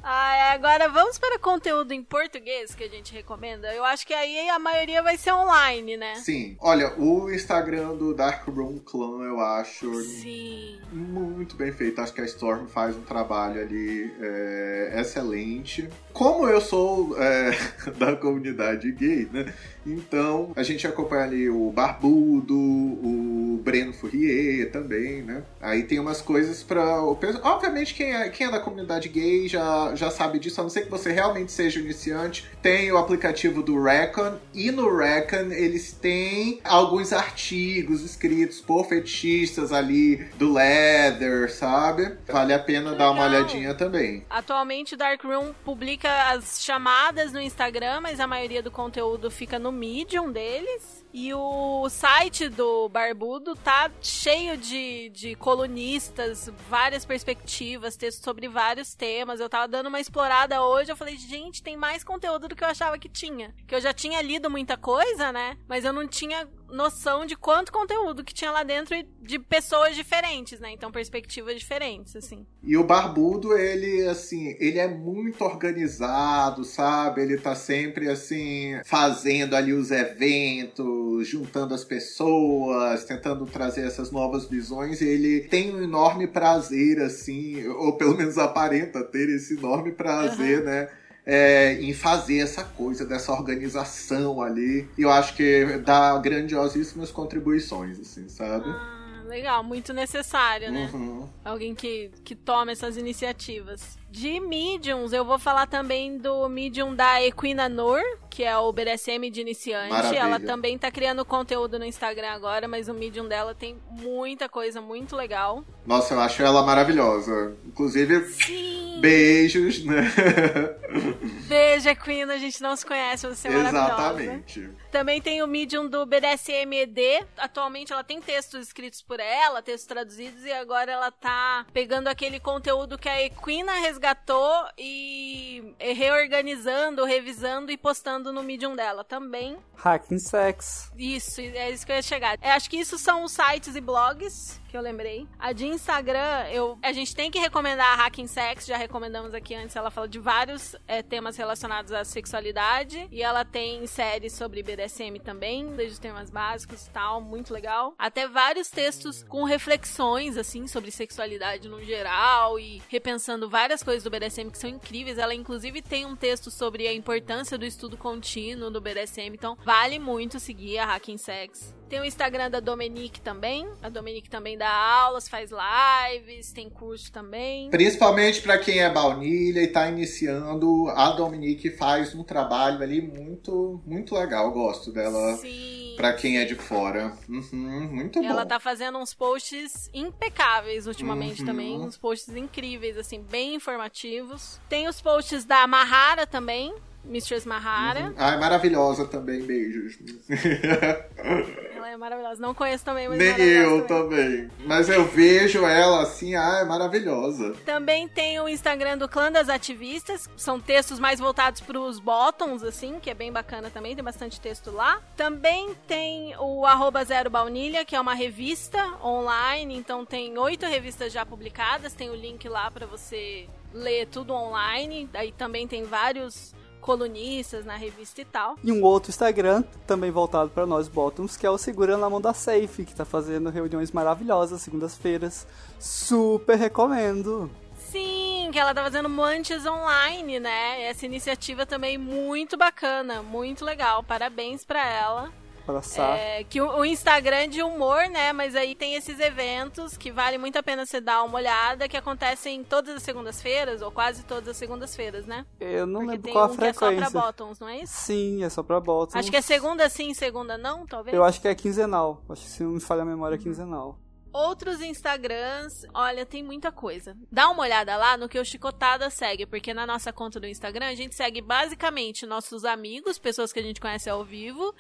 Speaker 3: Ah, agora vamos para conteúdo em português que a gente recomenda. Eu acho que aí a maioria vai ser online, né?
Speaker 6: Sim. Olha, o Instagram do Dark Room Clan, eu acho
Speaker 3: Sim.
Speaker 6: muito bem feito. Acho que a Storm faz um trabalho ali é, excelente. Como eu sou é, [LAUGHS] da comunidade gay, né? Então a gente acompanha ali o Barbudo, o Breno Fourier também, né? Aí tem umas coisas pra. Obviamente, quem é, quem é da comunidade gay já, já sabe disso, a não ser que você realmente seja iniciante. Tem o aplicativo do Recon, e no Recon eles têm alguns artigos escritos por fetichistas ali do Leather, sabe? Vale a pena dar uma
Speaker 3: Legal.
Speaker 6: olhadinha também.
Speaker 3: Atualmente o Darkroom publica as chamadas no Instagram, mas a maioria do conteúdo fica no Medium deles. E o site do Barbudo tá cheio de, de colunistas, várias perspectivas, textos sobre vários temas. Eu tava dando uma explorada hoje, eu falei, gente, tem mais conteúdo do que eu achava que tinha. Que eu já tinha lido muita coisa, né? Mas eu não tinha noção de quanto conteúdo que tinha lá dentro e de pessoas diferentes, né? Então, perspectivas diferentes, assim.
Speaker 6: E o Barbudo, ele, assim, ele é muito organizado, sabe? Ele tá sempre, assim, fazendo ali os eventos, juntando as pessoas, tentando trazer essas novas visões. Ele tem um enorme prazer, assim, ou pelo menos aparenta ter esse enorme prazer, né? É, em fazer essa coisa dessa organização ali. E eu acho que dá grandiosíssimas contribuições, assim, sabe?
Speaker 3: Ah, legal, muito necessário, né?
Speaker 6: Uhum.
Speaker 3: Alguém que, que toma essas iniciativas. De mediums, eu vou falar também do medium da Equina Nur, que é o BDSM de iniciante.
Speaker 6: Maravilha.
Speaker 3: Ela também tá criando conteúdo no Instagram agora, mas o medium dela tem muita coisa muito legal.
Speaker 6: Nossa, eu acho ela maravilhosa. Inclusive,
Speaker 3: Sim!
Speaker 6: beijos, né? [LAUGHS]
Speaker 3: Beijo, Equina, a gente não se conhece, você é maravilhosa.
Speaker 6: Exatamente.
Speaker 3: Também tem o medium do BDSM-ED. Atualmente ela tem textos escritos por ela, textos traduzidos, e agora ela tá pegando aquele conteúdo que a Equina resgatou e reorganizando, revisando e postando no medium dela também.
Speaker 5: Hacking Sex.
Speaker 3: Isso, é isso que eu ia chegar. É, acho que isso são os sites e blogs que eu lembrei. A de Instagram, eu, a gente tem que recomendar a Hacking Sex, já recomendamos aqui antes. Ela fala de vários é, temas relacionados à sexualidade. E ela tem séries sobre BDSM também, desde temas básicos e tal, muito legal. Até vários textos com reflexões, assim, sobre sexualidade no geral e repensando várias coisas do BDSM que são incríveis. Ela, inclusive, tem um texto sobre a importância do estudo contínuo do BDSM. Então, vale muito seguir a Hacking Sex. Tem o Instagram da Dominique também. A Dominique também dá aulas, faz lives, tem curso também.
Speaker 6: Principalmente pra quem é baunilha e tá iniciando, a Dominique faz um trabalho ali muito, muito legal. Eu gosto dela.
Speaker 3: Sim.
Speaker 6: Pra quem é de fora. Uhum, muito bom.
Speaker 3: Ela tá fazendo uns posts impecáveis ultimamente
Speaker 6: Uhum.
Speaker 3: também. Uns posts incríveis, assim, bem informativos. Tem os posts da Mahara também. Mistress Mahara.
Speaker 6: Ai, maravilhosa também, beijos. [LAUGHS]
Speaker 3: Ela é maravilhosa. Não conheço também, mas
Speaker 6: Nem
Speaker 3: maravilhosa
Speaker 6: eu também. Mas eu vejo ela assim, ah, é maravilhosa.
Speaker 3: Também tem o Instagram do Clã das Ativistas. São textos mais voltados para os bottoms, assim, que é bem bacana também. Tem bastante texto lá. Também tem o arroba Zero Baunilha, que é uma revista online. Então tem oito revistas já publicadas. Tem o link lá para você ler tudo online. Aí também tem vários colunistas na revista e tal.
Speaker 5: E um outro Instagram, também voltado para nós bottoms, que é o Segurando na Mão da Safe, que tá fazendo reuniões maravilhosas, segundas-feiras. Super recomendo.
Speaker 3: Sim, que ela tá fazendo manches online, né? Essa iniciativa também muito bacana, muito legal. Parabéns pra ela.
Speaker 5: Abraçar.
Speaker 3: É, que o, o Instagram é de humor, né? Mas aí tem esses eventos que vale muito a pena você dar uma olhada, que acontecem todas as segundas-feiras, ou quase todas as segundas-feiras, né?
Speaker 5: Eu não
Speaker 3: Porque
Speaker 5: lembro
Speaker 3: tem
Speaker 5: qual a
Speaker 3: um que é só
Speaker 5: frequência.
Speaker 3: pra bottoms, não é isso?
Speaker 5: Sim, é só pra bottoms.
Speaker 3: Acho que é segunda sim, segunda não, talvez.
Speaker 5: Eu acho que é quinzenal. Acho que se não me falha a memória é quinzenal.
Speaker 3: Outros Instagrams, olha, tem muita coisa. Dá uma olhada lá no que o Chicotada segue, porque na nossa conta do Instagram a gente segue basicamente nossos amigos, pessoas que a gente conhece ao vivo,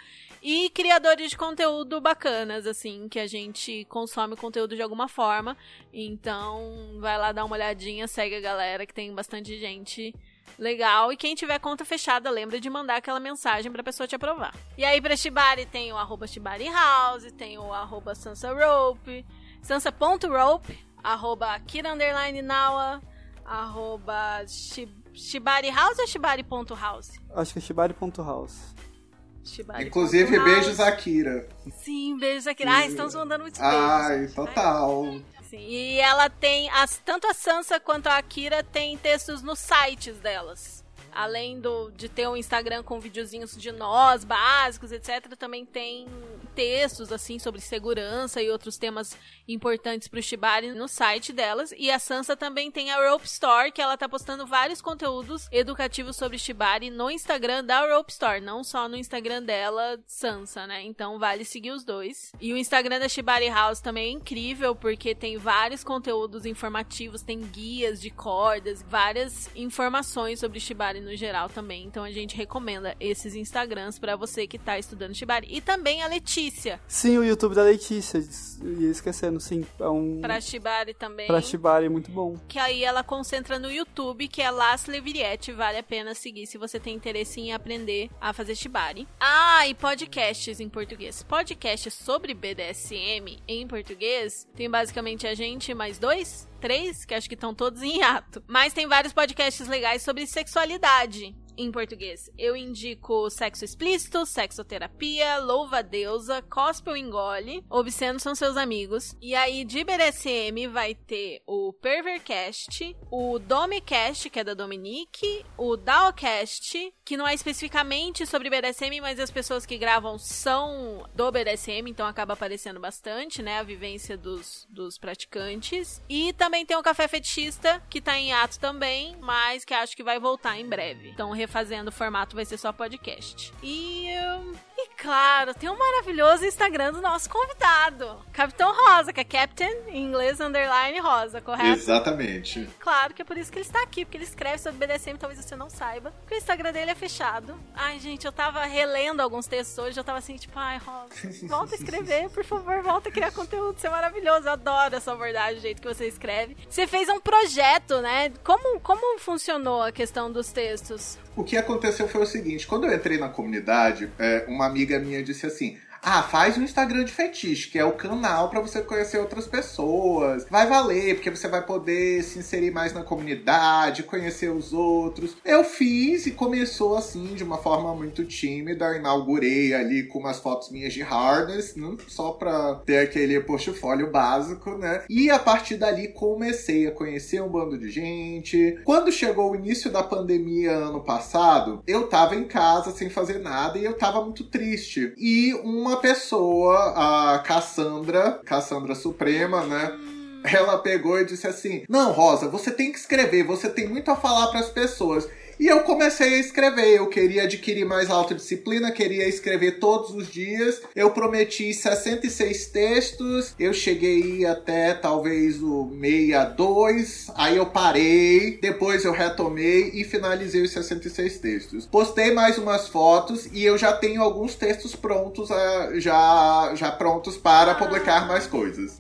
Speaker 3: e criadores de conteúdo bacanas, assim, que a gente consome conteúdo de alguma forma. Então, vai lá dar uma olhadinha, segue a galera, que tem bastante gente legal. E quem tiver conta fechada, lembra de mandar aquela mensagem pra pessoa te aprovar. E aí pra Shibari tem o arroba Shibari House, tem o arroba Sansa Rope, Sansa.rope, arroba Kira Underline Nawa, Arroba shi- Shibari House ou Shibari.house?
Speaker 5: Acho que é shibari.house.
Speaker 3: Shibari.
Speaker 6: Inclusive, beijos Akira.
Speaker 3: Sim, beijos aqui. Ah, estamos mandando muitos beijos.
Speaker 6: Ai, total.
Speaker 3: Sim, e ela tem, as, tanto a Sansa quanto a Akira tem textos nos sites delas. Além do, de ter um Instagram com videozinhos de nós, básicos, etc., também tem textos, assim, sobre segurança e outros temas importantes pro Shibari no site delas. E a Sansa também tem a Rope Store, que ela tá postando vários conteúdos educativos sobre Shibari no Instagram da Rope Store, não só no Instagram dela, Sansa, né? Então vale seguir os dois. E o Instagram da Shibari House também é incrível, porque tem vários conteúdos informativos, tem guias de cordas, várias informações sobre Shibari no geral também. Então a gente recomenda esses Instagrams pra você que tá estudando Shibari. E também a Letícia,
Speaker 5: Sim, o YouTube da Letícia. Ia esquecendo, sim. É um.
Speaker 3: pra Shibari também.
Speaker 5: Pra Shibari, muito bom.
Speaker 3: que aí ela concentra no YouTube, que é Las Leviriette, vale a pena seguir se você tem interesse em aprender a fazer shibari. Ah, e podcasts em português. Podcasts sobre BDSM em português, tem basicamente a gente mais dois, três, que acho que estão todos em hiato. Mas tem vários podcasts legais sobre sexualidade. Em português, eu indico Sexo Explícito, Sexoterapia, Louva Deusa, Cospe ou Engole, Obscenos são seus amigos. E aí, de BDSM, vai ter o Pervercast, o Domicast, que é da Dominique, o Daocast, que não é especificamente sobre BDSM, mas as pessoas que gravam são do BDSM, então acaba aparecendo bastante, né? A vivência dos, dos praticantes. E também tem o Café Fetichista, que tá em ato também, mas que acho que vai voltar em breve. Então, refazendo o formato, vai ser só podcast. E. E claro, tem um maravilhoso Instagram do nosso convidado, Capitão Rosa, que é Captain em inglês underline Rosa, correto?
Speaker 6: Exatamente.
Speaker 3: Claro que é por isso que ele está aqui, porque ele escreve sobre BDSM, talvez você não saiba. Porque o Instagram dele é fechado. Ai, gente, eu tava relendo alguns textos hoje, eu tava assim, tipo, ai, Rosa, [LAUGHS] volta a escrever, por favor, volta a criar conteúdo, isso é maravilhoso. Eu adoro essa abordagem, o jeito que você escreve. Você fez um projeto, né? Como, como funcionou a questão dos textos?
Speaker 6: O que aconteceu foi o seguinte: quando eu entrei na comunidade, é, uma amiga minha disse assim. Ah, faz um Instagram de fetiche, que é o canal pra você conhecer outras pessoas. Vai valer, porque você vai poder se inserir mais na comunidade, conhecer os outros. Eu fiz e começou assim, de uma forma muito tímida. Inaugurei ali com umas fotos minhas de harness, né? só pra ter aquele portfólio básico, né? E a partir dali comecei a conhecer um bando de gente. Quando chegou o início da pandemia ano passado, eu tava em casa sem fazer nada e eu tava muito triste. E uma pessoa, a Cassandra, Cassandra Suprema, né? Ela pegou e disse assim: Não, Rosa, você tem que escrever, você tem muito a falar para as pessoas. E eu comecei a escrever. Eu queria adquirir mais autodisciplina, queria escrever todos os dias. Eu prometi 66 textos. Eu cheguei até talvez o 62. Aí eu parei. Depois eu retomei e finalizei os 66 textos. Postei mais umas fotos e eu já tenho alguns textos prontos, ah, já, já prontos para publicar mais coisas.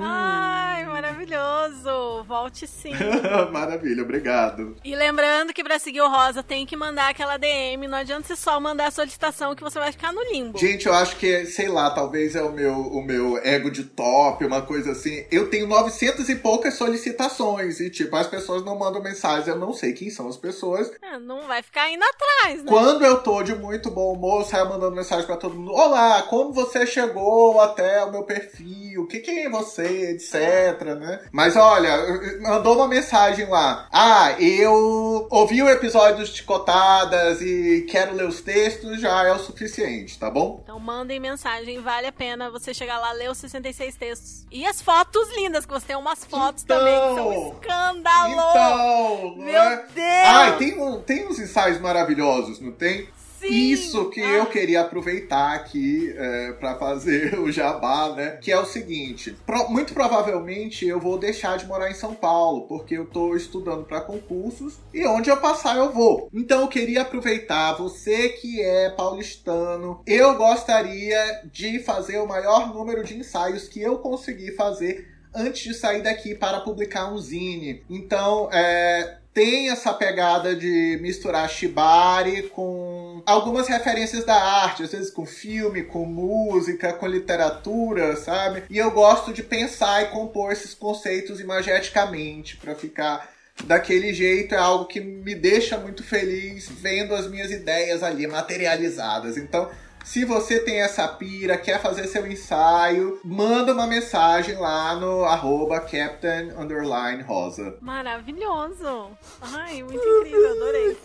Speaker 3: Ai, maravilhoso! Volte sim. [LAUGHS]
Speaker 6: Maravilha, obrigado.
Speaker 3: E lembrando que pra seguir o Rosa tem que mandar aquela DM, não adianta você só mandar a solicitação que você vai ficar no limbo.
Speaker 6: Gente, eu acho que, sei lá, talvez é o meu, o meu ego de top, uma coisa assim. Eu tenho 900 e poucas solicitações e, tipo, as pessoas não mandam mensagem, eu não sei quem são as pessoas.
Speaker 3: É, não vai ficar indo atrás, né?
Speaker 6: Quando eu tô de muito bom humor, saio mandando mensagem pra todo mundo. Olá, como você chegou até o meu perfil? O que, que é você, etc, né? Mas olha, mandou uma mensagem lá. Ah, eu ouvi o episódio dos Ticotadas e quero ler os textos, já é o suficiente, tá bom?
Speaker 3: Então mandem mensagem, vale a pena você chegar lá, ler os 66 textos. E as fotos lindas, que você tem umas fotos
Speaker 6: Então,
Speaker 3: também que são escândalo!
Speaker 6: Então,
Speaker 3: Meu
Speaker 6: né?
Speaker 3: Deus!
Speaker 6: Ai, tem, tem uns ensaios maravilhosos, não tem?
Speaker 3: Sim!
Speaker 6: Isso que
Speaker 3: Ah.
Speaker 6: eu queria aproveitar aqui é, para fazer [LAUGHS] o jabá, né? Que é o seguinte: pro- muito provavelmente eu vou deixar de morar em São Paulo, porque eu tô estudando para concursos e onde eu passar eu vou. Então eu queria aproveitar, você que é paulistano, eu gostaria de fazer o maior número de ensaios que eu conseguir fazer antes de sair daqui para publicar um zine. Então, é, tem essa pegada de misturar shibari com algumas referências da arte, às vezes com filme, com música, com literatura, sabe? E eu gosto de pensar e compor esses conceitos imageticamente para ficar daquele jeito é algo que me deixa muito feliz vendo as minhas ideias ali materializadas. Então, se você tem essa pira, quer fazer seu ensaio, manda uma mensagem lá no arroba Captain Underline Rosa.
Speaker 3: Maravilhoso. Ai, muito incrível, adorei.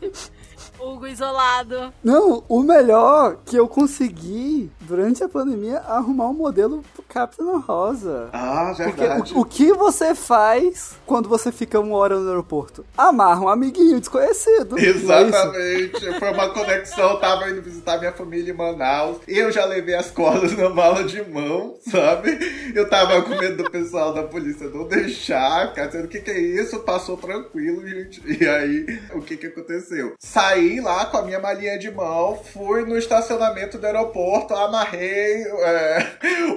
Speaker 3: [LAUGHS] Hugo isolado.
Speaker 5: Não, o melhor que eu consegui durante a pandemia arrumar um modelo Capitão Rosa.
Speaker 6: Ah,
Speaker 5: Porque
Speaker 6: verdade.
Speaker 5: o, o que você faz quando você fica uma hora no aeroporto? Amarra um amiguinho desconhecido. Não é?
Speaker 6: Exatamente. Foi uma conexão. Eu tava indo visitar minha família em Manaus. Eu já levei as cordas na mala de mão, sabe? Eu tava com medo do pessoal da polícia não deixar. Ficar dizendo, o que que é isso? Passou tranquilo, gente. E aí, o que que aconteceu? Saí lá com a minha malinha de mão, fui no estacionamento do aeroporto, amarrei é,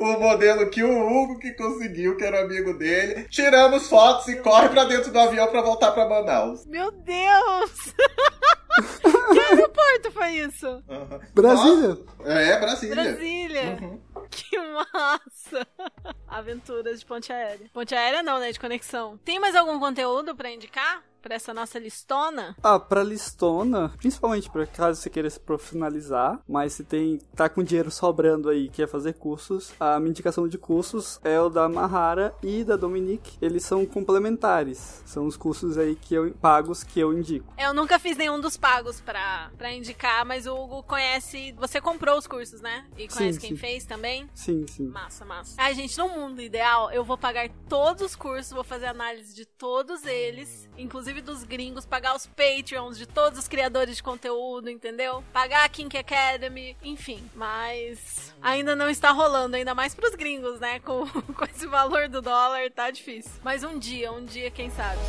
Speaker 6: o modelo que o Hugo que conseguiu, que era amigo dele. Tiramos fotos e corre pra dentro do avião pra voltar pra Manaus.
Speaker 3: Meu Deus! [LAUGHS] que aeroporto foi isso?
Speaker 6: Aham.
Speaker 5: Brasília.
Speaker 6: Nossa, É, Brasília.
Speaker 3: Brasília.
Speaker 6: Uhum.
Speaker 3: Que massa! [LAUGHS] Aventuras de ponte aérea. Ponte aérea não, né? De conexão. Tem mais algum conteúdo pra indicar? Pra essa nossa listona?
Speaker 5: Ah, pra listona, principalmente pra caso você queira se profissionalizar, mas se tem tá com dinheiro sobrando aí e quer fazer cursos, a minha indicação de cursos é o da Mahara e da Dominique. Eles são complementares. São os cursos aí que eu pagos que eu indico.
Speaker 3: Eu nunca fiz nenhum dos pagos pra, pra indicar, mas o Hugo conhece. Você comprou os cursos, né? E conhece
Speaker 5: Sim,
Speaker 3: quem
Speaker 5: sim.
Speaker 3: fez também?
Speaker 5: Sim, sim.
Speaker 3: Massa, massa. Ai, gente, no mundo ideal, eu vou pagar todos os cursos, vou fazer análise de todos eles, inclusive dos gringos, pagar os Patreons de todos os criadores de conteúdo, entendeu? Pagar a Kink Academy, enfim. Mas ainda não está rolando, ainda mais pros gringos, né? Com, [LAUGHS] com esse valor do dólar, tá difícil. Mas um dia, um dia, quem sabe.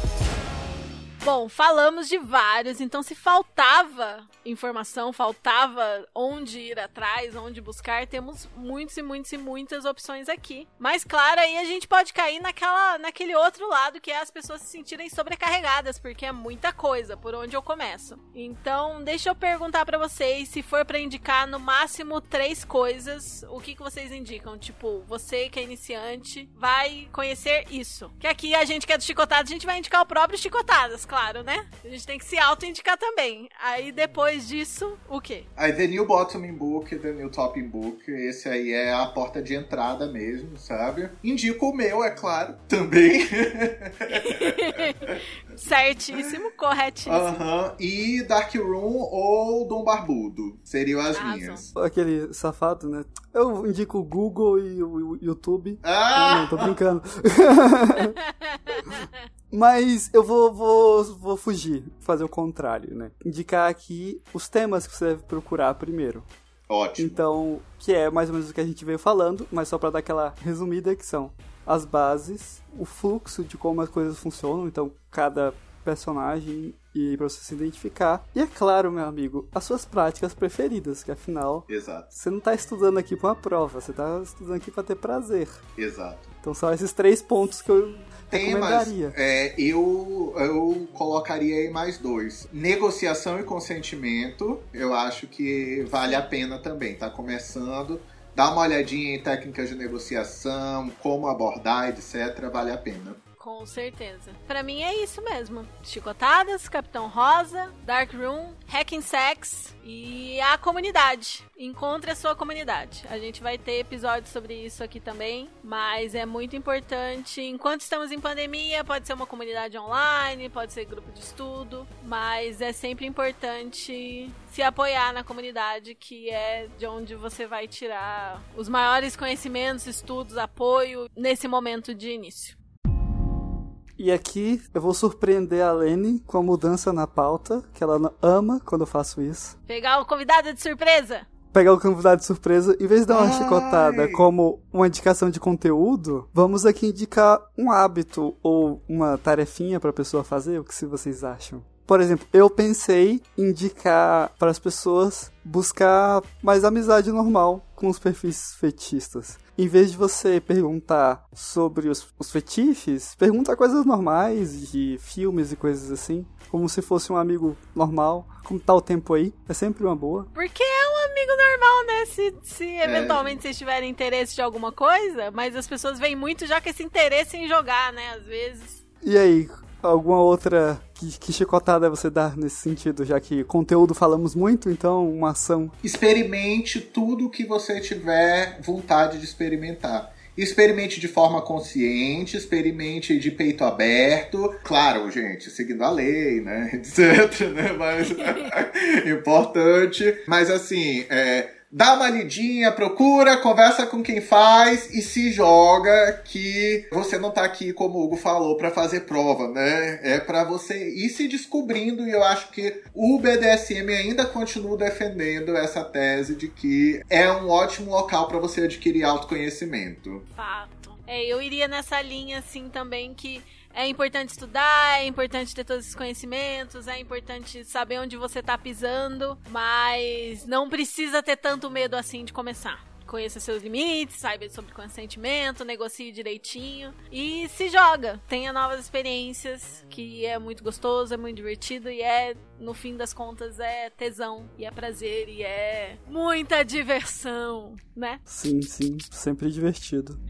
Speaker 3: Bom, falamos de vários, então se faltava informação, faltava onde ir atrás, onde buscar, temos muitos e muitos e muitas opções aqui. Mas claro, aí a gente pode cair naquela, naquele outro lado que é as pessoas se sentirem sobrecarregadas, porque é muita coisa, por onde eu começo. Então, deixa eu perguntar pra vocês, se for pra indicar no máximo três coisas, o que, que vocês indicam? Tipo, você que é iniciante vai conhecer isso. Que aqui a gente que é do Chicotadas, a gente vai indicar o próprio Chicotadas, claro, né? A gente tem que se auto-indicar também. Aí depois disso, o quê?
Speaker 6: Aí The New Bottoming Book, The New Topping Book, esse aí é a porta de entrada mesmo, sabe? Indico o meu, é claro, também. [LAUGHS]
Speaker 3: Certíssimo, corretíssimo.
Speaker 6: Aham. E Dark Room ou Dom Barbudo. Seriam as
Speaker 3: Arrasou.
Speaker 6: minhas.
Speaker 5: Aquele safado, né? Eu indico o Google e o o YouTube.
Speaker 6: Ah!
Speaker 5: Não, tô brincando. [LAUGHS] Mas eu vou, vou, vou fugir, fazer o contrário, né? Indicar aqui os temas que você deve procurar primeiro.
Speaker 6: Ótimo.
Speaker 5: Então, que é mais ou menos o que a gente veio falando, mas só pra dar aquela resumida que são as bases, o fluxo de como as coisas funcionam, então cada personagem e pra você se identificar. E é claro, meu amigo, as suas práticas preferidas, que afinal
Speaker 6: Exato,
Speaker 5: você não tá estudando aqui pra uma prova, você tá estudando aqui pra ter prazer.
Speaker 6: exato.
Speaker 5: Então são esses três pontos que eu
Speaker 6: Temas, é, eu, eu colocaria aí mais dois. Negociação e consentimento, eu acho que vale a pena também. Tá começando, dá uma olhadinha em técnicas de negociação, como abordar, etc. Vale a pena.
Speaker 3: Com certeza. Pra mim é isso mesmo. Chicotadas, Capitão Rosa, Dark Room, Hacking Sex e a comunidade. Encontre a sua comunidade. A gente vai ter episódios sobre isso aqui também, mas é muito importante. Enquanto estamos em pandemia, pode ser uma comunidade online, pode ser grupo de estudo, mas é sempre importante se apoiar na comunidade, que é de onde você vai tirar os maiores conhecimentos, estudos, apoio nesse momento de início.
Speaker 5: E aqui eu vou surpreender a Lene com a mudança na pauta, que ela ama quando eu faço isso.
Speaker 3: Pegar o convidado de surpresa.
Speaker 5: Pegar o convidado de surpresa, em vez de dar uma
Speaker 6: Ai.
Speaker 5: chicotada como uma indicação de conteúdo, vamos aqui indicar um hábito ou uma tarefinha pra pessoa fazer. O que se vocês acham? Por exemplo, eu pensei em indicar para as pessoas buscar mais amizade normal com os perfis fetichistas. Em vez de você perguntar sobre os, os fetiches, pergunta coisas normais de filmes e coisas assim, como se fosse um amigo normal. Como tá o tempo aí? É sempre uma boa.
Speaker 3: Porque é um amigo normal, né? Se, se eventualmente vocês tiverem interesse de alguma coisa, mas as pessoas veem muito já com esse interesse em jogar, né? Às vezes.
Speaker 5: E aí, alguma outra que, que chicotada você dá nesse sentido, já que conteúdo falamos muito, então uma ação.
Speaker 8: Experimente tudo que você tiver vontade de experimentar. Experimente de forma consciente, experimente de peito aberto. Claro, gente, seguindo a lei, né? [LAUGHS] Etc. Né? Mas [LAUGHS] importante. Mas assim, é, dá uma lidinha, procura, conversa com quem faz e se joga que você não tá aqui, como o Hugo falou, para fazer prova, né? É para você ir se descobrindo e eu acho que o BDSM ainda continua defendendo essa tese de que é um ótimo local para você adquirir autoconhecimento.
Speaker 3: Fato. É, eu iria nessa linha assim também que é importante estudar, é importante ter todos esses conhecimentos, é importante saber onde você tá pisando, mas não precisa ter tanto medo assim de começar. Conheça seus limites, saiba sobre consentimento, negocie direitinho e se joga. Tenha novas experiências, que é muito gostoso, é muito divertido e é, no fim das contas, é tesão e é prazer e é muita diversão, né?
Speaker 5: Sim, sim, sempre divertido.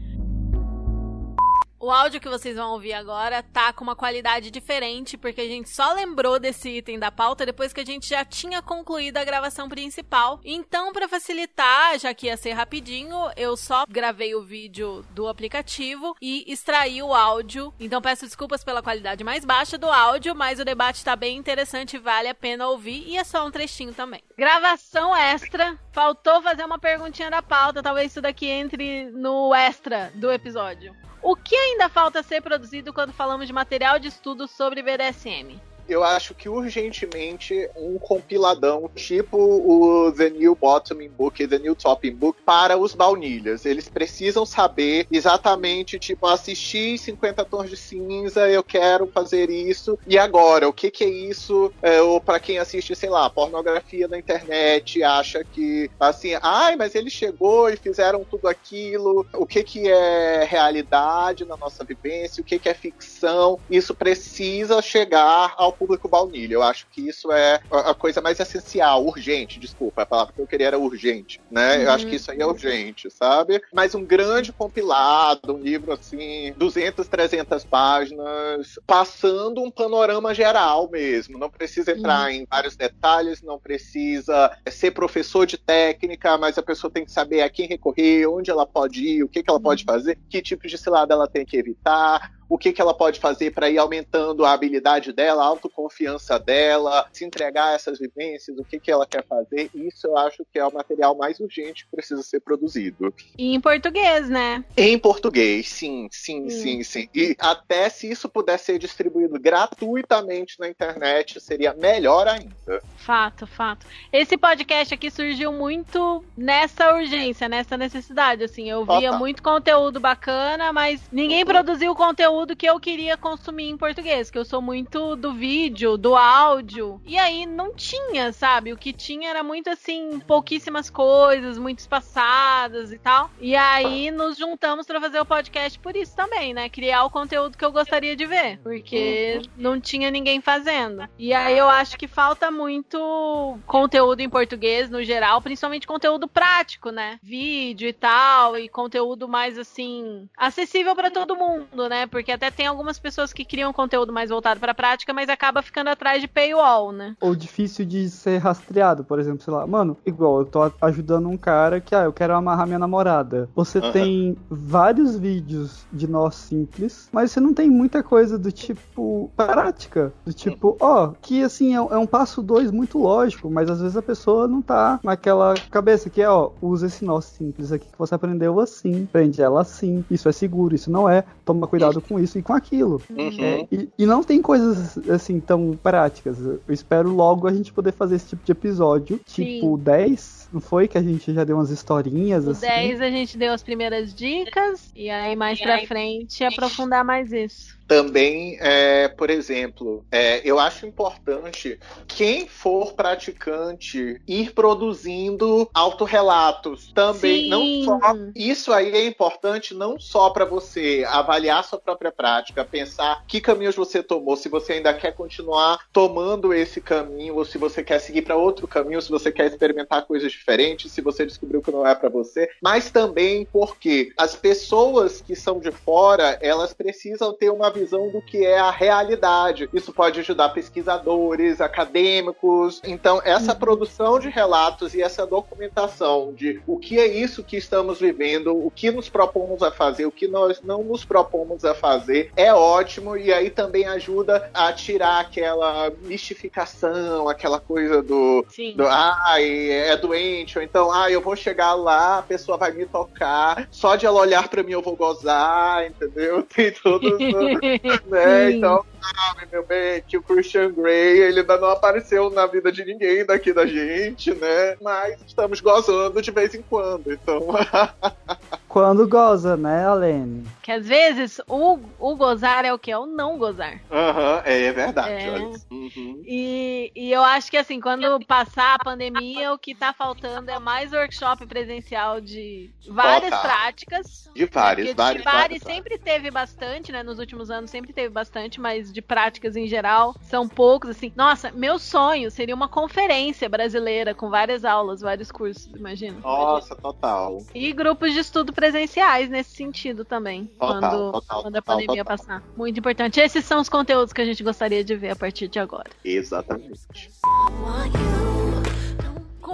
Speaker 3: O áudio que vocês vão ouvir agora tá com uma qualidade diferente, porque a gente só lembrou desse item da pauta depois que a gente já tinha concluído a gravação principal. Então, para facilitar, já que ia ser rapidinho, eu só gravei o vídeo do aplicativo e extraí o áudio. Então, peço desculpas pela qualidade mais baixa do áudio, mas o debate tá bem interessante, vale a pena ouvir e é só um trechinho também. Gravação extra. Faltou fazer uma perguntinha da pauta, talvez isso daqui entre no extra do episódio. O que ainda falta ser produzido quando falamos de material de estudo sobre BDSM?
Speaker 6: Eu acho que urgentemente um compiladão tipo o The New Bottoming Book e The New Topping Book para os baunilhas. Eles precisam saber exatamente, tipo, assisti 50 tons de cinza, eu quero fazer isso. E agora, o que, que é isso? É, ou para quem assiste, sei lá, pornografia na internet, acha que, assim, ai, mas ele chegou e fizeram tudo aquilo. O que, que é realidade na nossa vivência? O que, que é ficção? Isso precisa chegar ao público baunilha. Eu acho que isso é a coisa mais essencial, urgente, desculpa, a palavra que eu queria era urgente, né? Uhum. Eu acho que isso aí é urgente, sabe? Mas um grande compilado, um livro assim, 200, 300 páginas, passando um panorama geral mesmo. Não precisa entrar uhum. em vários detalhes, não precisa ser professor de técnica, mas a pessoa tem que saber a quem recorrer, onde ela pode ir, o que, que ela uhum. pode fazer, que tipo de cilada ela tem que evitar, o que, que ela pode fazer para ir aumentando a habilidade dela, a autoconfiança dela, se entregar a essas vivências, o que, que ela quer fazer. Isso eu acho que é o material mais urgente que precisa ser produzido.
Speaker 3: E em português, né?
Speaker 6: Em português, sim, sim, hum. sim, sim. E até se isso puder ser distribuído gratuitamente na internet, seria melhor ainda.
Speaker 3: Fato, fato. Esse podcast aqui surgiu muito nessa urgência, nessa necessidade. Assim, eu via Total. muito conteúdo bacana, mas ninguém produziu conteúdo conteúdo que eu queria consumir em português, que eu sou muito do vídeo, do áudio. E aí não tinha, sabe? O que tinha era muito assim, pouquíssimas coisas, muito espaçadas e tal. E aí nos juntamos para fazer o podcast por isso também, né? Criar o conteúdo que eu gostaria de ver, porque não tinha ninguém fazendo. E aí eu acho que falta muito conteúdo em português no geral, principalmente conteúdo prático, né? Vídeo e tal, e conteúdo mais assim acessível para todo mundo, né? Porque porque até tem algumas pessoas que criam conteúdo mais voltado para a prática, mas acaba ficando atrás de paywall, né?
Speaker 5: Ou difícil de ser rastreado, por exemplo, sei lá, mano, igual eu tô ajudando um cara que, ah, eu quero amarrar minha namorada. Você uhum. tem vários vídeos de nó simples, mas você não tem muita coisa do tipo prática, do tipo, ó, oh, que assim é, é um passo dois muito lógico, mas às vezes a pessoa não tá naquela cabeça que é, ó, usa esse nó simples aqui que você aprendeu assim, prende ela assim, isso é seguro, isso não é, toma cuidado com isso e com aquilo. Uhum. É, e, e, não tem coisas assim tão práticas. Eu espero logo a gente poder fazer esse tipo de episódio, Sim. tipo 10. Não foi que a gente já deu umas historinhas
Speaker 3: o
Speaker 5: assim?
Speaker 3: 10 a gente deu as primeiras dicas e aí mais e pra aí... frente aprofundar mais isso
Speaker 6: também, é, por exemplo, é, eu acho importante quem for praticante ir produzindo autorrelatos também. Sim. Não só isso aí é importante não só para você avaliar sua própria prática, pensar que caminhos você tomou, se você ainda quer continuar tomando esse caminho ou se você quer seguir para outro caminho, se você quer experimentar coisas diferentes, se você descobriu que não é para você, mas também porque as pessoas que são de fora elas precisam ter uma
Speaker 9: visão do que é a realidade. Isso pode ajudar pesquisadores, acadêmicos. Então, essa produção de relatos e essa documentação de o que é isso que estamos vivendo, o que nos propomos a fazer, o que nós não nos propomos a fazer, é ótimo e aí também ajuda a tirar aquela mistificação, aquela coisa do,
Speaker 3: Sim.
Speaker 9: do ai, é doente, ou então, ah, eu vou chegar lá, a pessoa vai me tocar, só de ela olhar pra mim eu vou gozar, entendeu? [LAUGHS] Tem todos, [LAUGHS] né? Então, sabe, meu bem, que o Christian Grey, ele ainda não apareceu na vida de ninguém daqui da gente, né? Mas estamos gozando de vez em quando, então... [LAUGHS]
Speaker 5: Quando goza, né, Alene?
Speaker 3: Que às vezes o, o gozar é o que? É o não gozar.
Speaker 9: Aham, é, é verdade,
Speaker 3: É.
Speaker 9: olha. Uhum.
Speaker 3: E, e eu acho que assim, quando passar a pandemia, o que tá faltando é mais workshop presencial de várias
Speaker 9: Total.
Speaker 3: práticas.
Speaker 9: De vários,
Speaker 3: Porque
Speaker 9: vários,
Speaker 3: de Bari
Speaker 9: vários,
Speaker 3: sempre teve bastante, né? Nos últimos anos sempre teve bastante, mas de práticas em geral são poucos, assim. Nossa, meu sonho seria uma conferência brasileira com várias aulas, vários cursos, imagina.
Speaker 9: Nossa, total.
Speaker 3: E grupos de estudo presenciais nesse sentido também.
Speaker 9: Total,
Speaker 3: quando,
Speaker 9: total,
Speaker 3: quando a
Speaker 9: total,
Speaker 3: pandemia
Speaker 9: total.
Speaker 3: passar. Muito importante. Esses são os conteúdos que a gente gostaria de ver a partir de agora.
Speaker 9: Exatamente.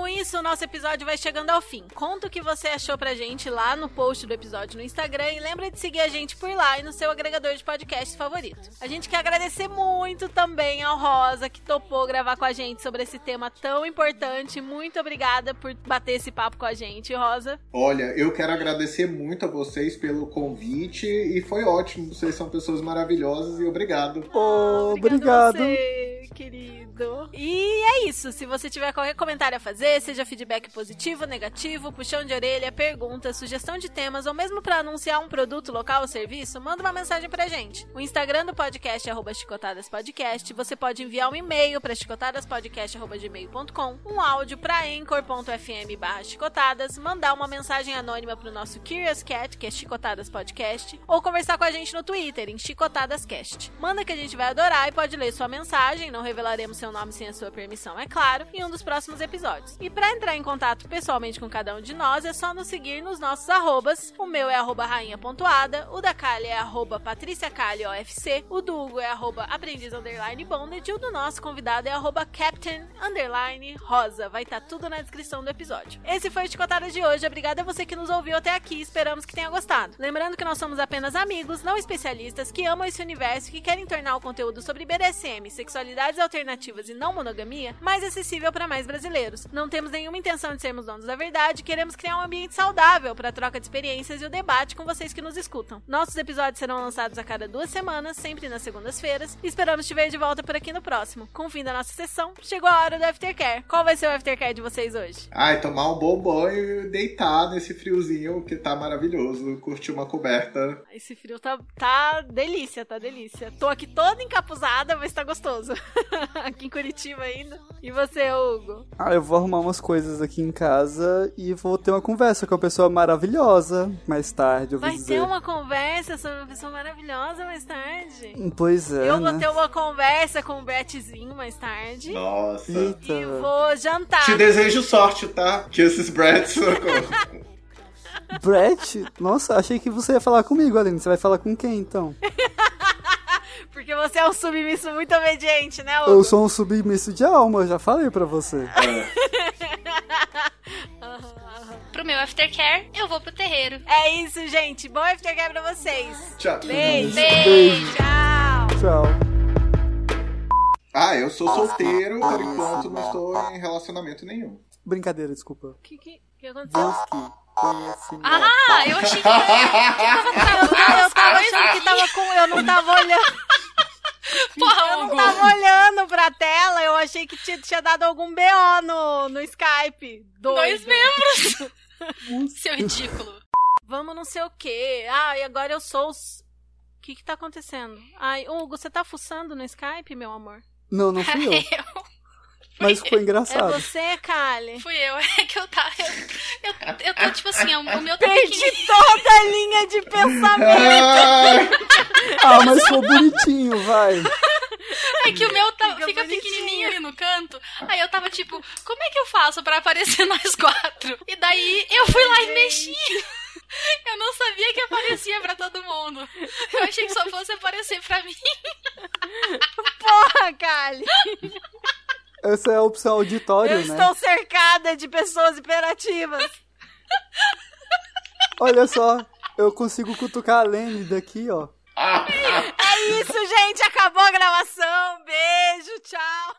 Speaker 3: Com isso, o nosso episódio vai chegando ao fim. Conta o que você achou pra gente lá no post do episódio no Instagram e lembra de seguir a gente por lá e no seu agregador de podcast favorito. A gente quer agradecer muito também ao Rosa, que topou gravar com a gente sobre esse tema tão importante. Muito obrigada por bater esse papo com a gente, Rosa.
Speaker 6: Olha, eu quero agradecer muito a vocês pelo convite e foi ótimo. Vocês são pessoas maravilhosas e obrigado.
Speaker 5: Oh,
Speaker 3: Obrigada a
Speaker 5: obrigado.
Speaker 3: Querido. E é isso. Se você tiver qualquer comentário a fazer, seja feedback positivo, negativo, puxão de orelha, pergunta, sugestão de temas ou mesmo para anunciar um produto local ou serviço, manda uma mensagem pra gente. O Instagram do podcast é chicotadaspodcast. Você pode enviar um e-mail para chicotadaspodcast.gmail.com, um áudio para anchor.fm barra chicotadas, mandar uma mensagem anônima pro nosso Curious Cat, que é Chicotadas Podcast, ou conversar com a gente no Twitter, em ChicotadasCast. Manda que a gente vai adorar e pode ler sua mensagem, não revelaremos seu nome sem a sua permissão, é claro, em um dos próximos episódios. E para entrar em contato pessoalmente com cada um de nós, é só nos seguir nos nossos arrobas. O meu é arroba rainha.ada, o da Kali é arroba patriciacaliofc, o do Hugo é arroba aprendiz underline bonded e o do nosso convidado é arroba captain underline rosa. Vai estar tudo na descrição do episódio. Esse foi o Chicotada de hoje. Obrigada a você que nos ouviu até aqui. Esperamos que tenha gostado. Lembrando que nós somos apenas amigos, não especialistas, que amam esse universo e que querem tornar o conteúdo sobre BDSM, sexualidades alternativas e não monogamia mais acessível para mais brasileiros. Não temos nenhuma intenção de sermos donos da verdade, queremos criar um ambiente saudável para a troca de experiências e o debate com vocês que nos escutam. Nossos episódios serão lançados a cada duas semanas, sempre nas segundas-feiras. e Esperamos te ver de volta por aqui no próximo. Com o fim da nossa sessão, chegou a hora do Aftercare. Qual vai ser o Aftercare de vocês hoje?
Speaker 6: Ai, tomar um bom banho e deitar nesse friozinho que tá maravilhoso. Curtir uma coberta.
Speaker 3: Esse frio tá, tá delícia, tá delícia. Tô aqui toda encapuzada, mas tá gostoso. [LAUGHS] [LAUGHS] aqui em Curitiba ainda. E você, Hugo?
Speaker 5: Ah, eu vou arrumar umas coisas aqui em casa e vou ter uma conversa com uma pessoa maravilhosa mais tarde, eu vou
Speaker 3: Vai
Speaker 5: dizer.
Speaker 3: ter uma conversa sobre uma pessoa maravilhosa mais tarde.
Speaker 5: Pois é,
Speaker 3: Eu vou
Speaker 5: né?
Speaker 3: ter uma conversa com o Brettzinho mais tarde.
Speaker 6: Nossa.
Speaker 5: Eita.
Speaker 3: E vou jantar.
Speaker 6: Te desejo sorte, tá? Que esses Brats.
Speaker 5: Brett? Nossa, achei que você ia falar comigo, Aline. Você vai falar com quem, então? [LAUGHS]
Speaker 3: Porque você é um submisso muito obediente, né, Hugo?
Speaker 5: Eu sou um submisso de alma, eu já falei pra você. [LAUGHS]
Speaker 4: Pro meu aftercare, eu vou pro terreiro.
Speaker 3: É isso, gente. Bom aftercare pra vocês.
Speaker 6: Tchau.
Speaker 3: Beijo.
Speaker 5: Beijo.
Speaker 3: Tchau.
Speaker 5: Tchau.
Speaker 6: Ah, eu sou solteiro, por enquanto não estou em relacionamento nenhum.
Speaker 5: Brincadeira, desculpa.
Speaker 3: O que, que, que aconteceu?
Speaker 5: Deus que conhece.
Speaker 4: Ah, eu achei que
Speaker 3: Ah, eu tava achando que tava com. Eu não tava olhando. [LAUGHS]
Speaker 4: Porra,
Speaker 3: Eu não tava olhando pra tela. Eu achei que tinha, tinha dado algum BO no, no Skype.
Speaker 4: Dois
Speaker 3: Doido.
Speaker 4: membros. [LAUGHS] Seu ridículo.
Speaker 3: Vamos não sei o quê. Ah, e agora eu sou os. O que que tá acontecendo? Ai, Hugo, você tá fuçando no Skype, meu amor?
Speaker 5: Não, não fui eu. [LAUGHS]
Speaker 4: Eu.
Speaker 5: Mas foi [LAUGHS]
Speaker 3: é
Speaker 5: engraçado.
Speaker 3: É você, Kali?
Speaker 4: Fui eu, [LAUGHS] é que eu tava. Eu, eu, eu tô tipo assim, o, meu tá
Speaker 3: Perdi
Speaker 4: pequenininho.
Speaker 3: toda a linha de pensamento.
Speaker 5: ah, mas foi bonitinho, vai.
Speaker 4: É que o meu tá,
Speaker 3: fica,
Speaker 4: fica pequenininho ali no canto. Aí eu tava tipo, como é que eu faço para aparecer [LAUGHS] nós quatro? E daí eu fui lá e mexi. Eu não sabia que aparecia para todo mundo. Eu achei que só fosse aparecer para mim. Porra, Kali!
Speaker 5: Essa é a opção auditório,
Speaker 3: Eu
Speaker 5: né?
Speaker 3: estou cercada de pessoas imperativas.
Speaker 5: Olha só, eu consigo cutucar a Lene daqui, ó.
Speaker 3: É isso, gente. Acabou a gravação. Beijo, tchau.